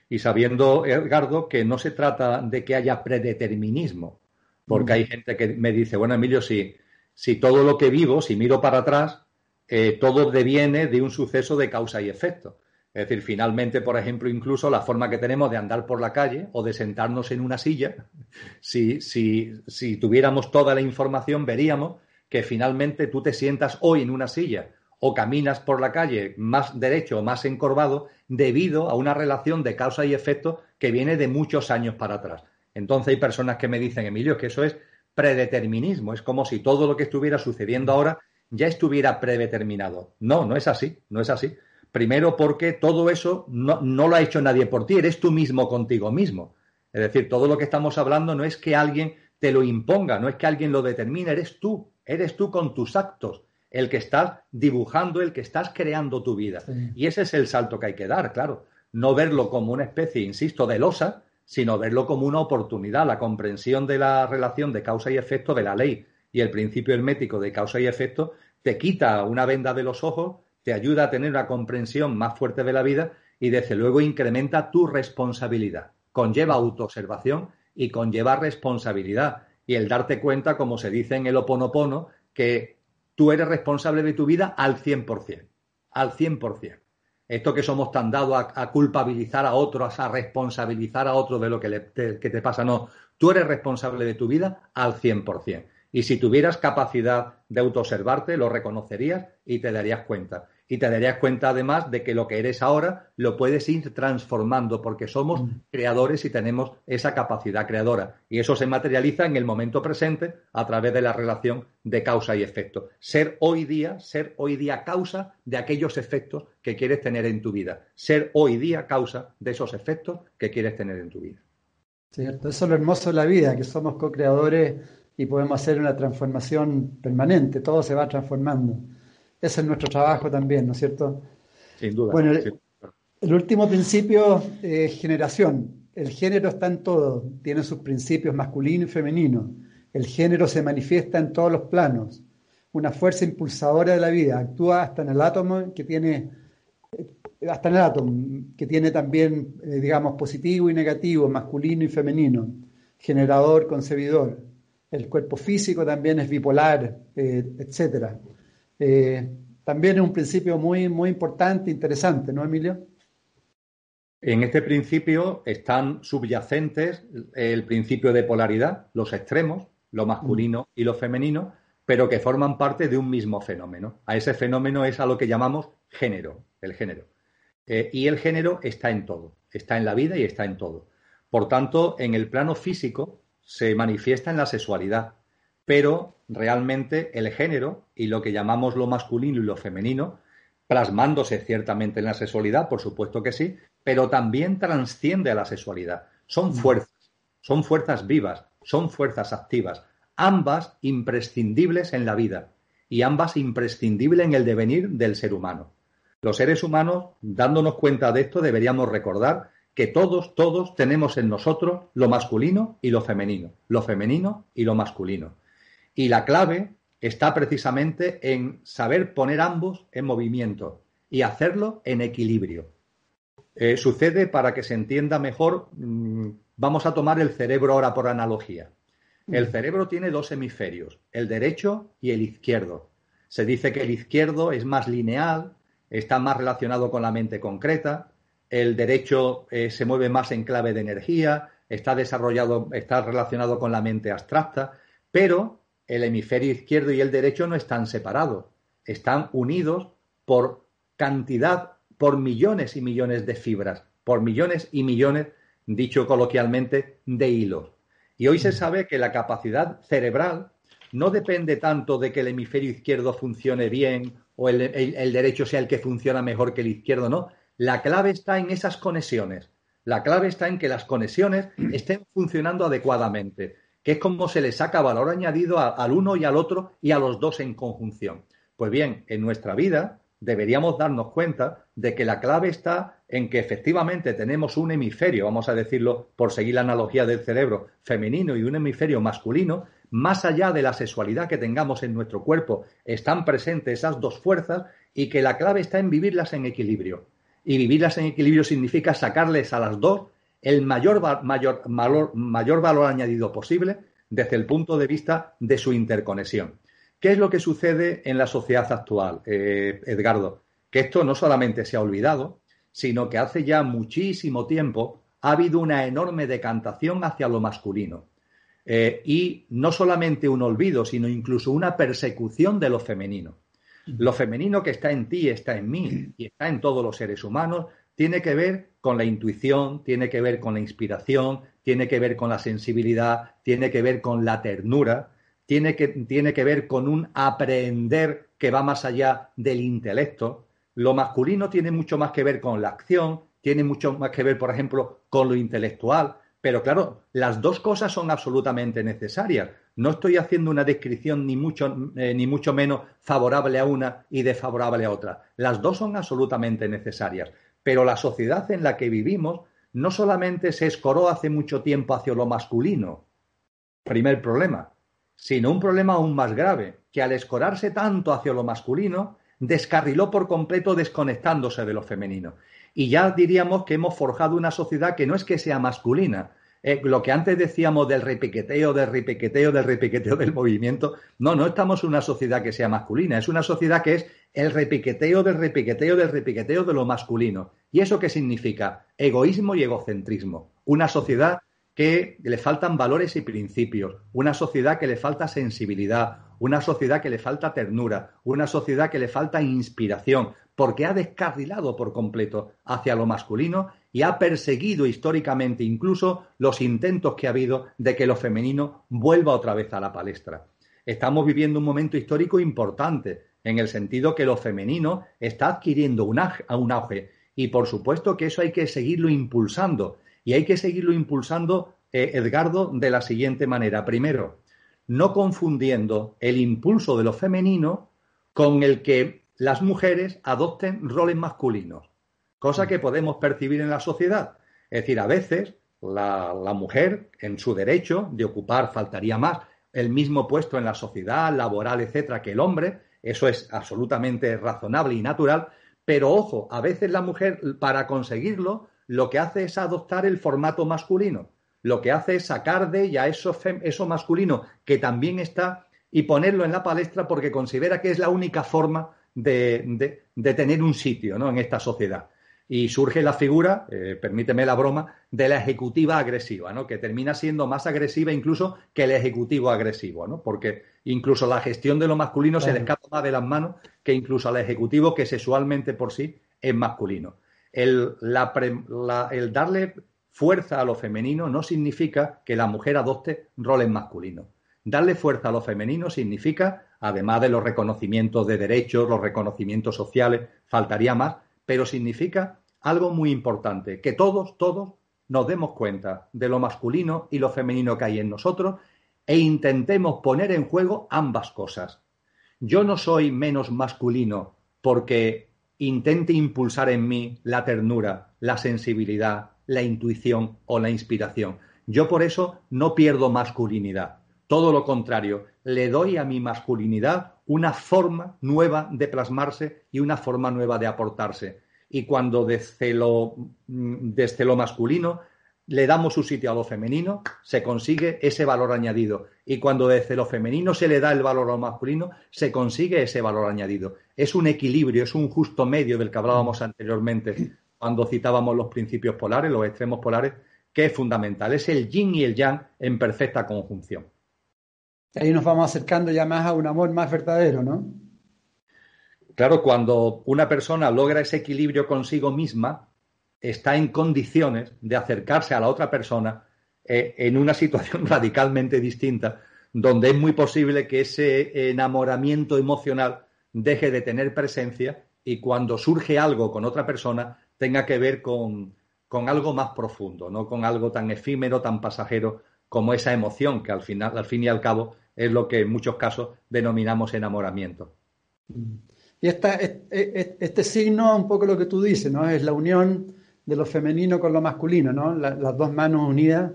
Y sabiendo, Edgardo, que no se trata de que haya predeterminismo, porque mm. hay gente que me dice, bueno, Emilio, si, si todo lo que vivo, si miro para atrás, eh, todo deviene de un suceso de causa y efecto. Es decir, finalmente, por ejemplo, incluso la forma que tenemos de andar por la calle o de sentarnos en una silla, *laughs* si, si, si tuviéramos toda la información, veríamos que finalmente tú te sientas hoy en una silla o caminas por la calle más derecho o más encorvado debido a una relación de causa y efecto que viene de muchos años para atrás. Entonces hay personas que me dicen, Emilio, que eso es predeterminismo, es como si todo lo que estuviera sucediendo ahora ya estuviera predeterminado. No, no es así, no es así. Primero porque todo eso no, lo ha hecho nadie por ti, eres tú mismo contigo mismo. Es decir, todo lo que estamos hablando no es que alguien te lo imponga, no es que alguien lo determine, eres tú, eres tú con tus actos el que estás dibujando, el que estás creando tu vida. Y ese es el salto que hay que dar, claro. No verlo como una especie, insisto, de losa, sino verlo como una oportunidad, la comprensión de la relación de causa y efecto de la ley y el principio hermético de causa y efecto te quita una venda de los ojos, te ayuda a tener una comprensión más fuerte de la vida y desde luego incrementa tu responsabilidad. Conlleva autoobservación y conlleva responsabilidad. Y el darte cuenta, como se dice en el oponopono, que tú eres responsable de tu vida al 100%. Al 100%. Esto que somos tan dados a, culpabilizar a otros, a responsabilizar a otros de lo que, que te pasa, no. Tú eres responsable de tu vida al 100%. Y si tuvieras capacidad de autoobservarte, lo reconocerías y te darías cuenta. Y te darías cuenta además de que lo que eres ahora lo puedes ir transformando porque somos mm. creadores y tenemos esa capacidad creadora. Y eso se materializa en el momento presente a través de la relación de causa y efecto. Ser hoy día, ser hoy día causa de aquellos efectos que quieres tener en tu vida. Ser hoy día causa de esos efectos que quieres tener en tu vida. Cierto, eso es lo hermoso de la vida, que somos co-creadores y podemos hacer una transformación permanente, todo se va transformando. Ese es nuestro trabajo también, ¿no es cierto? Sin duda. Bueno, el, último principio es generación. El género está en todo, tiene sus principios masculino y femenino. El género se manifiesta en todos los planos. Una fuerza impulsadora de la vida, actúa hasta en el átomo que tiene eh, hasta en el átomo, que tiene también, eh, digamos, positivo y negativo, masculino y femenino, generador, concebidor el cuerpo físico también es bipolar, eh, etc. Eh, también es un principio muy, muy importante, interesante, ¿no, Emilio? En este principio están subyacentes el principio de polaridad, los extremos, lo masculino y lo femenino, pero que forman parte de un mismo fenómeno. A ese fenómeno es a lo que llamamos género, el género. Eh, y el género está en todo, está en la vida y está en todo. Por tanto, en el plano físico, se manifiesta en la sexualidad, pero realmente el género y lo que llamamos lo masculino y lo femenino, plasmándose ciertamente en la sexualidad, por supuesto que sí, pero también trasciende a la sexualidad. Son fuerzas, son fuerzas vivas, son fuerzas activas, ambas imprescindibles en la vida y ambas imprescindibles en el devenir del ser humano. Los seres humanos, dándonos cuenta de esto, deberíamos recordar que todos, todos tenemos en nosotros lo masculino y lo femenino, lo femenino y lo masculino. Y la clave está precisamente en saber poner ambos en movimiento y hacerlo en equilibrio. Eh, sucede, para que se entienda mejor, mm, vamos a tomar el cerebro ahora por analogía. El mm. cerebro tiene dos hemisferios, el derecho y el izquierdo. Se dice que el izquierdo es más lineal, está más relacionado con la mente concreta, el derecho eh, se mueve más en clave de energía, está desarrollado, está relacionado con la mente abstracta, pero el hemisferio izquierdo y el derecho no están separados, están unidos por cantidad, por millones y millones de fibras, por millones y millones, dicho coloquialmente, de hilos. Y hoy se sabe que la capacidad cerebral no depende tanto de que el hemisferio izquierdo funcione bien o el, derecho sea el que funciona mejor que el izquierdo, no, la clave está en esas conexiones. La clave está en que las conexiones estén funcionando adecuadamente, que es como se le saca valor añadido al uno y al otro y a los dos en conjunción. Pues bien, en nuestra vida deberíamos darnos cuenta de que la clave está en que efectivamente tenemos un hemisferio, vamos a decirlo por seguir la analogía del cerebro, femenino y un hemisferio masculino, más allá de la sexualidad que tengamos en nuestro cuerpo, están presentes esas dos fuerzas y que la clave está en vivirlas en equilibrio y vivirlas en equilibrio significa sacarles a las dos el mayor, mayor, mayor valor añadido posible desde el punto de vista de su interconexión. ¿Qué es lo que sucede en la sociedad actual, eh, Edgardo? Que esto no solamente se ha olvidado, sino que hace ya muchísimo tiempo ha habido una enorme decantación hacia lo masculino. Eh, y no solamente un olvido, sino incluso una persecución de lo femenino. Lo femenino que está en ti, está en mí y está en todos los seres humanos, tiene que ver con la intuición, tiene que ver con la inspiración, tiene que ver con la sensibilidad, tiene que ver con la ternura, tiene que, tiene que ver con un aprender que va más allá del intelecto. Lo masculino tiene mucho más que ver con la acción, tiene mucho más que ver, por ejemplo, con lo intelectual. Pero claro, las dos cosas son absolutamente necesarias. No estoy haciendo una descripción ni mucho, eh, ni mucho menos favorable a una y desfavorable a otra. Las dos son absolutamente necesarias. Pero la sociedad en la que vivimos no solamente se escoró hace mucho tiempo hacia lo masculino, primer problema, sino un problema aún más grave, que al escorarse tanto hacia lo masculino, descarriló por completo desconectándose de lo femenino. Y ya diríamos que hemos forjado una sociedad que no es que sea masculina, eh, lo que antes decíamos del repiqueteo, del repiqueteo, del repiqueteo del movimiento, no, no estamos en una sociedad que sea masculina, es una sociedad que es el repiqueteo del repiqueteo del repiqueteo de lo masculino. ¿Y eso qué significa? Egoísmo y egocentrismo. Una sociedad que le faltan valores y principios, una sociedad que le falta sensibilidad, una sociedad que le falta ternura, una sociedad que le falta inspiración, porque ha descarrilado por completo hacia lo masculino y ha perseguido históricamente incluso los intentos que ha habido de que lo femenino vuelva otra vez a la palestra. Estamos viviendo un momento histórico importante, en el sentido que lo femenino está adquiriendo un auge y por supuesto que eso hay que seguirlo impulsando y hay que seguirlo impulsando, eh, Edgardo, de la siguiente manera. Primero, no confundiendo el impulso de lo femenino con el que las mujeres adopten roles masculinos, cosa que podemos percibir en la sociedad. Es decir, a veces la, mujer, en su derecho de ocupar, faltaría más, el mismo puesto en la sociedad, laboral, etcétera, que el hombre, eso es absolutamente razonable y natural, pero ojo, a veces la mujer, para conseguirlo, lo que hace es adoptar el formato masculino. Lo que hace es sacar de ella eso, eso masculino que también está y ponerlo en la palestra porque considera que es la única forma de, tener un sitio ¿no? en esta sociedad. Y surge la figura, eh, permíteme la broma, de la ejecutiva agresiva, ¿no? que termina siendo más agresiva incluso que el ejecutivo agresivo, ¿no? porque incluso la gestión de lo masculino se le escapa más de las manos que incluso al ejecutivo que sexualmente por sí es masculino. El, el darle fuerza a lo femenino no significa que la mujer adopte roles masculinos. Darle fuerza a lo femenino significa, además de los reconocimientos de derechos, los reconocimientos sociales, faltaría más, pero significa algo muy importante, que todos, todos nos demos cuenta de lo masculino y lo femenino que hay en nosotros e intentemos poner en juego ambas cosas. Yo no soy menos masculino porque intente impulsar en mí la ternura, la sensibilidad, la intuición o la inspiración. Yo por eso no pierdo masculinidad. Todo lo contrario, le doy a mi masculinidad una forma nueva de plasmarse y una forma nueva de aportarse. Y cuando desde lo, mm, desde lo masculino le damos su sitio a lo femenino, se consigue ese valor añadido. Y cuando desde lo femenino se le da el valor a lo masculino, se consigue ese valor añadido. Es un equilibrio, es un justo medio del que hablábamos anteriormente cuando citábamos los principios polares, los extremos polares, que es fundamental. Es el yin y el yang en perfecta conjunción. Ahí nos vamos acercando ya más a un amor más verdadero, ¿no? Claro, cuando una persona logra ese equilibrio consigo misma, está en condiciones de acercarse a la otra persona eh, en una situación *laughs* radicalmente distinta, donde es muy posible que ese enamoramiento emocional deje de tener presencia y cuando surge algo con otra persona tenga que ver con, con algo más profundo, no con algo tan efímero, tan pasajero como esa emoción que al final, al fin y al cabo, es lo que en muchos casos denominamos enamoramiento. Y esta, este, signo, un poco lo que tú dices, ¿no? Es la unión de lo femenino con lo masculino, ¿no? las dos manos unidas,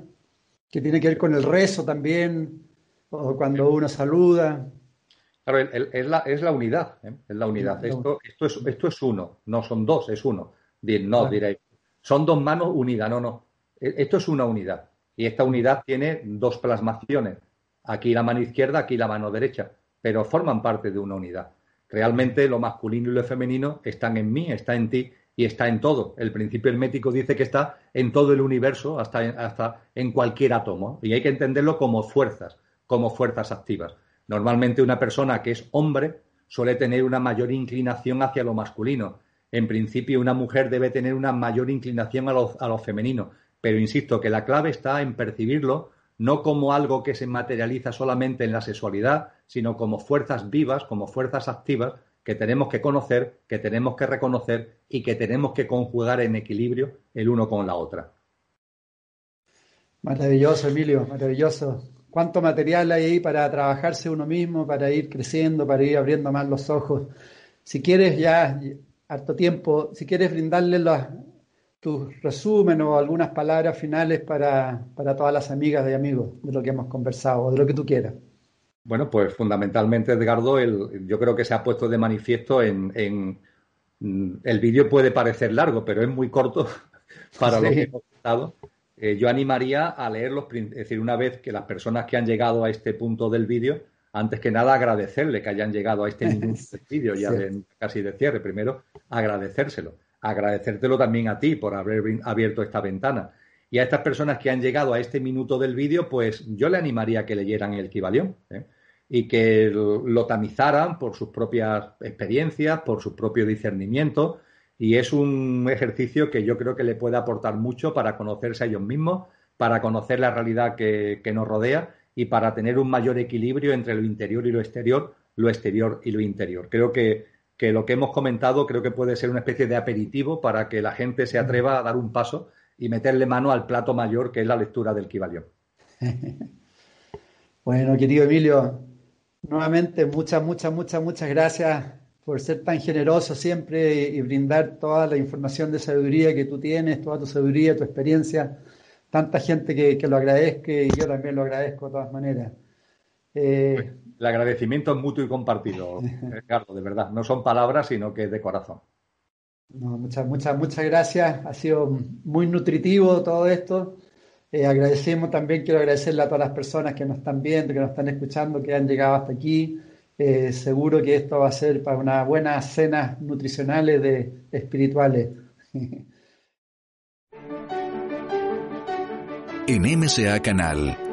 que tiene que ver con el rezo también, o cuando uno saluda. Claro, es, la, es la unidad, ¿eh? es la unidad. Esto, esto, es, esto es uno, no son dos, es uno. No, diréis, son dos manos unidas, no, no. E, esto es una unidad. Y esta unidad tiene dos plasmaciones. Aquí la mano izquierda, aquí la mano derecha, pero forman parte de una unidad. Realmente lo masculino y lo femenino están en mí, está en ti y está en todo. El principio hermético dice que está en todo el universo, hasta en, hasta en cualquier átomo. Y hay que entenderlo como fuerzas, como fuerzas activas. Normalmente una persona que es hombre suele tener una mayor inclinación hacia lo masculino. En principio una mujer debe tener una mayor inclinación a lo, a lo femenino. Pero insisto que la clave está en percibirlo no como algo que se materializa solamente en la sexualidad, sino como fuerzas vivas, como fuerzas activas que tenemos que conocer, que tenemos que reconocer y que tenemos que conjugar en equilibrio el uno con la otra. Maravilloso, Emilio, maravilloso. ¿Cuánto material hay ahí para trabajarse uno mismo, para ir creciendo, para ir abriendo más los ojos? Si quieres ya, harto tiempo, si quieres brindarle las, tu resumen o algunas palabras finales para, para todas las amigas y amigos de lo que hemos conversado o de lo que tú quieras. Bueno, pues fundamentalmente, Edgardo, el, yo creo que se ha puesto de manifiesto en, mm, el vídeo puede parecer largo, pero es muy corto *laughs* para lo que hemos estado. Eh, yo animaría a leerlos, es decir, una vez que las personas que han llegado a este punto del vídeo, antes que nada agradecerle que hayan llegado a este *laughs* minuto del vídeo, ya casi de cierre. Primero, agradecérselo. Agradecértelo también a ti por haber abierto esta ventana. Y a estas personas que han llegado a este minuto del vídeo, pues yo le animaría a que leyeran el Kibalión ¿eh? y que lo tamizaran por sus propias experiencias, por su propio discernimiento. Y es un ejercicio que yo creo que le puede aportar mucho para conocerse a ellos mismos, para conocer la realidad que, nos rodea y para tener un mayor equilibrio entre lo interior y lo exterior, lo exterior y lo interior. Creo que, que lo que hemos comentado creo que puede ser una especie de aperitivo para que la gente se atreva a dar un paso y meterle mano al plato mayor que es la lectura del Kibalión. *laughs* bueno, querido Emilio, nuevamente muchas, muchas, muchas, muchas gracias por ser tan generoso siempre y, brindar toda la información de sabiduría que tú tienes, toda tu sabiduría, tu experiencia. Tanta gente que, lo agradezca y yo también lo agradezco de todas maneras. Eh, el agradecimiento es mutuo y compartido, *laughs* Carlos, de verdad. No son palabras, sino que es de corazón muchas, muchas, muchas gracias. Ha sido muy nutritivo todo esto. Eh, agradecemos también, quiero agradecerle a todas las personas que nos están viendo, que nos están escuchando, que han llegado hasta aquí. Eh, seguro que esto va a ser para una buena cenas nutricionales de espirituales. *laughs* En MCA Canal